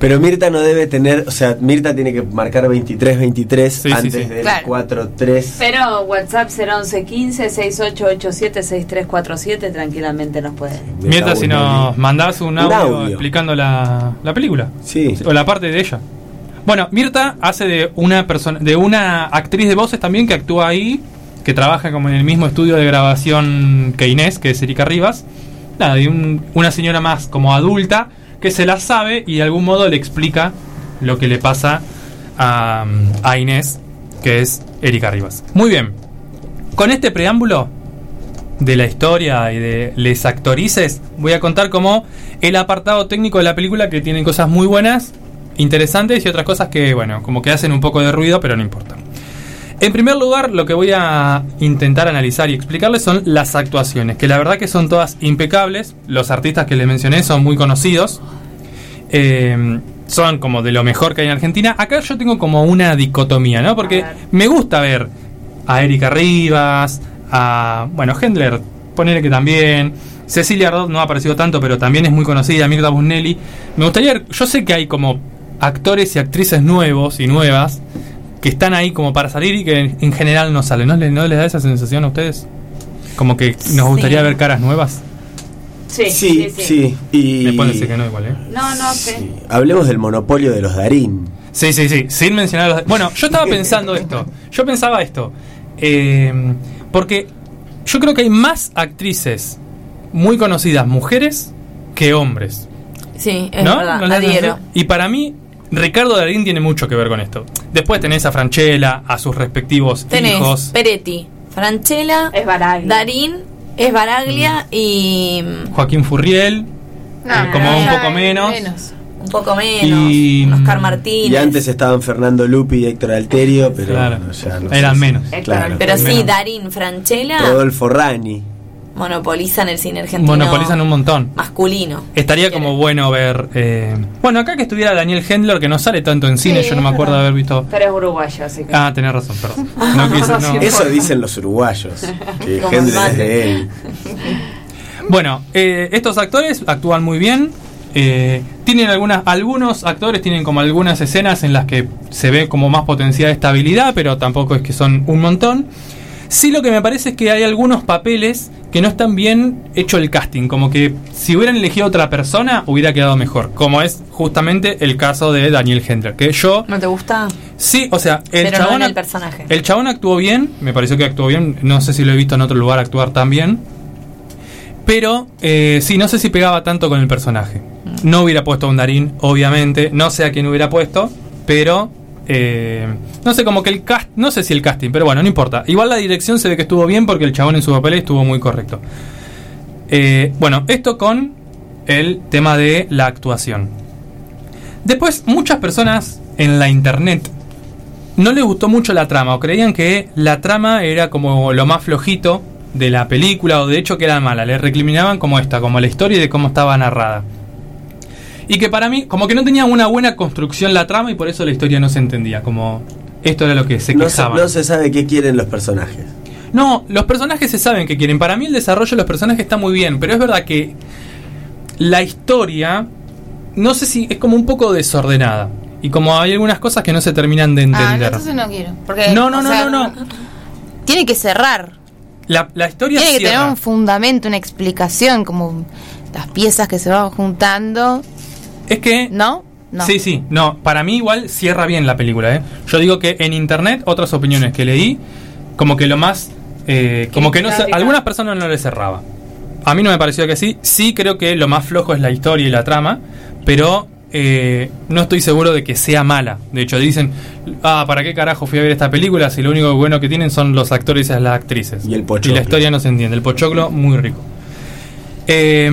Pero Mirta no debe tener, o sea, Mirta tiene que marcar 23-23 Sí, sí, antes sí. del Claro. 4-3. Pero WhatsApp 01115 6887 6347 tranquilamente nos puede. Mirta, si nos mandás un Un audio, audio. explicando la, la película. Sí. O la parte de ella. Bueno, Mirta hace de una persona, de una actriz de voces también que actúa ahí, que trabaja como en el mismo estudio de grabación que Inés, que es Erika Rivas. Nada, una señora más como adulta que se la sabe y de algún modo le explica lo que le pasa a, a Inés, que es Erika Rivas. Muy bien. Con este preámbulo de la historia y de les actorices, voy a contar como el apartado técnico de la película que tiene cosas muy buenas, interesantes y otras cosas que, bueno, como que hacen un poco de ruido, pero no importa. En primer lugar, lo que voy a intentar analizar y explicarles son las actuaciones, que la verdad que son todas impecables. Los artistas que les mencioné son muy conocidos. Eh, son como de lo mejor que hay en Argentina. Acá yo tengo como una dicotomía, ¿no? Porque me gusta ver a Erika Rivas, a. Bueno, Hendler, ponerle que también. Cecilia Roth no ha aparecido tanto, pero también es muy conocida. Mirta Busnelli. Me gustaría. ver- Yo sé que hay como actores y actrices nuevos y nuevas que están ahí como para salir y que en, en general no salen. ¿No, le- ¿No les da esa sensación a ustedes? Como que nos gustaría ver caras nuevas. Sí, Sí, sí. Y Me pueden decir que no igual, ¿eh? No, no sé. hablemos del monopolio de los Darín. Sí, sí, sí, sin mencionar los... Bueno, yo estaba pensando esto, yo pensaba esto, eh, porque yo creo que hay más actrices muy conocidas, mujeres, que hombres. Sí, es ¿No? verdad, ¿No adhiero. Y para mí, Ricardo Darín tiene mucho que ver con esto. Después tenés a Franchella, a sus respectivos Tenés hijos. Peretti, Franchella, Es Baraglia. Darín, es Baraglia y mm, Joaquín Furriel, No, eh, como no, un poco menos. un poco menos, Y- Oscar Martínez. Y antes estaban Fernando Lupi y Héctor Alterio, pero Claro. bueno, ya no Eran menos. Claro. Pero sí, menos. Darín, Franchella Rodolfo Rani. Monopolizan el cine argentino Monopolizan un montón. masculino. Estaría como bueno ver... eh, Bueno, acá que estuviera Daniel Hendler, que no sale tanto en cine, Sí, yo no me acuerdo de haber visto... Pero es uruguayo, así que. Ah, tenés razón, perdón. No quise- no. Eso dicen los uruguayos. Que Hendler es de él. Bueno, eh, estos actores actúan muy bien. eh, tienen algunas, algunos actores tienen como algunas escenas en las que se ve como más potencial de estabilidad, pero tampoco es que son un montón. Sí, lo que me parece es que hay algunos papeles que no están bien hecho el casting, como que si hubieran elegido otra persona hubiera quedado mejor, como es justamente el caso de Daniel Hendler, que yo ¿No te gusta? sí, o sea, el Pero no chabón en el personaje. el chabón actuó bien, me pareció que actuó bien. No sé si lo he visto en otro lugar actuar tan bien. Pero eh, sí, no sé si pegaba tanto con el personaje. No hubiera puesto a un Darín, obviamente. No sé a quién hubiera puesto, pero. Eh, no sé, como que el cast. No sé si el casting, pero bueno, no importa. Igual la dirección se ve que estuvo bien porque el chabón en su papel estuvo muy correcto. Eh, bueno, esto con el tema de la actuación. Después, muchas personas en la internet no les gustó mucho la trama o creían que la trama era como lo más flojito de la película o de hecho que era mala. Le recriminaban como esta, como la historia y de cómo estaba narrada. Y que para mí, como que no tenía una buena construcción la trama y por eso la historia no se entendía. Como esto era lo que se No se, no se sabe qué quieren los personajes. No, los personajes se saben que quieren. Para mí el desarrollo de los personajes está muy bien, pero es verdad que la historia, no sé si es como un poco desordenada. Y como hay algunas cosas que no se terminan de Ah, entender. entonces no quiero. Porque, No, no, no, sea, no, no. Tiene que cerrar. La, la historia Tiene que cierra. tener un fundamento, una explicación, como las piezas que se van juntando. Es que... ¿No? No. Sí, sí, no, para mí igual cierra bien la película, ¿eh? Yo digo que en internet, otras opiniones que leí, como que lo más... eh, como que no se, algunas personas no le cerraba. A mí no me pareció que sí, sí creo que lo más flojo es la historia y la trama, pero eh, no estoy seguro de que sea mala. De hecho, dicen, ah, ¿para qué carajo fui a ver esta película si lo único bueno que tienen son los actores y las actrices? Y el Y pochoclo. la historia no se entiende. El pochoclo, muy rico. Eh,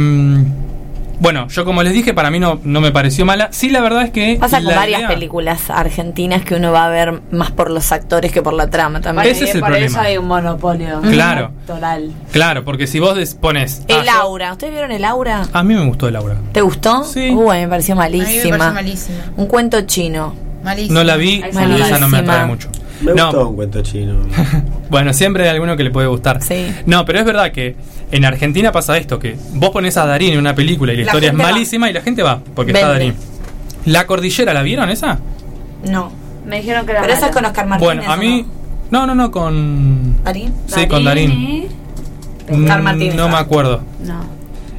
bueno, yo como les dije, para mí no, no me pareció mala. Sí, la verdad es que... Pasa con varias idea- películas argentinas que uno va a ver más por los actores que por la trama también. Ese es el por problema. eso hay un monopolio. Claro. Total. Claro, porque si vos pones... ah, El yo- Aura, ¿ustedes vieron el Aura? A mí me gustó el Aura. ¿Te gustó? Sí. Uy, me pareció A mí me malísima. parece malísima. Un cuento chino. Malísima. No la vi Malísima. esa no me atrae mucho. Me No. gustó un cuento chino. Bueno, siempre hay alguno que le puede gustar. Sí. No, pero es verdad que en Argentina pasa esto, que vos pones a Darín en una película y la, La historia es va. malísima y la gente va, porque está. Darín. La Cordillera, ¿la vieron esa? No. Me dijeron que era Pero esa es con Oscar Martínez. bueno, a ¿o mí... no? No, no, no, con... ¿Darín? Sí, con Darín. ¿eh? Oscar Mm, Martínez. No me acuerdo. No.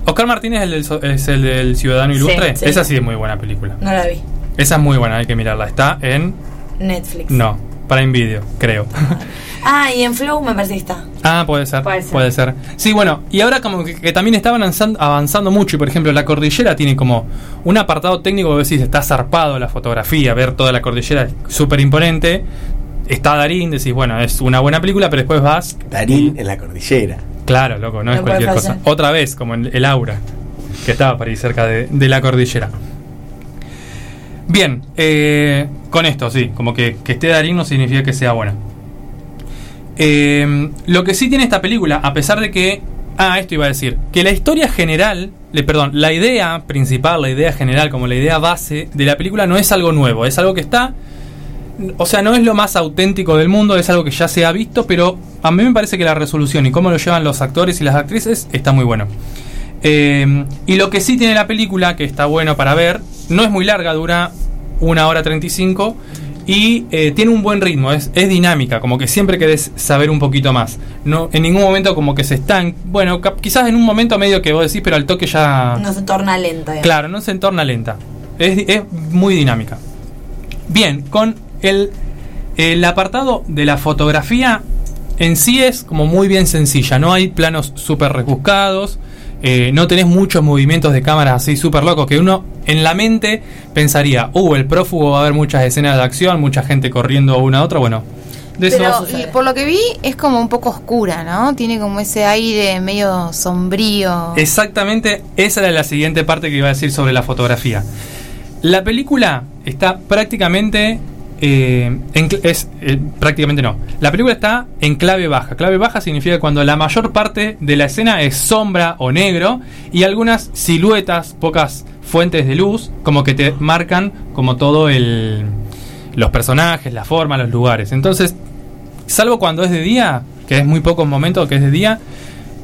Oscar Martínez es el del, so- es el del Ciudadano Sí, Ilustre. sí. Esa sí es muy buena película. No la vi. Esa es muy buena, hay que mirarla. Está en... Netflix. No, Prime Video, creo. Ah, y en Flow me parece que está. Ah, puede ser, Puede puede ser. ser. Sí, bueno, y ahora como que, que también está avanzando, avanzando mucho. Y por ejemplo, la cordillera tiene como un apartado técnico que decís, está zarpado la fotografía, ver toda la cordillera es súper imponente. Está Darín, decís, bueno, es una buena película, pero después vas. Darín en la cordillera. Claro, loco, no, No es cualquier cosa. Otra vez, como en el Aura, que estaba por ahí cerca de, de la cordillera. Bien, eh, con esto, sí, como que, que esté Darín no significa que sea buena. Eh, lo que sí tiene esta película, a pesar de que. Ah, esto iba a decir. Que la historia general. Le, perdón, la idea principal, la idea general, como la idea base de la película no es algo nuevo. Es algo que está. O sea, no es lo más auténtico del mundo, es algo que ya se ha visto, pero a mí me parece que la resolución y cómo lo llevan los actores y las actrices está muy bueno. Eh, y lo que sí tiene la película, que está bueno para ver, no es muy larga, dura una hora 35 y eh, tiene un buen ritmo, es, es dinámica, como que siempre querés saber un poquito más. No, en ningún momento como que se están, bueno, quizás en un momento medio que vos decís, pero al toque ya... No se torna lenta. Claro, no se entorna lenta. Es, es muy dinámica. Bien, con el, el apartado de la fotografía en sí es como muy bien sencilla. No hay planos súper rebuscados. eh, no tenés muchos movimientos de cámara así súper locos que uno en la mente pensaría, uh, el prófugo va a haber muchas escenas de acción, mucha gente corriendo una a otra. Bueno, de eso Pero y por lo que vi es como un poco oscura, ¿no? Tiene como ese aire medio sombrío. Exactamente, esa era la siguiente parte que iba a decir sobre la fotografía. La película está prácticamente eh, en es eh, prácticamente no. La película está en clave baja. Clave baja significa cuando la mayor parte de la escena es sombra o negro y algunas siluetas, pocas fuentes de luz, como que te marcan como todo el los personajes, la forma, los lugares. Entonces, salvo cuando es de día, que es muy pocos momentos que es de día,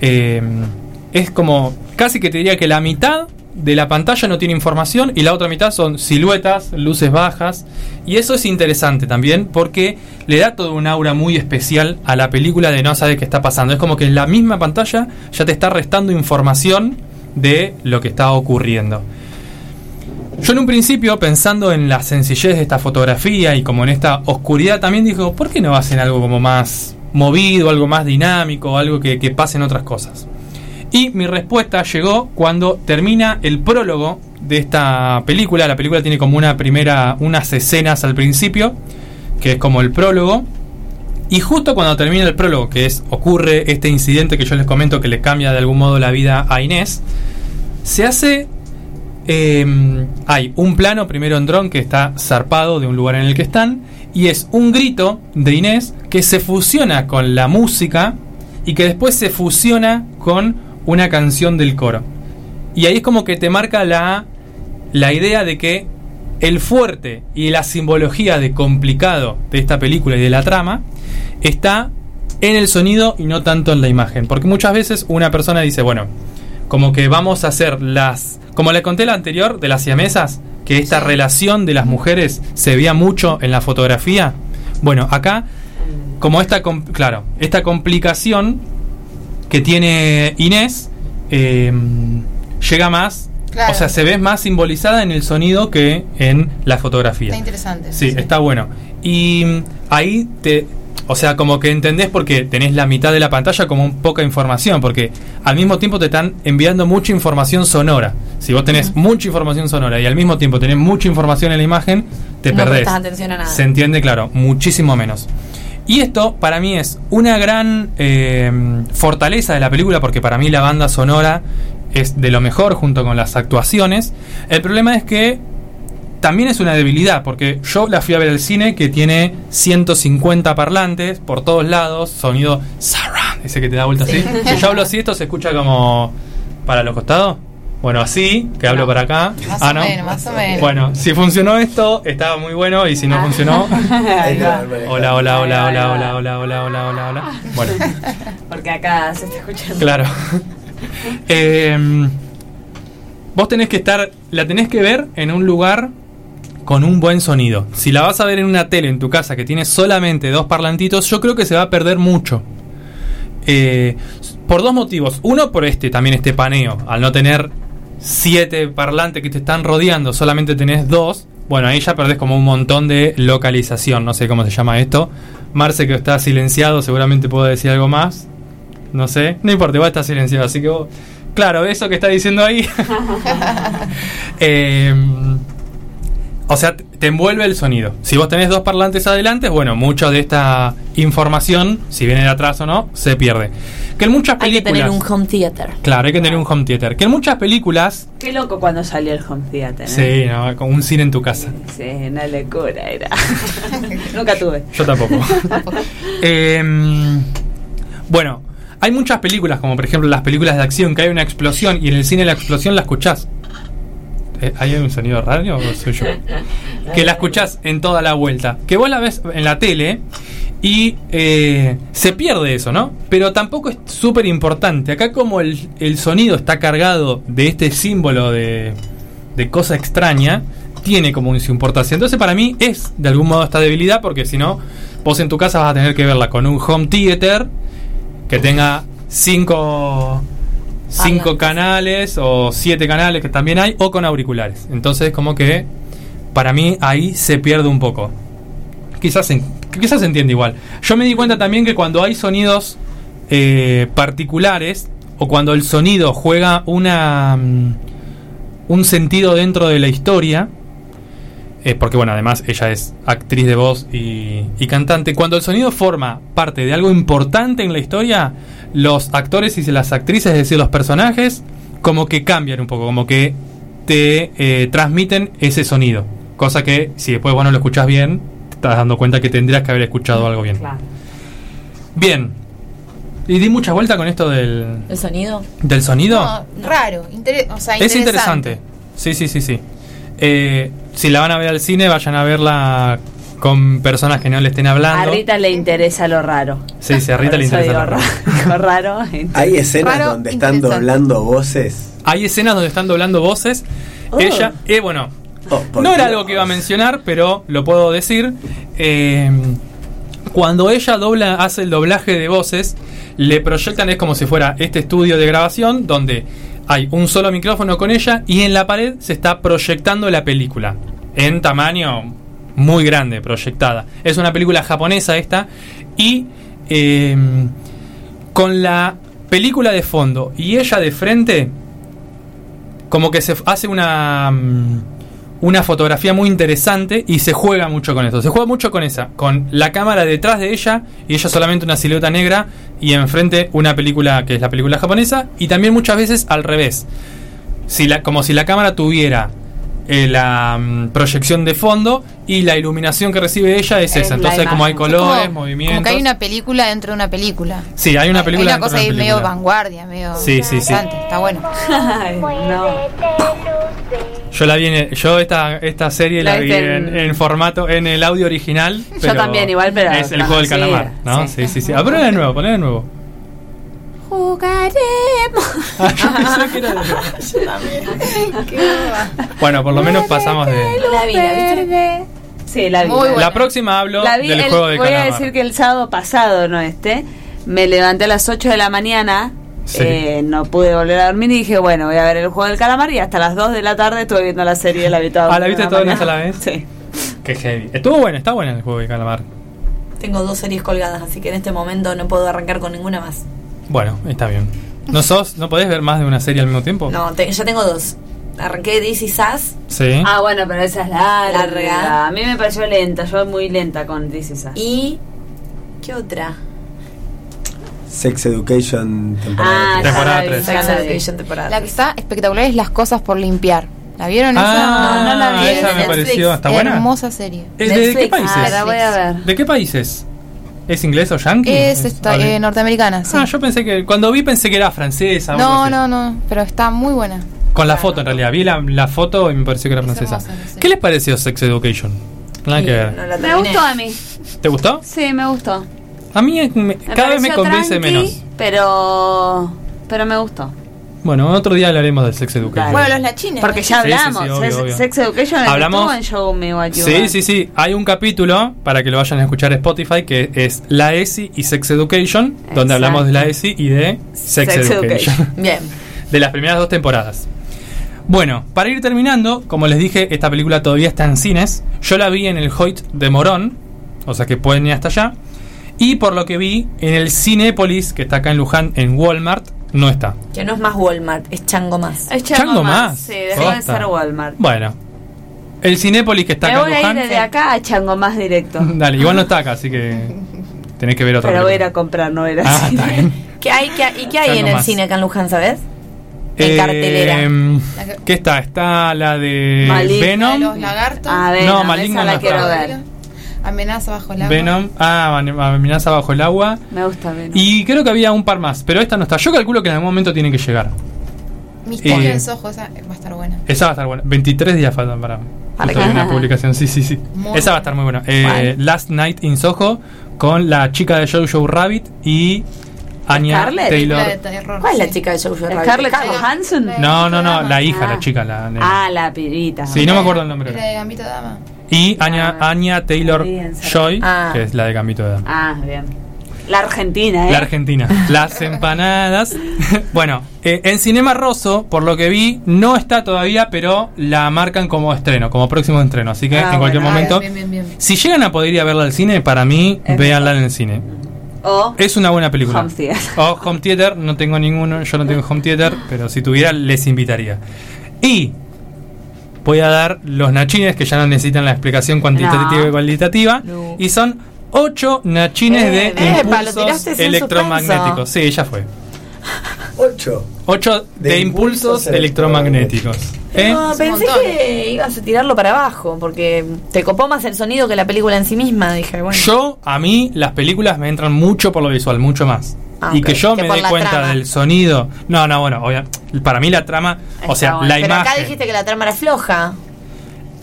eh, es como casi que te diría que la mitad de la pantalla no tiene información y la otra mitad son siluetas, luces bajas. Y eso es interesante también porque le da todo un aura muy especial a la película de no saber qué está pasando. Es como que en la misma pantalla ya te está restando información de lo que está ocurriendo. Yo en un principio, pensando en la sencillez de esta fotografía y como en esta oscuridad, también digo, ¿por qué no hacen algo como más movido, algo más dinámico, algo que, que pasen otras cosas? Y mi respuesta llegó cuando termina el prólogo de esta película. La película tiene como una primera, unas escenas al principio, que es como el prólogo. Y justo cuando termina el prólogo, que es ocurre este incidente que yo les comento que le cambia de algún modo la vida a Inés, se hace eh, hay un plano primero en dron que está zarpado de un lugar en el que están y es un grito de Inés que se fusiona con la música y que después se fusiona con una canción del coro. Y ahí es como que te marca la, la idea de que el fuerte y la simbología de complicado de esta película y de la trama está en el sonido y no tanto en la imagen. Porque muchas veces una persona dice, bueno, como que vamos a hacer las... Como le conté la anterior de las siamesas, que esta relación de las mujeres se veía mucho en la fotografía. Bueno, acá, como esta, claro, esta complicación que tiene Inés, eh, llega más, Claro. o sea, se ve más simbolizada en el sonido que en la fotografía. Está interesante. Sí, está bueno. Y mm, ahí te. O sea, como que entendés porque tenés la mitad de la pantalla como un poca información, porque al mismo tiempo te están enviando mucha información sonora. Si vos tenés mucha información sonora y al mismo tiempo tenés mucha información en la imagen, te no perdés. prestas atención a nada. Se entiende, claro, muchísimo menos. Y esto para mí es una gran eh, fortaleza de la película, porque para mí la banda sonora es de lo mejor junto con las actuaciones. El problema es que también es una debilidad, porque yo la fui a ver al cine que tiene 150 parlantes por todos lados, sonido surround, ese que te da vuelta así. Si yo hablo así, esto se escucha como para los costados. Bueno, así, que hablo para acá. Más ah, o ¿no? menos, más o menos. Bueno, si funcionó esto, estaba muy bueno, y si no funcionó. Hola, hola, hola, hola, hola, hola, hola, hola, hola, hola. Bueno, Porque acá se está escuchando. claro. Eh, vos tenés que estar, la tenés que ver en un lugar con un buen sonido. Si la vas a ver en una tele en tu casa que tiene solamente dos parlantitos, yo creo que se va a perder mucho. Eh, por dos motivos. Uno, por este, también este paneo. Al no tener siete parlantes que te están rodeando, solamente tenés dos. Bueno, ahí ya perdés como un montón de localización. No sé cómo se llama esto. Marce, que está silenciado, seguramente puedo decir algo más. No sé. No importa, igual está silenciado. Así que vos- Claro, eso que está diciendo ahí. Eh, o sea, te envuelve el sonido. Si vos tenés dos parlantes adelante, bueno, mucha de esta información, si viene de atrás o no, se pierde. Que en muchas Hay que películas. tener un home theater. Claro, hay que tener un home theater. Que en muchas películas. Qué loco cuando salió el home theater. ¿eh? Sí, no, con un cine en tu casa. Sí, una locura era. Nunca tuve. Yo tampoco. Em, bueno, hay muchas películas, como por ejemplo las películas de acción, que hay una explosión y en el cine la explosión la escuchás. Eh, ¿Hay un sonido raro o soy yo? Que la escuchás en toda la vuelta. Que vos la ves en la tele y eh, se pierde eso, ¿no? Pero tampoco es súper importante. Acá como el, el sonido está cargado de este símbolo de, de cosa extraña, tiene como su importancia. Entonces para mí es de algún modo esta debilidad porque si no, vos en tu casa vas a tener que verla con un home theater que tenga cinco, cinco canales o siete canales que también hay o con auriculares. Entonces como que para mí ahí se pierde un poco. Quizás se, quizás se entiende igual. Yo me di cuenta también que cuando hay sonidos eh, particulares o cuando el sonido juega una mm, un sentido dentro de la historia, eh, porque bueno, además ella es actriz de voz y, y cantante, cuando el sonido forma parte de algo importante en la historia, los actores y las actrices, es decir, los personajes, como que cambian un poco, como que te eh, transmiten ese sonido. Cosa que si después vos no lo escuchás bien, te estás dando cuenta que tendrías que haber escuchado algo bien. Bien. Y di mucha vuelta con esto del, ¿El sonido? del sonido. No, raro. inter- o sea, Es interesante. Sí, sí, sí, sí. Eh, si la van a ver al cine, vayan a verla con personas que no le estén A hablando. Rita le interesa lo raro. Sí, sí, a Rita le interesa. digo la- Lo raro. Hay escenas Raro, donde están doblando voces. Hay escenas donde están doblando voces. Oh. Ella, eh, bueno, por no era algo que iba a mencionar, pero lo puedo decir. Eh, cuando ella dobla, hace el doblaje de voces, le proyectan, es como si fuera este estudio de grabación, donde hay un solo micrófono con ella y en la pared se está proyectando la película. En tamaño muy grande, proyectada. Es una película japonesa esta. Y eh, con la película de fondo y ella de frente, como que se hace una mm, una fotografía muy interesante y se juega mucho con eso. Se juega mucho con esa, con la cámara detrás de ella y ella solamente una silueta negra y enfrente una película que es la película japonesa y también muchas veces al revés. Como si la cámara tuviera eh, la mm, proyección de fondo y la iluminación que recibe ella es, Es esa. Entonces como hay colores, Como- movimientos. Como que hay una película dentro de una película. Sí, hay una película Hay una cosa de ahí una medio vanguardia, medio Sí, sí, sí. interesante. Está bueno. Yo la vi en, yo esta esta serie la, La vi en, formato en el audio original. Yo también, igual, pero es el juego del calamar, ¿no? sí. Sí, sí, sí. Ah, ponelo de nuevo, ponelo de nuevo. Jugaremos. Ah, yo pensé que era de- Bueno, por lo menos pasamos de. La vi, la viste. Sí, la vi. La próxima hablo La vi del el- juego del voy calamar. a decir que el sábado pasado, no este, me levanté a las 8 de la mañana, Sí. eh, no pude volver a dormir y dije, bueno, voy a ver el juego del calamar y hasta las 2 de la tarde estuve viendo la serie La vi toda Ah, ¿la viste toda en una sola vez? Sí. Qué heavy. Estuvo bueno, está bueno el juego del calamar. Tengo dos series colgadas, así que en este momento no puedo arrancar con ninguna más. Bueno, está bien. ¿No sos, no podés ver más de una serie al mismo tiempo? No, te- ya tengo dos. Arranqué DC Sass. Sí. Ah, bueno, pero esa es larga. Larga. A mí me pareció lenta, yo muy lenta con This Is Us. Y. ¿Qué otra? Sex Education temporada Ah, tres. Temporada ya la vi, tres. ya Sex la vi. Education temporada. La que está espectacular es Las cosas por limpiar. ¿La vieron esa? Ah, No, no la vi. esa me Netflix. pareció. ¿Está buena? Hermosa serie. ¿Es de, de qué países? Ah, la voy a ver. ¿De qué países? ¿Es inglés o yankee? Es esta- eh, norteamericana, sí. Ah, yo pensé que. Cuando vi pensé que era francesa. no, no, no, pero está muy buena. Con la foto en realidad. Vi la, la foto y me pareció que era Es francesa. hermosa, sí. ¿Qué les pareció Sex Education? Nada que ver. No Me gustó a mí. ¿Te gustó? Sí, me gustó. A mí me- Me cada vez me convence tranqui, menos. Pero. Pero me gustó. Bueno, otro día hablaremos de Sex Education. Bueno, los lachines. Porque ¿no? ya Sí, sí, sí, hablamos. obvio, Sex, obvio. Sex Education el que Hablamos- en Show Me What You Sí, sí, sí. Hay un capítulo para que lo vayan a escuchar en Spotify que es La ESI y Sex Education, donde hablamos de la ESI y de Sex, Sex Education. Education. Bien. de las primeras dos temporadas. Bueno, para ir terminando, como les dije, esta película todavía está en cines. Yo la vi en el Hoyt de Morón, o sea que pueden ir hasta allá. Y por lo que vi, en el Cinépolis, que está acá en Luján, en Walmart, no está. Que no es más Walmart, es Chango más. Es Chango, Chango más. más. Sí, dejó de ser Walmart. Bueno, El Cinépolis que está Me acá voy a ir desde acá a Chango más directo. Dale, igual no está acá, así que tenés que ver otra Pero voy a ir a comprar, no al Ah, cine. está bien. ¿Qué hay, qué hay- ¿Y qué hay en el más. cine acá en Luján, sabes? En Eh, cartelera. ¿Qué está? Está la de Maligna, Venom. Los lagartos. A ver, No, no, Maligno esa la no quiero está. ver. Amenaza bajo el agua. Venom. Ah, Amenaza bajo el agua. Me gusta Venom. Y creo que había un par más, pero esta no está. Yo calculo que en algún momento tienen que llegar. Misterio Eh, en Soho, esa va a estar buena. Esa va a estar buena. 23 días faltan para. Que- una publicación, sí, sí, sí. Muy Esa va a estar muy buena. Eh. Last Night in Soho con la chica de Jojo Rabbit y Anya ¿Scarlett? Taylor. De terror. ¿Cuál es sí. la chica de Jojo Rabbit? Scarlett. Johansson. No, no, no, la hija, Ah. la chica. La, Ah, la pirita. Sí, no me acuerdo el nombre. La de Gambito Dama. Y Anya, Ah. Anya Taylor. Joy, Ah. que es la de Gambito de Dama. Ah, bien. La Argentina, ¿eh? La Argentina. Las empanadas. bueno, eh, en Cinema Rosso, por lo que vi, no está todavía, pero la marcan como estreno, como próximo estreno. Así que Ah, en cualquier bueno, momento. Bien, bien, bien. Si llegan a poder ir a verla al cine, para mí, Es véanla en el cine. O Es una buena película. Home Theater. O Home Theater, no tengo ninguno, yo no tengo Home Theater, pero si tuviera, les invitaría. Y voy a dar los nachines que ya no necesitan la explicación cuantitativa No. y cualitativa. No. Y son 8 nachines Eh, de lo impulsos electromagnéticos. Sí, ya fue. 8. 8 de, De impulsos impulsos electromagnéticos. ¿Eh? No, Es un pensé montón. que ibas a tirarlo para abajo, porque te copó más el sonido que la película en sí misma. Dije, bueno. Yo, a mí, las películas me entran mucho por lo visual, mucho más. Ah, y que yo Que me dé cuenta trama. del sonido. No, no, bueno, obvia- para mí la trama, o Está sea, bueno. la Pero acá imagen. dijiste que la trama era floja.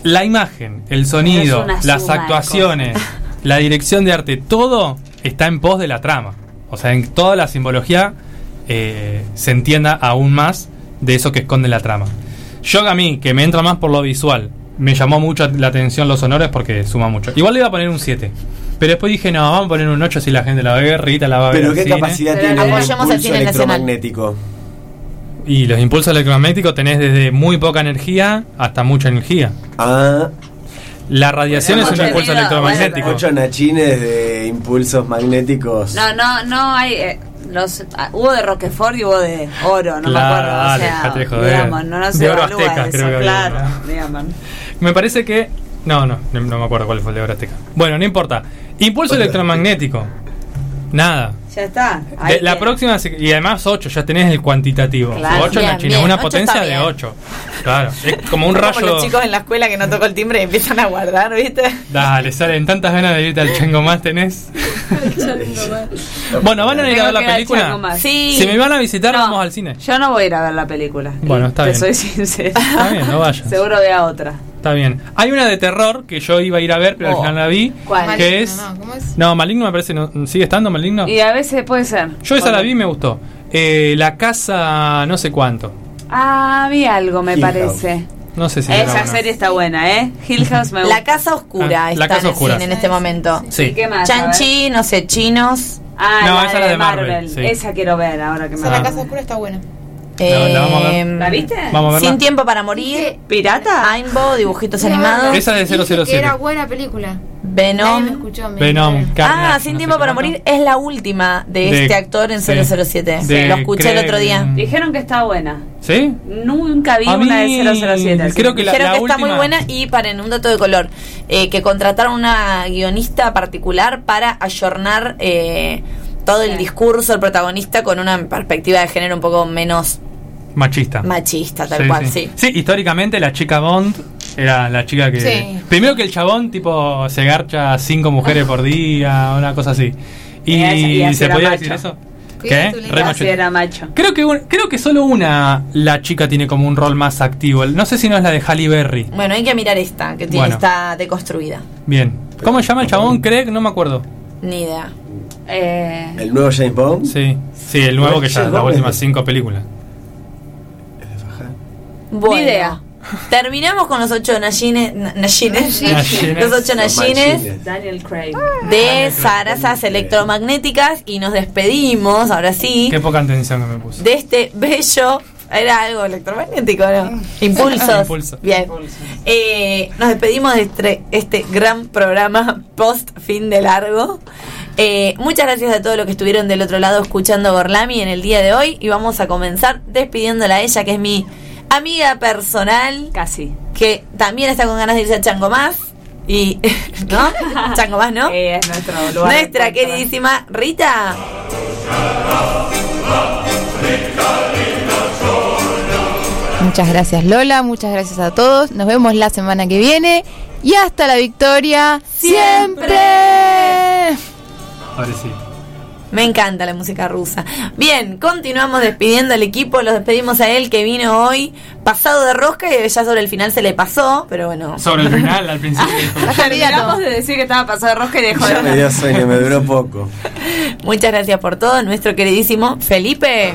La imagen, el sonido, las suma actuaciones, la dirección de arte, todo está en pos de la trama. O sea, en toda la simbología eh, se entienda aún más de eso que esconde la trama. Yo a mí, que me entra más por lo visual, me llamó mucho la atención los sonores porque suma mucho. Igual le iba a poner un 7. Pero después dije, no, vamos a poner un 8 si la gente la ve, Rita la va a ver. Pero qué cine. capacidad Pero tiene el impulso nacional. electromagnético. Y los impulsos electromagnéticos tenés desde muy poca energía hasta mucha energía. Ah, La radiación Bueno, es un impulso electromagnético. 8 nachines de impulsos magnéticos. No, no, no hay. eh, los, ah, hubo de Roquefort y hubo de oro, no me acuerdo. O sea, de joder. digamos, no, no se De oro azteca, eso, creo que claro. digamos. Me parece que. No, no, no, no me acuerdo cuál fue el de Obra Azteca. Bueno, no importa. Impulso electromagnético. Nada. Ya está. De- la próxima, se- y además 8, ya tenés el cuantitativo. Claro. 8 Bien, en la China, bien, una ocho potencia de bien. 8. Claro, es como un Como rayo. los chicos en la escuela que no tocó el timbre y empiezan a guardar, ¿viste? Dale, salen tantas ganas de irte al Chango más tenés. bueno, ¿van a ir a ver la película? Sí. Si me van a visitar, No, vamos al cine. Yo no voy a ir a ver la película. Bueno, está Te bien. soy sincera. Está bien, no vayas. Seguro vea otra. Está bien. Hay una de terror que yo iba a ir a ver, pero Oh. al final la vi. ¿Cuál? Que es. No, ¿cómo es? No, Maligno me parece. No, ¿Sigue estando Maligno? Y a veces puede ser. Yo esa la vi y me gustó. Eh, la casa. No sé cuánto. Ah, vi algo, me Hill parece. No sé si. era Esa buena. serie está buena, ¿eh? Hill House me gusta. La Casa Oscura Ah, está La Casa en el Oscura. cine en este momento. ¿Y Sí. qué más? Chanchi, no sé, chinos. Ah, No, la esa es de, la de Marvel. Marvel, sí. Esa quiero ver ahora que O me sea, la casa oscura está buena. La- la vamos a ver. ¿La viste? Vamos a verla. Sin tiempo para morir. ¿Pirata? Aimbo, dibujitos Fui a animados. Esa de Dije 007. Que era buena película. Me Venom. escuchó. me Venom. Carnage, Ah, Sin no tiempo para morir es la última de, De- este actor en sí. 007. De Lo escuché el otro día. Dijeron que está buena. ¿Sí? Nunca vi A una mí, de 007. así creo que la- Dijeron que está muy buena y paren, un dato de color, eh, que contrataron una guionista particular para ayornar eh, todo el Sí. discurso del protagonista con una perspectiva de género un poco menos Machista. machista, tal Sí, cual, sí. sí. Sí, históricamente la chica Bond era la chica que. Sí. Primero que el chabón, tipo, se garcha cinco mujeres por día, una cosa así. Y, Y así- y así se podía macho. decir eso. ¿Qué? Re machete. era macho. Creo que, un- creo que solo una la chica tiene como un rol más activo. No sé si no es la de Halle Berry. Bueno, hay que mirar esta, que tiene, Bueno. está deconstruida. Bien. ¿Cómo se llama el chabón? Craig, no me acuerdo. Ni idea. Eh, El nuevo James Bond. Sí, sí, el nuevo que ya, las últimas cinco películas. Ni idea. terminamos con los ocho nashines, na- nashines, los ocho nashines. Daniel Craig. de zarazas electromagnéticas y nos despedimos, ahora sí, Qué poca atención que me puse. de este bello. Era algo electromagnético, ¿no? Impulsos. Impulso. Bien. Eh, nos despedimos de este, este gran programa post fin de largo. Eh, muchas gracias a todos los que estuvieron del otro lado escuchando Gorlami en el día de hoy. Y vamos a comenzar despidiéndola a ella, que es mi amiga personal, Casi. que también está con ganas de irse a Chango Más. Y, ¿no? Chango Más, ¿no? Eh, es nuestro lugar Nuestra queridísima Rita. Muchas gracias Lola, muchas gracias a todos. Nos vemos la semana que viene y hasta la victoria siempre. Ahora sí. Me encanta la música rusa. Bien, continuamos despidiendo al equipo. Los despedimos a él que vino hoy pasado de rosca y ya sobre el final se le pasó, pero bueno. Sobre el final, al principio. Terminamos de decir que estaba pasado de rosca y dejó Ya me de dio sueño, me duró poco. Muchas gracias por todo. Nuestro queridísimo Felipe.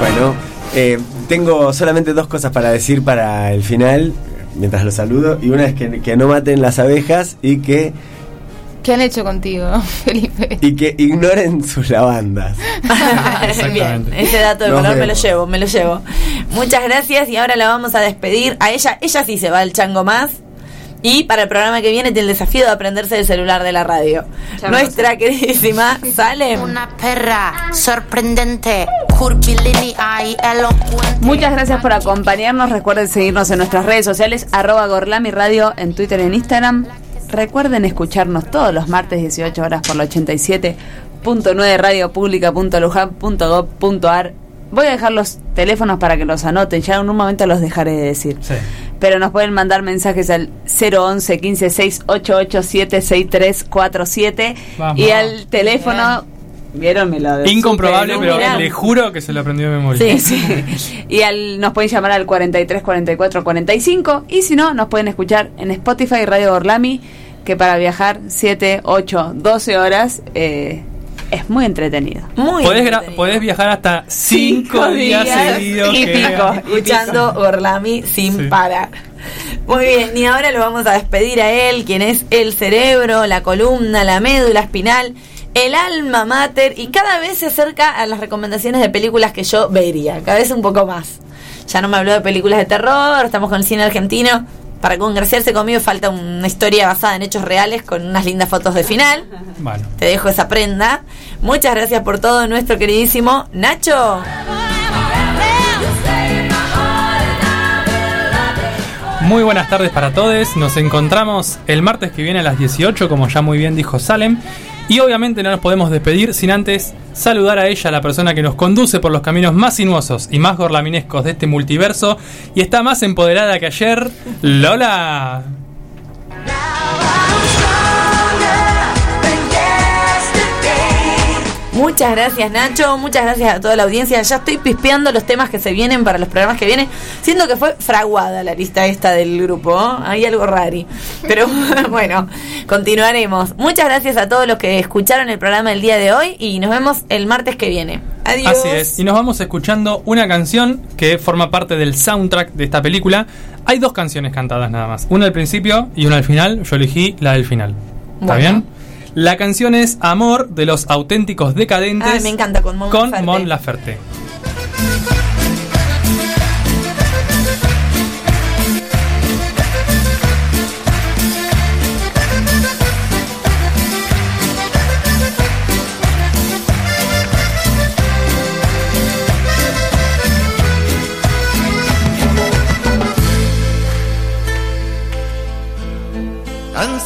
Bueno, eh, tengo solamente dos cosas para decir para el final, mientras lo saludo. Y una es que, que no maten las abejas y que, ¿Qué han hecho contigo, Felipe? y que ignoren sus lavandas. Bien, ese dato de Nos color me lo llevo, me lo llevo. Muchas gracias y ahora la vamos a despedir. A ella, ella sí se va al chango más. Y para el programa que viene tiene el desafío de aprenderse el celular de la radio. Nuestra queridísima Salem. Una perra sorprendente. Muchas gracias por acompañarnos. Recuerden seguirnos en nuestras redes sociales, arroba Gorlami Radio en Twitter y en Instagram. Recuerden escucharnos todos los martes 18 horas por la 87.9 radiopública.lujan.gov.ar. Voy a dejar los teléfonos para que los anoten, ya en un momento los dejaré de decir. Sí. Pero nos pueden mandar mensajes al 011 15 688 76347 Vamos. y al teléfono. ¿Vieron? Me lo Incomprobable, pero le juro que se lo aprendió de memoria. Sí, sí. Y al, nos pueden llamar al 43 44 45 y si no, nos pueden escuchar en Spotify Radio Orlami, que para viajar 7, 8, 12 horas eh, es muy entretenido. Muy Podés, entretenido. podés viajar hasta cinco, días, seguidos. y pico. escuchando Orlami sin Sí. parar. Muy bien, y ahora lo vamos a despedir a él, quien es el cerebro, la columna, la médula espinal, el alma mater, y cada vez se acerca a las recomendaciones de películas que yo vería, cada vez un poco más. Ya no me habló de películas de terror, estamos con el cine argentino. Para congraciarse conmigo falta una historia basada en hechos reales con unas lindas fotos de final. Bueno. Te dejo esa prenda. Muchas gracias por todo, nuestro queridísimo Nacho. Muy buenas tardes para todos. Nos encontramos el martes que viene a las 18, como ya muy bien dijo Salem. Y obviamente no nos podemos despedir sin antes saludar a ella, la persona que nos conduce por los caminos más sinuosos y más gorlaminescos de este multiverso. Y está más empoderada que ayer, Lola. Muchas gracias Nacho, muchas gracias a toda la audiencia. Ya estoy pispeando los temas que se vienen para los programas que vienen. Siento que fue fraguada la lista esta del grupo. ¿eh? Hay algo rari. Pero bueno, continuaremos. Muchas gracias a todos los que escucharon el programa el día de hoy y nos vemos el martes que viene. Adiós. Así es. Y nos vamos escuchando una canción que forma parte del soundtrack de esta película. Hay dos canciones cantadas nada más. Una al principio y una al final. Yo elegí la del final. ¿Está Bueno. bien? La canción es Amor de los auténticos decadentes. Ay, me encanta con Mon con Laferte. Mon Laferte.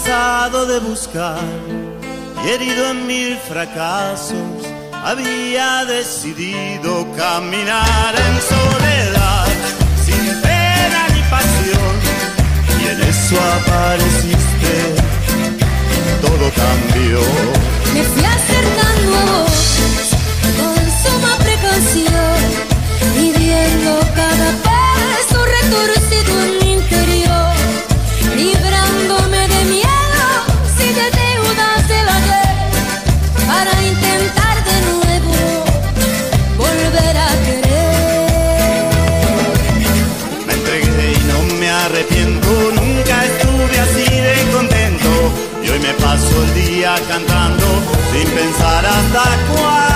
cansado de buscar y herido en mil fracasos, había decidido caminar en soledad, sin pena ni pasión, y en eso apareciste, todo cambió. Me fui acercando a vos con suma precaución, midiendo cada paso retorcido en mi interior, librándome cantando sin pensar hasta cuándo.